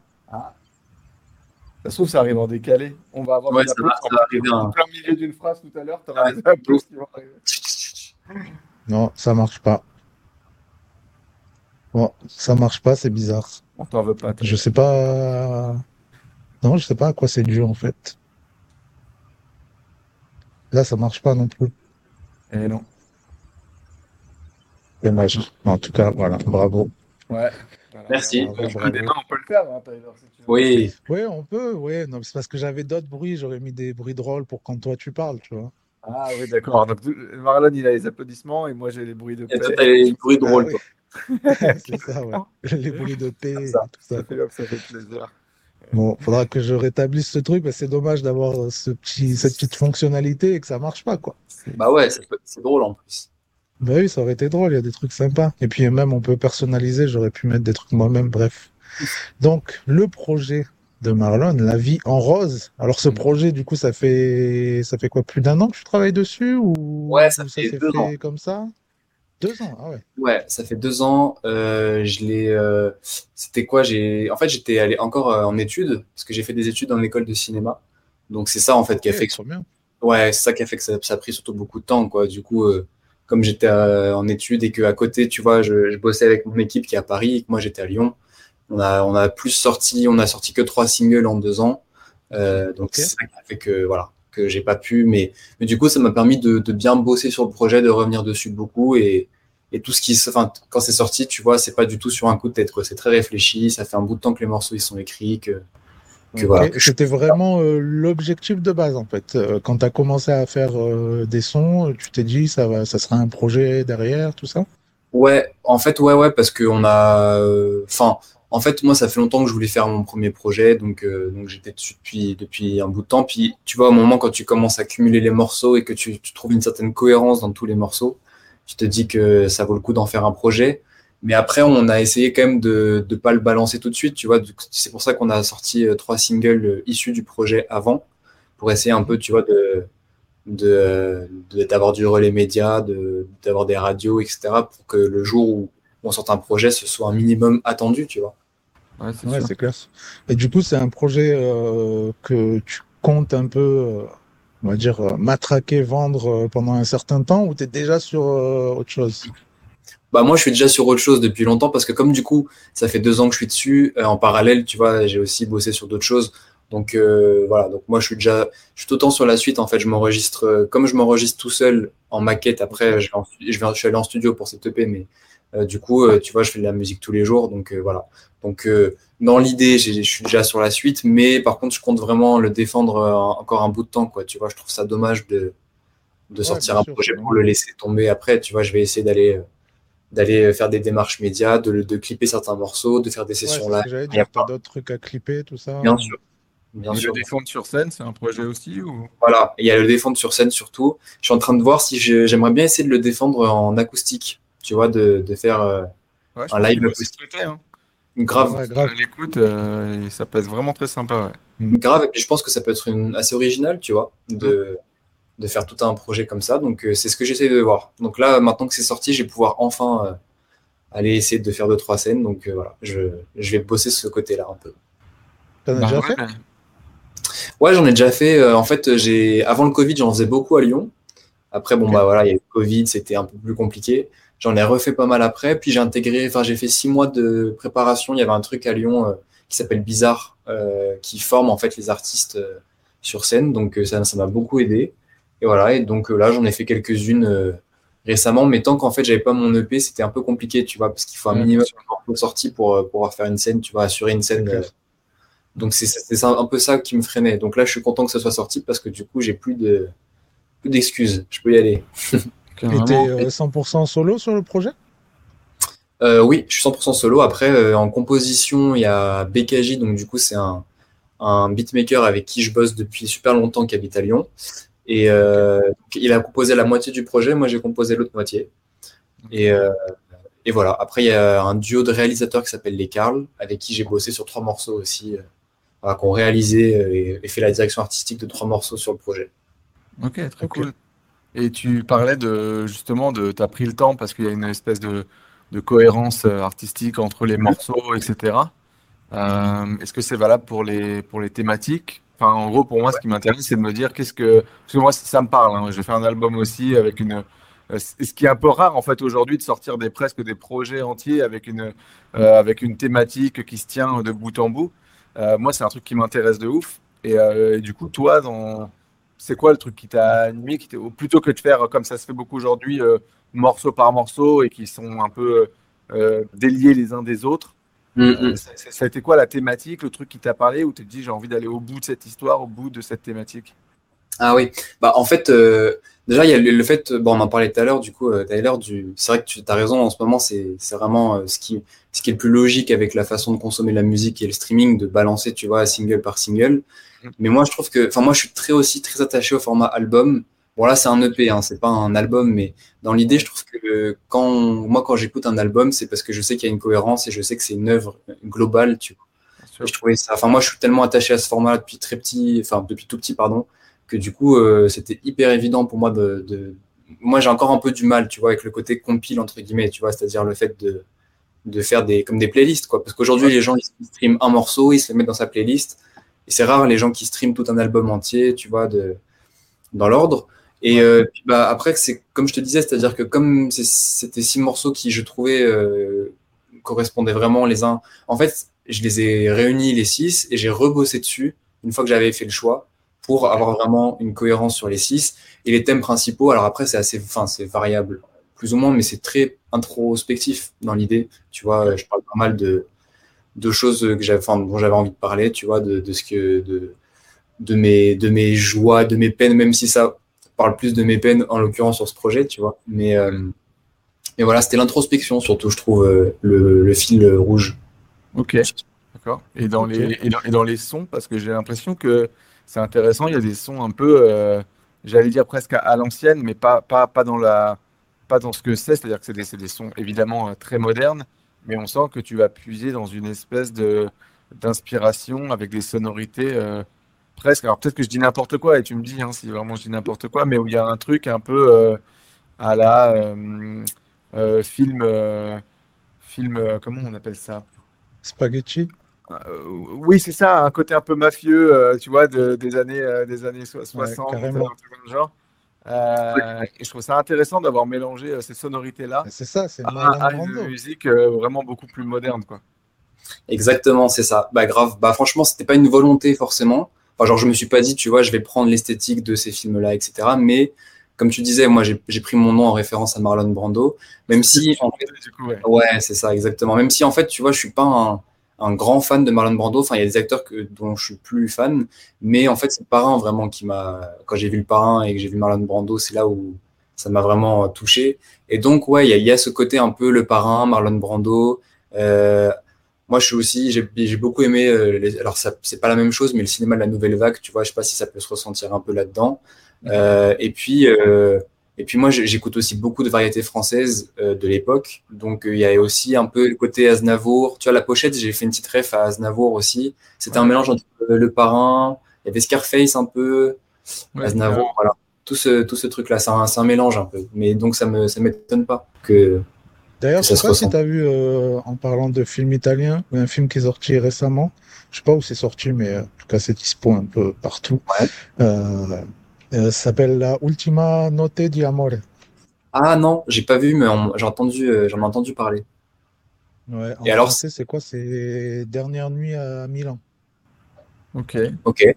Ça se trouve, ça arrive en décalé. On va avoir ouais, ça va, arriver en plein milieu d'une phrase tout à l'heure. Tu auras des applauses qui vont arriver. Non, ça marche pas. Bon, ça marche pas, c'est bizarre. On t'en veut pas. Je sais pas. Non, je sais pas à quoi c'est dû en fait. Là, ça marche pas non plus. Eh non. Dommage. En tout cas, voilà, bravo. Ouais. Merci. on peut le faire, hein, Tyler, si tu veux. Oui. Oui, on peut, oui. Non, c'est parce que j'avais d'autres bruits, j'aurais mis des bruits drôles pour quand toi tu parles, tu vois. Ah oui, d'accord. Donc Marlon, il a les applaudissements et moi j'ai les bruits de paix. Et toi, t'as les bruits drôles, toi. c'est ça, ouais. Les bruits de paix tout ça. Ça fait, ça fait plaisir. Bon, faudra que je rétablisse ce truc, mais c'est dommage d'avoir ce petit, cette petite fonctionnalité et que ça marche pas, quoi. Bah ouais, c'est drôle en plus. Bah oui, ça aurait été drôle, il y a des trucs sympas. Et puis même, on peut personnaliser, j'aurais pu mettre des trucs moi-même, bref. Donc, le projet de Marlon, La vie en rose. Alors, ce projet, du coup, ça fait, ça fait quoi, plus d'un an que tu travailles dessus ou Ouais, ça ou fait deux fait ans. comme ça? Deux ans, ah ouais. Ouais, ça fait deux ans. Euh, je l'ai. euh, C'était quoi? J'ai. En fait, j'étais allé encore euh, en études parce que j'ai fait des études dans l'école de cinéma. Donc c'est ça en fait qui a fait que. Ouais, c'est ça qui a fait que ça, ça a pris surtout beaucoup de temps, quoi. Du coup, euh, comme j'étais euh, en études et que à côté, tu vois, je, je bossais avec mon équipe qui est à Paris et que moi j'étais à Lyon. On a, on a plus sorti, on a sorti que trois singles en deux ans. Euh, donc c'est ça qui a fait que voilà, que j'ai pas pu. Mais, mais du coup, ça m'a permis de, de bien bosser sur le projet, de revenir dessus beaucoup et, et tout ce qui, se- enfin, quand c'est sorti, tu vois, c'est pas du tout sur un coup de tête, quoi. C'est très réfléchi. Ça fait un bout de temps que les morceaux ils sont écrits, que, que voilà. C'était vraiment euh, l'objectif de base, en fait. Euh, quand tu as commencé à faire euh, des sons, tu t'es dit, ça va, ça sera un projet derrière, tout ça? Ouais, en fait, ouais, ouais, parce qu'on a, euh, enfin, en fait, moi, ça fait longtemps que je voulais faire mon premier projet, donc, euh, donc j'étais dessus depuis, depuis un bout de temps. Puis, tu vois, au moment quand tu commences à cumuler les morceaux et que tu, tu trouves une certaine cohérence dans tous les morceaux, tu te dis que ça vaut le coup d'en faire un projet. Mais après, on a essayé quand même de de pas le balancer tout de suite, tu vois. C'est pour ça qu'on a sorti euh, trois singles euh, issus du projet avant, pour essayer un peu, tu vois, de de de- d'avoir du relais média, de d'avoir des radios, etc. pour que le jour où on sorte un projet, ce soit un minimum attendu, tu vois. Ouais, c'est Ouais, clair. Et du coup, c'est un projet euh, que tu comptes un peu, euh, on va dire, matraquer, vendre euh, pendant un certain temps ou tu es déjà sur euh, autre chose? Bah moi, je suis déjà sur autre chose depuis longtemps parce que comme du coup, ça fait deux ans que je suis dessus, euh, en parallèle, tu vois, j'ai aussi bossé sur d'autres choses. Donc euh, voilà, donc moi je suis déjà, je suis autant sur la suite en fait. Je m'enregistre, euh, comme je m'enregistre tout seul en maquette. Après, je vais, en- je vais, je suis allé en studio pour cette EP, mais euh, du coup, euh, tu vois, je fais de la musique tous les jours, donc euh, voilà. Donc euh, dans l'idée, je suis déjà sur la suite, mais par contre, je compte vraiment le défendre encore un bout de temps, quoi. Tu vois, je trouve ça dommage de de sortir un sûr, projet pour le laisser tomber après. Tu vois, je vais essayer d'aller euh, d'aller faire des démarches médias, de, de clipper certains morceaux, de faire des Ouais, sessions que j'allais Il y a pas- d'autres trucs à clipper, tout ça? Bien sûr. Bien sûr. le défendre sur scène, c'est un projet aussi ou? Voilà. Il y a le défendre sur scène surtout. Je suis en train de voir si je- j'aimerais bien essayer de le défendre en acoustique. Tu vois, de, de faire euh, Ouais, Un live acoustique. traiter, hein. une grave, Ouais, grave. L'écoute, euh, ça peut être vraiment très sympa. Ouais. une grave. Et puis je pense que ça peut être une, assez original, tu vois, de, de faire tout un projet comme ça. Donc euh, c'est ce que j'essaie de voir. Donc là, maintenant que c'est sorti, je vais pouvoir enfin euh, aller essayer de faire deux trois scènes. Donc euh, voilà, je, je vais bosser ce côté-là un peu. T'en as Bah déjà ouais, fait? Ouais, j'en ai déjà fait. euh, en fait, j'ai avant le Covid, j'en faisais beaucoup à Lyon. Après, bon bah voilà, il y a eu le Covid, c'était un peu plus compliqué. J'en ai refait pas mal après. Puis j'ai intégré, enfin j'ai fait six mois de préparation. Il y avait un truc à Lyon euh, qui s'appelle Bizarre, euh, qui forme en fait les artistes euh, sur scène. Donc euh, ça, ça m'a beaucoup aidé. Et voilà. Et donc euh, là, j'en ai fait quelques-unes euh, récemment. Mais tant qu'en fait j'avais pas mon EP, c'était un peu compliqué, tu vois, parce qu'il faut un minimum de sortis pour euh, pouvoir faire une scène, tu vois, assurer une scène. euh, donc c'est un peu ça qui me freinait. Donc là, je suis content que ça soit sorti parce que du coup, j'ai plus de plus d'excuses. Je peux y aller. Et Carrément. t'es euh, 100% solo sur le projet? Euh, oui, je suis 100% solo. Après, euh, en composition, il y a BKJ, donc du coup, c'est un, un beatmaker avec qui je bosse depuis super longtemps qui habite à Lyon. Et euh, il a composé la moitié du projet, moi j'ai composé l'autre moitié. Et, euh, et voilà. Après, il y a un duo de réalisateurs qui s'appelle Les Carl, avec qui j'ai bossé sur trois morceaux aussi, euh, ont réalisé euh, et, et fait la direction artistique de trois morceaux sur le projet. Ok, très cool. Et tu parlais de justement de t'as pris le temps parce qu'il y a une espèce de, de cohérence artistique entre les morceaux, etc. Euh, est-ce que c'est valable pour les pour les thématiques? Enfin, en gros, pour moi, ce qui m'intéresse, c'est de me dire qu'est-ce que parce que moi, ça me parle. Hein. J'ai fait un album aussi avec une euh, ce qui est un peu rare en fait aujourd'hui de sortir presque des projets entiers avec une euh, avec une thématique qui se tient de bout en bout. Euh, moi, c'est un truc qui m'intéresse de ouf. Et, du coup, toi, c'est quoi le truc qui t'a animé, plutôt que de faire comme ça se fait beaucoup aujourd'hui, morceau par morceau et qui sont un peu déliés les uns des autres. Mm, mm. ça, a été quoi la thématique, le truc qui t'a parlé, où tu te dis j'ai envie d'aller au bout de cette histoire, au bout de cette thématique? Ah oui, bah en fait, Déjà, il y a le, fait, bon, on en parlait tout à l'heure, du coup, euh, Tyler, du, c'est vrai que tu as raison, en ce moment, c'est, c'est vraiment euh, ce, qui, ce qui est le plus logique avec la façon de consommer la musique et le streaming, de balancer, tu vois, single par single. Mm. Mais moi, je trouve que, enfin, moi, je suis très aussi très attaché au format album. Bon, là, c'est un EP, hein, c'est pas un album, mais dans l'idée, je trouve que quand, moi, quand j'écoute un album, c'est parce que je sais qu'il y a une cohérence et je sais que c'est une œuvre globale, tu vois. je trouvais ça, enfin, moi, je suis tellement attaché à ce format depuis très petit, enfin, depuis tout petit, pardon, que du coup, euh, c'était hyper évident pour moi de, de... moi, j'ai encore un peu du mal, tu vois, avec le côté compile entre guillemets, tu vois, c'est-à-dire le fait de de faire des comme des playlists, quoi. Parce qu'aujourd'hui, les gens ils streament un morceau, ils se le mettent dans sa playlist, et c'est rare les gens qui streament tout un album entier, tu vois, de dans l'ordre. Et euh, bah, après, c'est comme je te disais, c'est-à-dire que comme c'était six morceaux qui, je trouvais, euh, correspondaient vraiment les uns. En fait, je les ai réunis les six et j'ai rebossé dessus une fois que j'avais fait le choix pour avoir vraiment une cohérence sur les six. Et les thèmes principaux, alors après, c'est assez, enfin, c'est variable, plus ou moins, mais c'est très introspectif dans l'idée. Tu vois, je parle pas mal de, de choses que j'avais, enfin, dont j'avais envie de parler, tu vois, de, de ce que, de, de mes, de mes joies, de mes peines, même si ça parle plus de mes peines, en l'occurrence sur ce projet, tu vois. Mais, euh, mais voilà, c'était l'introspection, surtout, je trouve, euh, le, le fil rouge. Ok. D'accord. Et dans les, et dans, et dans les sons, parce que j'ai l'impression que c'est intéressant. Il y a des sons un peu, euh, j'allais dire presque à, l'ancienne, mais pas, pas, pas, dans la, pas dans ce que c'est. C'est-à-dire que c'est des, des, sons évidemment très modernes, mais on sent que tu vas puiser dans une espèce de d'inspiration avec des sonorités euh, presque. Alors peut-être que je dis n'importe quoi et tu me dis hein, si vraiment je dis n'importe quoi, mais où il y a un truc un peu à la film, film, comment on appelle ça? Spaghetti? Euh, oui, c'est ça, un côté un peu mafieux, euh, tu vois, des années, euh, des années 60, carrément. genre. et je trouve ça intéressant d'avoir mélangé ces sonorités-là c'est ça, c'est à, une musique vraiment beaucoup plus moderne, quoi. Exactement, c'est ça. Bah grave. Bah franchement, c'était pas une volonté forcément. Enfin, genre, je me suis pas dit, tu vois, je vais prendre l'esthétique de ces films-là, etc. Mais comme tu disais, moi, j'ai pris mon nom en référence à Marlon Brando, même si, en fait, ouais, ouais c'est ça, exactement. Même si, en fait, tu vois, je suis pas un un grand fan de Marlon Brando. Enfin, il y a des acteurs que, dont je suis plus fan, mais en fait, c'est le parrain vraiment qui m'a. Quand j'ai vu le parrain et que j'ai vu Marlon Brando, c'est là où ça m'a vraiment touché. Et donc, ouais, il y a, y a, ce côté un peu le parrain, Marlon Brando. Euh, moi, je suis aussi, j'ai beaucoup aimé. Euh, les, alors, c'est pas la même chose, mais le cinéma de la nouvelle vague, tu vois, je sais pas si ça peut se ressentir un peu là-dedans. Euh, et puis. Euh, et puis moi, j'écoute aussi beaucoup de variétés françaises euh, de l'époque. Donc il y a aussi un peu le côté Aznavour. Tu vois, la pochette, j'ai fait une petite ref à Aznavour aussi. C'était un mélange entre Le Parrain, il y avait Scarface un peu, Aznavour, voilà. Tout ce, tout ce truc-là, c'est un, un, mélange un peu. Mais donc ça me ça m'étonne pas que. D'ailleurs, je sais pas si tu as vu, euh, en parlant de films italiens, un film qui est sorti récemment. Je sais pas où c'est sorti, mais en tout cas, c'est dispo un peu partout. Ouais. Euh, euh, ça s'appelle la Ultima Notte di Amore. Ah non, j'ai pas vu, mais j'ai entendu, euh, j'en ai entendu parler. Ouais, Et alors, c'est quoi? C'est Dernière nuit à Milan. Ok. Ok. Et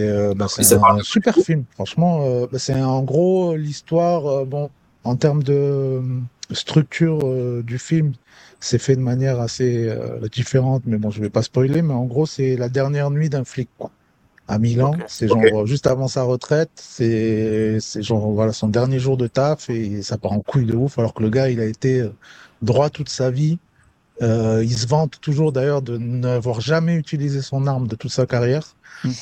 euh, bah, c'est un super film, franchement. Bah, c'est en gros l'histoire. bon, en termes de structure du film, c'est fait de manière assez différente, mais bon, je vais pas spoiler. Mais en gros, c'est la dernière nuit d'un flic. Quoi à Milan. C'est genre juste avant sa retraite. C'est c'est genre voilà son dernier jour de taf et ça part en couille de ouf. Alors que le gars, il a été euh, droit toute sa vie. Euh, il se vante toujours d'ailleurs de n'avoir jamais utilisé son arme de toute sa carrière. Mmh.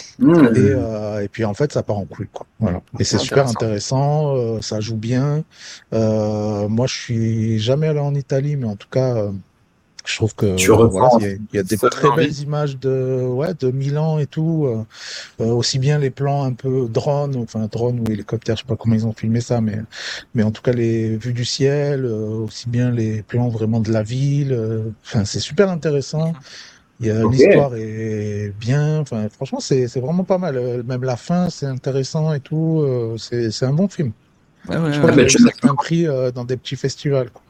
Et, euh, et, puis en fait, ça part en couille quoi. Voilà. Et c'est super intéressant. Euh, ça joue bien. Euh, moi, je suis jamais allé en Italie, mais en tout cas Je trouve que Tu euh, reprends voilà, il y a, il y a des très envie. belles images de ouais de Milan et tout, aussi bien les plans un peu drone, enfin drone ou hélicoptère, je sais pas comment ils ont filmé ça, mais mais en tout cas les vues du ciel, euh, aussi bien les plans vraiment de la ville. euh, Enfin, c'est super intéressant. Il y a Ok. l'histoire est bien. Enfin, franchement, c'est c'est vraiment pas mal. Euh, Même la fin, c'est intéressant et tout. euh, C'est c'est un bon film. Ouais, ouais, Je crois ouais. tu- certains prix euh, dans des petits festivals. quoi.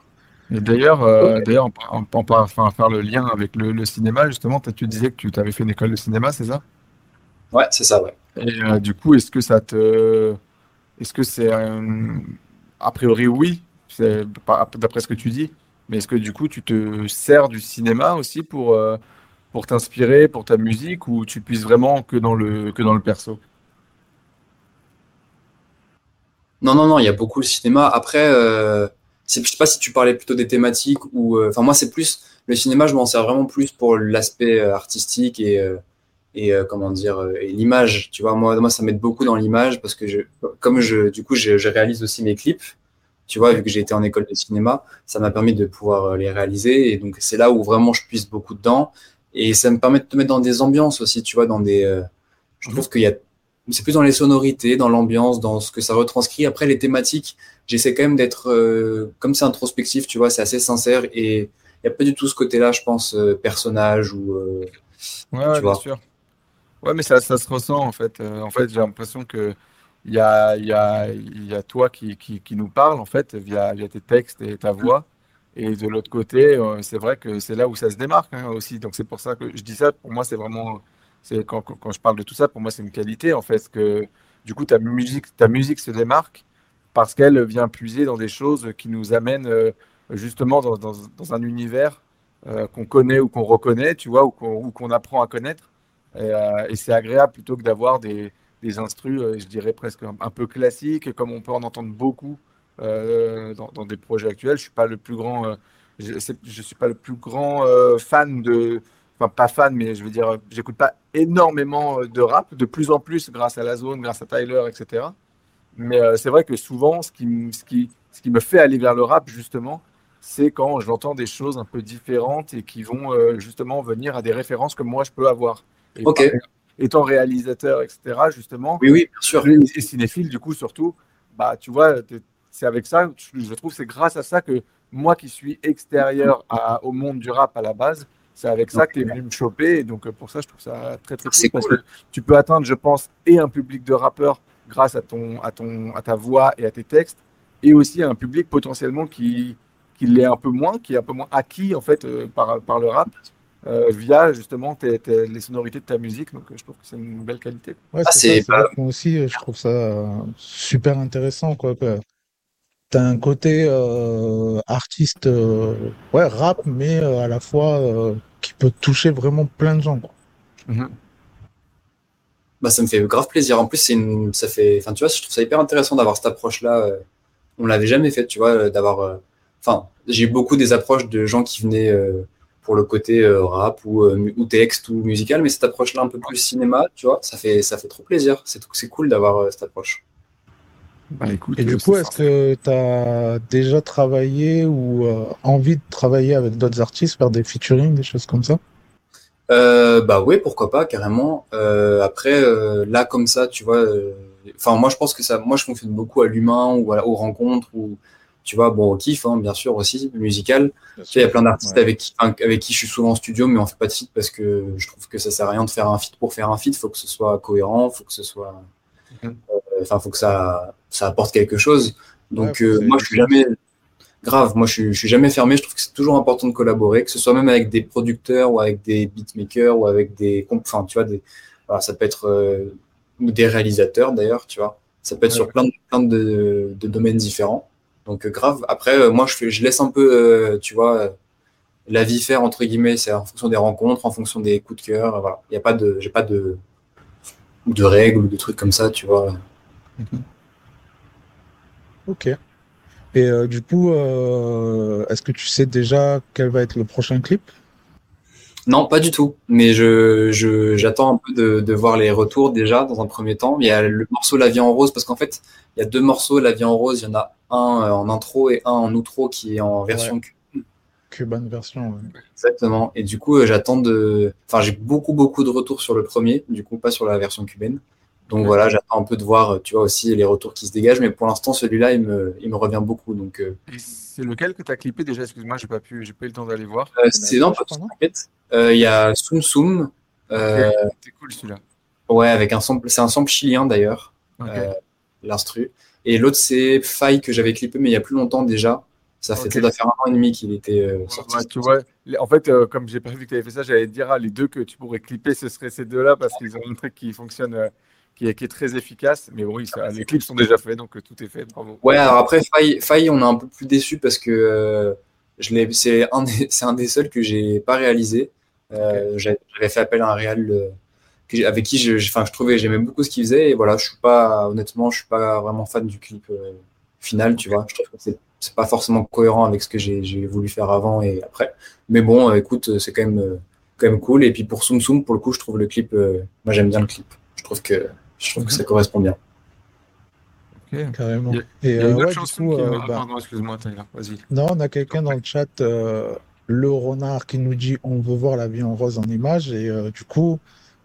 Et d'ailleurs, euh, d'ailleurs, on, peut enfin, faire le lien avec le, le cinéma, justement. Tu disais que tu t'avais fait une école de cinéma, c'est ça? Ouais, c'est ça, ouais. Et euh, du coup, est-ce que ça te, est-ce que c'est un- a priori oui, d'après ce que tu dis, mais est-ce que du coup tu te sers du cinéma aussi pour euh, pour t'inspirer pour ta musique ou tu puisses vraiment que dans le que dans le perso? Non, non, non, il y a beaucoup le cinéma. Après, euh, je sais pas si tu parlais plutôt des thématiques ou. euh, Enfin, moi, c'est plus. Le cinéma, je m'en sers vraiment plus pour l'aspect euh, artistique et, euh, et comment dire, et l'image. Tu vois, moi, moi, ça m'aide beaucoup dans l'image parce que je, comme je, du coup, je, je réalise aussi mes clips. Tu vois, vu que j'ai été en école de cinéma, ça m'a permis de pouvoir les réaliser. Et donc, c'est là où vraiment je puise beaucoup dedans. Et ça me permet de te mettre dans des ambiances aussi, tu vois, dans des. euh, je trouve qu'il y a c'est plus dans les sonorités, dans l'ambiance, dans ce que ça retranscrit. Après, les thématiques, j'essaie quand même d'être, euh, comme c'est introspectif, tu vois, c'est assez sincère et il n'y a pas du tout ce côté-là, je pense, euh, personnage ou. Ouais, ouais, Tu bien vois. sûr. Ouais, mais ça, ça se ressent en fait. En fait, j'ai l'impression que il y a, y a, y a toi qui, qui, qui nous parle en fait via, via tes textes et ta voix. Et de l'autre côté, euh, c'est vrai que c'est là où ça se démarque hein, aussi. Donc c'est pour ça que je dis ça. Pour moi, c'est vraiment, c'est quand, quand, je parle de tout ça, pour moi, c'est une qualité en fait que du coup ta musique, ta musique se démarque parce qu'elle vient puiser dans des choses qui nous amènent euh, justement dans, dans, un univers euh, qu'on connaît ou qu'on reconnaît, tu vois, ou qu'on qu'on apprend à connaître. Et, c'est agréable plutôt que d'avoir des, des instrus, je dirais presque un, un peu classiques, comme on peut en entendre beaucoup dans, dans des projets actuels. Je suis pas le plus grand, euh, je, suis pas le plus grand euh, fan de, enfin pas fan, mais je veux dire, euh, j'écoute pas énormément euh, de rap, de plus en plus grâce à la zone, grâce à Tyler, etc. Mais euh, c'est vrai que souvent, ce qui, m- ce, qui, ce qui me fait aller vers le rap, justement, c'est quand j'entends des choses un peu différentes et qui vont euh, justement venir à des références que moi je peux avoir. Et par- étant réalisateur, etc., justement, Oui, oui, bien sûr. et cinéphile, du coup, surtout, bah, tu vois, c'est avec ça, je trouve, c'est grâce à ça que moi qui suis extérieur à- au monde du rap à la base, c'est avec ça que tu es venu me choper. Et donc, euh, pour ça, je trouve ça très, très cool. C'est parce cool. que tu peux atteindre, je pense, et un public de rappeurs grâce à, ton, à, ton, à ta voix et à tes textes, et aussi un public potentiellement qui, qui l'est un peu moins, qui est un peu moins acquis, en fait, euh, par, par le rap. euh, via justement tes- tes- les sonorités de ta musique, donc je trouve que c'est une belle qualité. Ouais, Ah, c'est aussi, je trouve ça super intéressant, quoi. Que t'as un côté euh, artiste, euh, ouais, rap, mais euh, à la fois euh, qui peut toucher vraiment plein de gens, quoi. Mhm. Bah, ça me fait grave plaisir. En plus, c'est une, ça fait, enfin, tu vois, je trouve ça hyper intéressant d'avoir cette approche-là. On l'avait jamais fait, tu vois, d'avoir. euh, Enfin, j'ai eu beaucoup des approches de gens qui venaient euh, pour le côté euh, rap ou, euh, ou texte ou musical, mais cette approche-là un peu plus cinéma, tu vois, ça fait, ça fait trop plaisir. C'est, c'est cool d'avoir euh, cette approche. Bah, écoute, Et du euh, coup, est-ce que tu as déjà travaillé ou euh, envie de travailler avec d'autres artistes, faire des featuring, des choses comme ça? Euh, bah ouais, pourquoi pas, carrément. Euh, après, euh, là, comme ça, tu vois, euh, enfin, moi, je pense que ça, moi, je fonctionne beaucoup à l'humain ou à- aux rencontres ou, tu vois, bon, au kiff, hein, bien sûr, aussi, musical. Tu sais, il y a plein d'artistes Ouais. avec qui, avec qui je suis souvent en studio, mais on fait pas de feat parce que je trouve que ça sert à rien de faire un feat pour faire un feat. Faut que ce soit cohérent, faut que ce soit, Mhm. euh, enfin, faut que ça, ça apporte quelque chose. Donc, Ouais, euh, moi, je suis jamais, grave, moi, je je suis jamais fermé. Je trouve que c'est toujours important de collaborer, que ce soit même avec des producteurs ou avec des beatmakers ou avec des, enfin, tu vois, des, voilà, ça peut être, euh, ou des réalisateurs d'ailleurs, tu vois. Ça peut être Ouais, sur plein de, plein de, de domaines différents. Donc euh, grave. Après, euh, moi, je fais, je laisse un peu, tu vois, la vie faire entre guillemets. C'est en fonction des rencontres, en fonction des coups de cœur. Voilà. Il y a pas de, j'ai pas de, de règles ou de trucs comme ça, tu vois. Ok. Et euh, du coup, euh, est-ce que tu sais déjà quel va être le prochain clip? Non, pas du tout. Mais je, j'attends un peu de, de voir les retours déjà dans un premier temps. Il y a le morceau La vie en rose parce qu'en fait, il y a deux morceaux La vie en rose. Il y en a un euh, en intro et un en outro qui est en version. Cuban version. ouais. Exactement. Et du coup, j'attends de. Enfin, j'ai beaucoup, beaucoup de retours sur le premier, du coup, pas sur la version cubaine. Donc voilà, j'attends un peu de voir, euh, tu vois, aussi les retours qui se dégagent. Mais pour l'instant, celui-là, il me, il me revient beaucoup. Donc, euh, Et c'est lequel que tu as clippé déjà? Excuse-moi, j'ai pas pu, j'ai pas eu le temps d'aller voir. euh, c'est non. Euh, Il y a Soum Soum, euh, C'est cool celui-là. ouais, avec un sample, c'est un sample chilien d'ailleurs, euh, l'instru. Et l'autre, c'est Faille que j'avais clippé, mais il y a plus longtemps déjà. Ça fait Ok. ça doit faire un an et demi qu'il était euh, Ouais, sorti. ouais, tu vois, en fait, euh, comme j'ai pas vu que tu avais fait ça, j'allais te dire, ah, les deux que tu pourrais clipper, ce seraient ces deux-là parce qu'ils ont un truc qui fonctionne, euh, qui, est, qui est très efficace. Mais oui, ça- les clips sont déjà faits, donc euh, tout est fait. Bravo. Ouais, alors après, Faille, Faille, on est un peu plus déçu parce que euh, c'est un un des seuls que j'ai pas réalisé. Euh, j'avais j'avais fait appel à un réal euh, que avec qui je, je- enfin, je trouvais, j'aimais beaucoup ce qu'il faisait. Et voilà, je suis pas, honnêtement, je suis pas vraiment fan du clip final, tu vois. Je trouve que c'est, c'est pas forcément cohérent avec ce que j'ai, voulu faire avant et après. Mais bon, écoute, c'est quand même, quand même cool. Et puis pour Soum Soum, pour le coup, je trouve le clip, euh, moi j'aime bien le clip. Je trouve que, je trouve que ça correspond bien. Ok. Carrément. Il y a- Et Il y a euh, une autre ouais, du chanson coup, qui euh, bah, Pardon, excuse-moi, vas-y. non, on a quelqu'un dans le chat, euh, le renard, qui nous dit on veut voir la vie en rose en image. Et euh, du coup,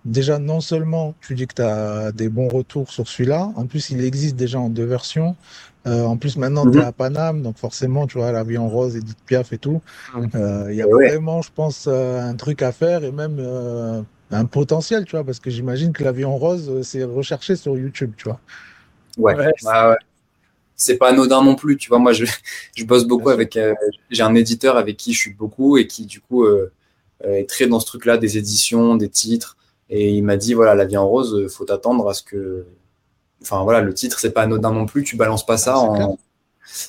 déjà, non seulement tu dis que tu as des bons retours sur celui-là, en plus, il existe déjà en deux versions. Euh, en plus, maintenant, tu es Mhm. à Paname, donc forcément, tu vois, la vie en rose, Edith Piaf et tout. Euh, Il y a Ouais. vraiment, je pense, euh, un truc à faire et même euh, un potentiel, tu vois, parce que j'imagine que la vie en rose, euh, c'est recherché sur YouTube, tu vois. Ouais, Ouais, ouais, ouais. C'est pas anodin non plus, tu vois. Moi, je, je bosse beaucoup Bien avec. euh, j'ai un éditeur avec qui je suis beaucoup et qui, du coup, euh, est très dans ce truc-là, des éditions, des titres. Et il m'a dit voilà, la vie en rose, faut t'attendre à ce que. Enfin, voilà, le titre, c'est pas anodin non plus, tu balances pas ça Ah, c'est clair.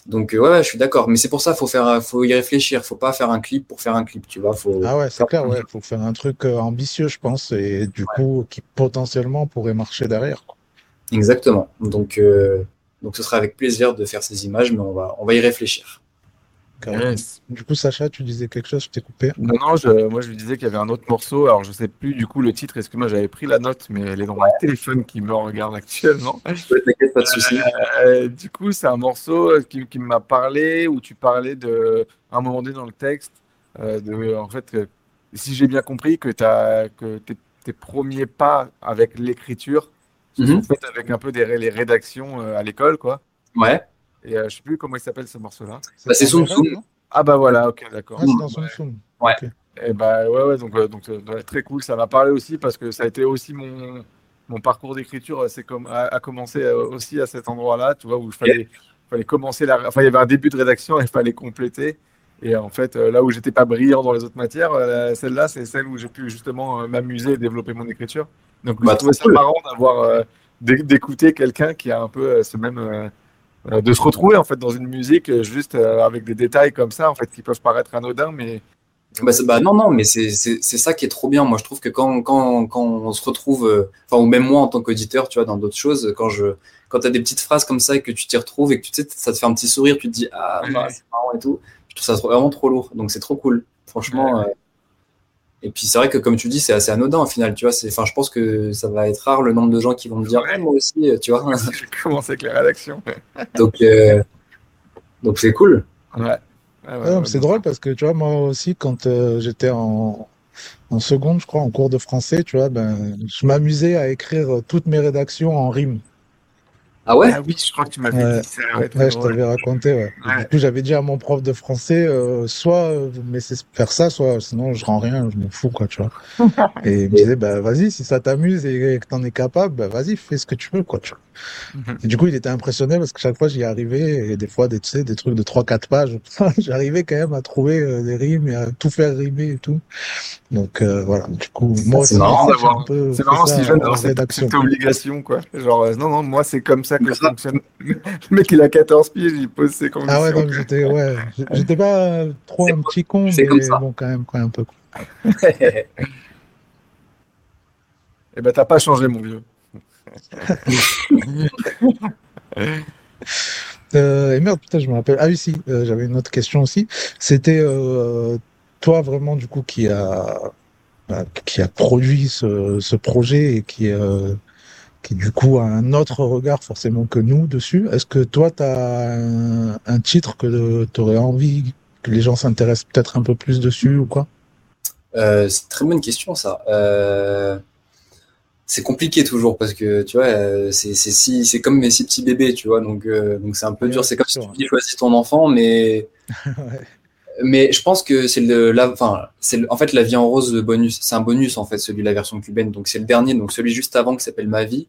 Donc, euh, ouais, ouais, je suis d'accord. Mais c'est pour ça, faut faire, faut y réfléchir. Faut pas faire un clip pour faire un clip, tu vois. Faut... Ah ouais, c'est clair, ouais, faut faire un truc euh, ambitieux, je pense, et du coup, qui potentiellement pourrait marcher derrière. quoi. Exactement. Donc, euh, donc, ce sera avec plaisir de faire ces images, mais on va, on va y réfléchir. Yes. Du coup, Sacha, tu disais quelque chose, je t'ai coupé. Non, non, je- moi je lui disais qu'il y avait un autre morceau. Alors je sais plus du coup le titre, est-ce que moi j'avais pris la note, mais elle est dans mon téléphone qui me regarde actuellement. Ouais, T'inquiète, pas de souci. Euh, du coup, c'est un morceau qui, qui m'a parlé où tu parlais de, à un moment donné dans le texte, euh, de, en fait, que, si j'ai bien compris, que, t'as, que tes, tes premiers pas avec l'écriture se sont Mhm. faits avec un peu des les rédactions euh, à l'école, quoi. Ouais. Et euh, je sais plus comment il s'appelle ce morceau-là. Bah, c'est Soum Soum. Ah bah voilà, ok, d'accord. Ah, c'est dans Soum Soum. Ouais. Et bah ouais, ouais, donc, euh, donc euh, très cool. Ça m'a parlé aussi parce que ça a été aussi mon, mon parcours d'écriture. euh, C'est comme a, a commencé euh, aussi à cet endroit-là, tu vois, où il fallait, fallait commencer la. Enfin, il y avait un début de rédaction et il fallait compléter. Et en fait, là où j'étais pas brillant dans les autres matières, celle-là, c'est celle où j'ai pu justement m'amuser et développer mon écriture. Donc, Bah, j'ai trouvé ça cool. marrant d'avoir euh, d'é- d'écouter quelqu'un qui a un peu euh, ce même. Euh, de se retrouver en fait dans une musique euh, juste euh, avec des détails comme ça en fait qui peuvent paraître anodins mais Bah, bah, non, non, mais c'est ça qui est trop bien. Moi, je trouve que quand, quand, quand on se retrouve, euh, enfin, ou même moi en tant qu'auditeur, tu vois, dans d'autres choses, quand je, quand t'as des petites phrases comme ça et que tu t'y retrouves et que tu sais, ça te fait un petit sourire, tu te dis, ah, bah, c'est marrant et tout. Je trouve ça vraiment trop lourd. Donc, c'est trop cool. Franchement. euh, Et puis, c'est vrai que, comme tu dis, c'est assez anodin au final, tu vois. c'est- Enfin, je pense que ça va être rare le nombre de gens qui vont me dire, Ouais. Ouais, moi aussi, tu vois. j'ai commencé avec les rédactions. donc, euh, donc, c'est cool. Ouais. Ouais, ouais, Ouais, ouais, mais c'est drôle parce que tu vois, moi aussi, quand euh, j'étais en, en seconde, je crois, en cours de français, tu vois, ben, je m'amusais à écrire toutes mes rédactions en rime. Ah ouais? Ah oui, je crois que tu m'avais Ouais. dit ça. Ouais, je t'avais raconté, ouais. Et Ouais. Du coup, j'avais dit à mon prof de français, euh, soit euh, vous me laissez faire ça, soit sinon je rends rien, je m'en fous, quoi, tu vois. Et il me disait, bah vas-y, si ça t'amuse et que t'en es capable, bah vas-y, fais ce que tu veux, quoi, tu vois. Mhm. Et du coup, il était impressionné parce que chaque fois j'y arrivais, et des fois, des, tu sais, des trucs de 3-4 pages, j'arrivais quand même à trouver euh, des rimes et à tout faire rimer et tout. Donc euh, voilà, du coup, moi c'est marrant d'avoir- un peu C'est marrant si jeune d'avoir cette, obligation, quoi. Genre, euh, non, non, moi, c'est comme ça que ça fonctionne. Le mec, il a 14 pieds, il pose ses conditions. Ah ouais, donc j'étais, ouais, j'étais pas trop un petit con, mais comme ça. bon, quand même, quand même un peu. Eh ben, t'as pas changé, mon vieux. Euh, et merde, putain, je me rappelle. Ah oui, si, euh, j'avais une autre question aussi. C'était euh, toi vraiment du coup qui a bah, qui a produit ce, ce projet et qui euh, qui du coup a un autre regard forcément que nous dessus. Est-ce que toi tu as un, un titre que tu aurais envie que les gens s'intéressent peut-être un peu plus dessus ou quoi? Euh, C'est une très bonne question ça. Euh, c'est compliqué toujours parce que tu vois, euh, c'est si c'est comme mes six petits bébés, tu vois, donc euh, donc c'est un peu Ouais, dur. C'est comme si tu dis choisis ton enfant, mais Ouais. Mais je pense que c'est le la, enfin c'est le- en fait la vie en rose le bonus, c'est un bonus en fait celui de la version cubaine, donc c'est le dernier, donc celui juste avant qui s'appelle Ma vie.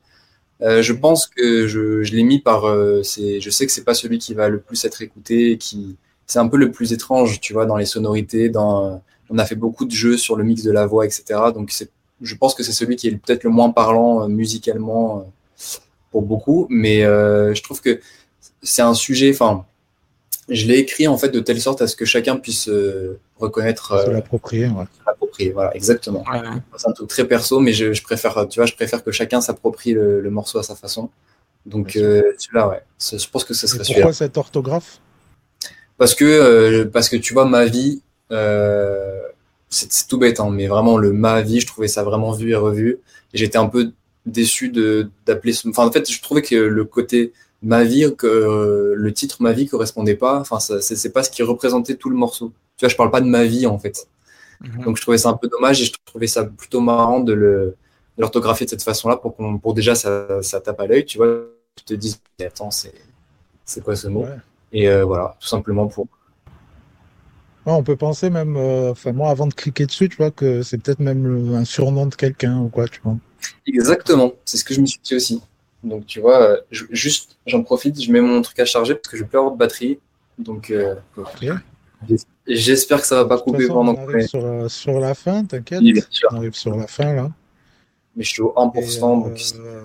Euh, je pense que je, je l'ai mis par euh, c'est je sais que c'est pas celui qui va le plus être écouté, qui c'est un peu le plus étrange, tu vois, dans les sonorités, dans on a fait beaucoup de jeux sur le mix de la voix, etc. Donc c'est je pense que c'est celui qui est peut-être le moins parlant euh, musicalement euh, pour beaucoup, mais euh, je trouve que c'est un sujet, enfin, je l'ai écrit en fait de telle sorte à ce que chacun puisse euh, reconnaître, Se euh, l'approprier, ouais. l'approprier. Voilà, exactement. C'est un truc très perso, mais je, je préfère, tu vois, je préfère que chacun s'approprie le, le morceau à sa façon. Donc euh, celui-là, ouais, je pense que ce serait celui-là. pourquoi cette orthographe? Parce que, euh, parce que tu vois, ma vie, euh, c'est c'est tout bête, hein, mais vraiment le ma vie, je trouvais ça vraiment vu et revu. Et j'étais un peu déçu de d'appeler ce. Enfin, en fait, je trouvais que le côté ma vie, que le titre ma vie correspondait pas. Enfin, c'est pas ce qui représentait tout le morceau. Tu vois, je parle pas de ma vie en fait. Donc je trouvais ça un peu dommage et je trouvais ça plutôt marrant de le l'orthographier de cette façon-là pour qu'on pour déjà ça, ça tape à l'œil, tu vois, tu te dis attends c'est c'est quoi ce mot? Ouais. Et euh, voilà, tout simplement pour Ouais, on peut penser même, euh, enfin moi avant de cliquer dessus, tu vois que c'est peut-être même le- un surnom de quelqu'un ou quoi, tu vois. Exactement, c'est ce que je me suis dit aussi. Donc tu vois, euh, je- juste j'en profite, je mets mon truc à charger parce que je vais plus avoir de batterie. Donc euh, j'espère que ça va pas couper façon, pendant on que arrive sur, la- sur la fin, t'inquiète. Oui. On arrive sur la fin là. mais je suis au Et, 1%, donc euh,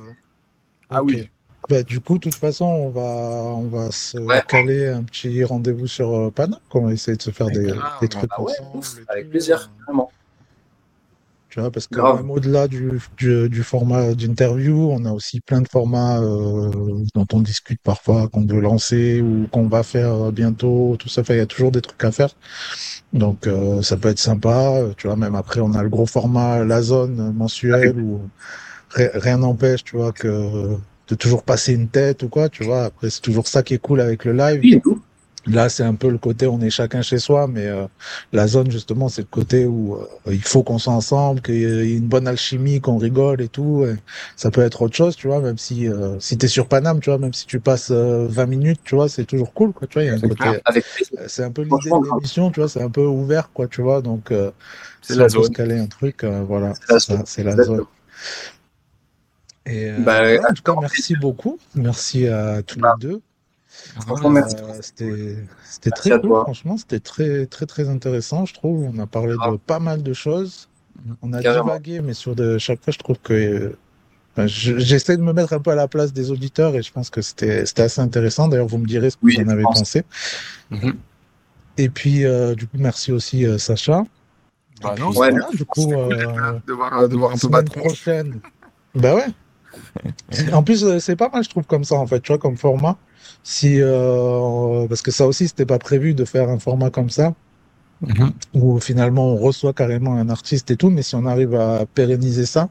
Ah ok. oui. Bah, du coup, de toute façon, on va, on va se Ouais. caler un petit rendez-vous sur euh, Panam. On va essayer de se faire des, Ah, des trucs ah ouais, ensemble. ouf, avec plaisir, vraiment. Tu vois, parce que même au-delà du, du, du format d'interview, on a aussi plein de formats euh, dont on discute parfois, qu'on veut lancer ou qu'on va faire bientôt, tout ça. Enfin, il y a toujours des trucs à faire. Donc, euh, ça peut être sympa. Euh, Tu vois, même après, on a le gros format, la zone mensuelle, où ri- rien n'empêche, tu vois, que de toujours passer une tête ou quoi, tu vois. Après, c'est toujours ça qui est cool avec le live. Oui. Là, c'est un peu le côté on est chacun chez soi, mais euh, la zone, justement, c'est le côté où euh, il faut qu'on soit ensemble, qu'il y ait une bonne alchimie, qu'on rigole et tout. et ça peut être autre chose, tu vois, même si, euh, si tu es sur Paname, tu vois, même si tu passes euh, 20 minutes, tu vois, c'est toujours cool, quoi, tu vois. Il y a un C'est côté, euh, c'est un peu l'idée de l'émission, tu vois, c'est un peu ouvert, quoi, tu vois. Donc, euh, C'est si la on peut se zone. caler un truc, euh, voilà, C'est la zone. c'est la Exactement. zone. Et euh, Bah, en tout cas, merci beaucoup. Merci à tous Bah, les deux. Franchement, merci. Euh, c'était très cool, toi. franchement, c'était très très très intéressant, je trouve. On a parlé de Grave. pas mal de choses. On a Carrément. divagué, mais sur de chaque fois, je trouve que euh, enfin, je- j'essaie de me mettre un peu à la place des auditeurs et je pense que c'était c'était assez intéressant. D'ailleurs, vous me direz ce que Oui, vous en avez pense. pensé. Mhm. Et puis, euh, du coup, merci aussi euh, Sacha. Bah non, Ouais, voilà, du coup, cool euh, de voir, de voir un peu semaine battre. prochaine. Bah ouais. En plus, c'est pas mal, je trouve, comme ça, en fait, tu vois, comme format. Si, euh, parce que ça aussi, c'était pas prévu de faire un format comme ça, Mhm. où finalement on reçoit carrément un artiste et tout, mais si on arrive à pérenniser ça,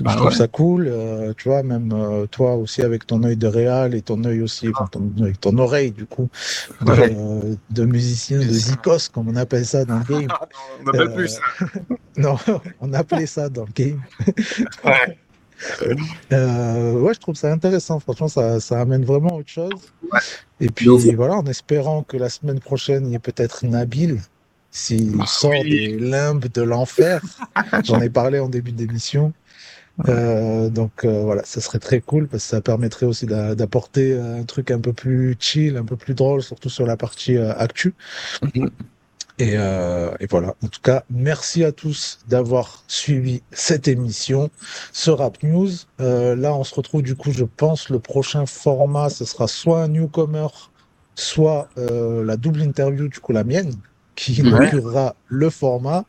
Bah je trouve ouais. ça cool. euh, tu vois, même euh, toi aussi avec ton œil de réal et ton œil aussi, enfin, ton, avec ton oreille, du coup, de, Ouais. euh, de musicien, de zikos, comme on appelle ça dans le game. Non, on n'appelle Euh, plus ça. Non, on appelait ça dans le game. Ouais. Euh, ouais, je trouve ça intéressant. Franchement, ça, ça amène vraiment autre chose. Ouais. Et puis voilà, en espérant que la semaine prochaine, il y ait peut-être Nabil, s'il Bah sort oui. des limbes de l'enfer. J'en ai parlé en début d'émission. Euh, donc euh, voilà, ça serait très cool parce que ça permettrait aussi d'a- d'apporter un truc un peu plus chill, un peu plus drôle, surtout sur la partie euh, actu. Et, euh, et voilà. En tout cas, merci à tous d'avoir suivi cette émission, ce Rap News. Euh, là, on se retrouve du coup, je pense, le prochain format, ce sera soit un newcomer, soit euh, la double interview, du coup la mienne, qui Ouais. inaugurera le format.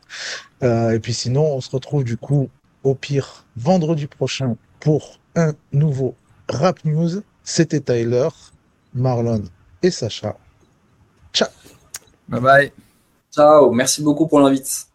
Euh, et puis sinon, on se retrouve du coup au pire vendredi prochain pour un nouveau Rap News. C'était Tyler, Marlon et Sacha. Ciao Bye bye. Ciao, merci beaucoup pour l'invite.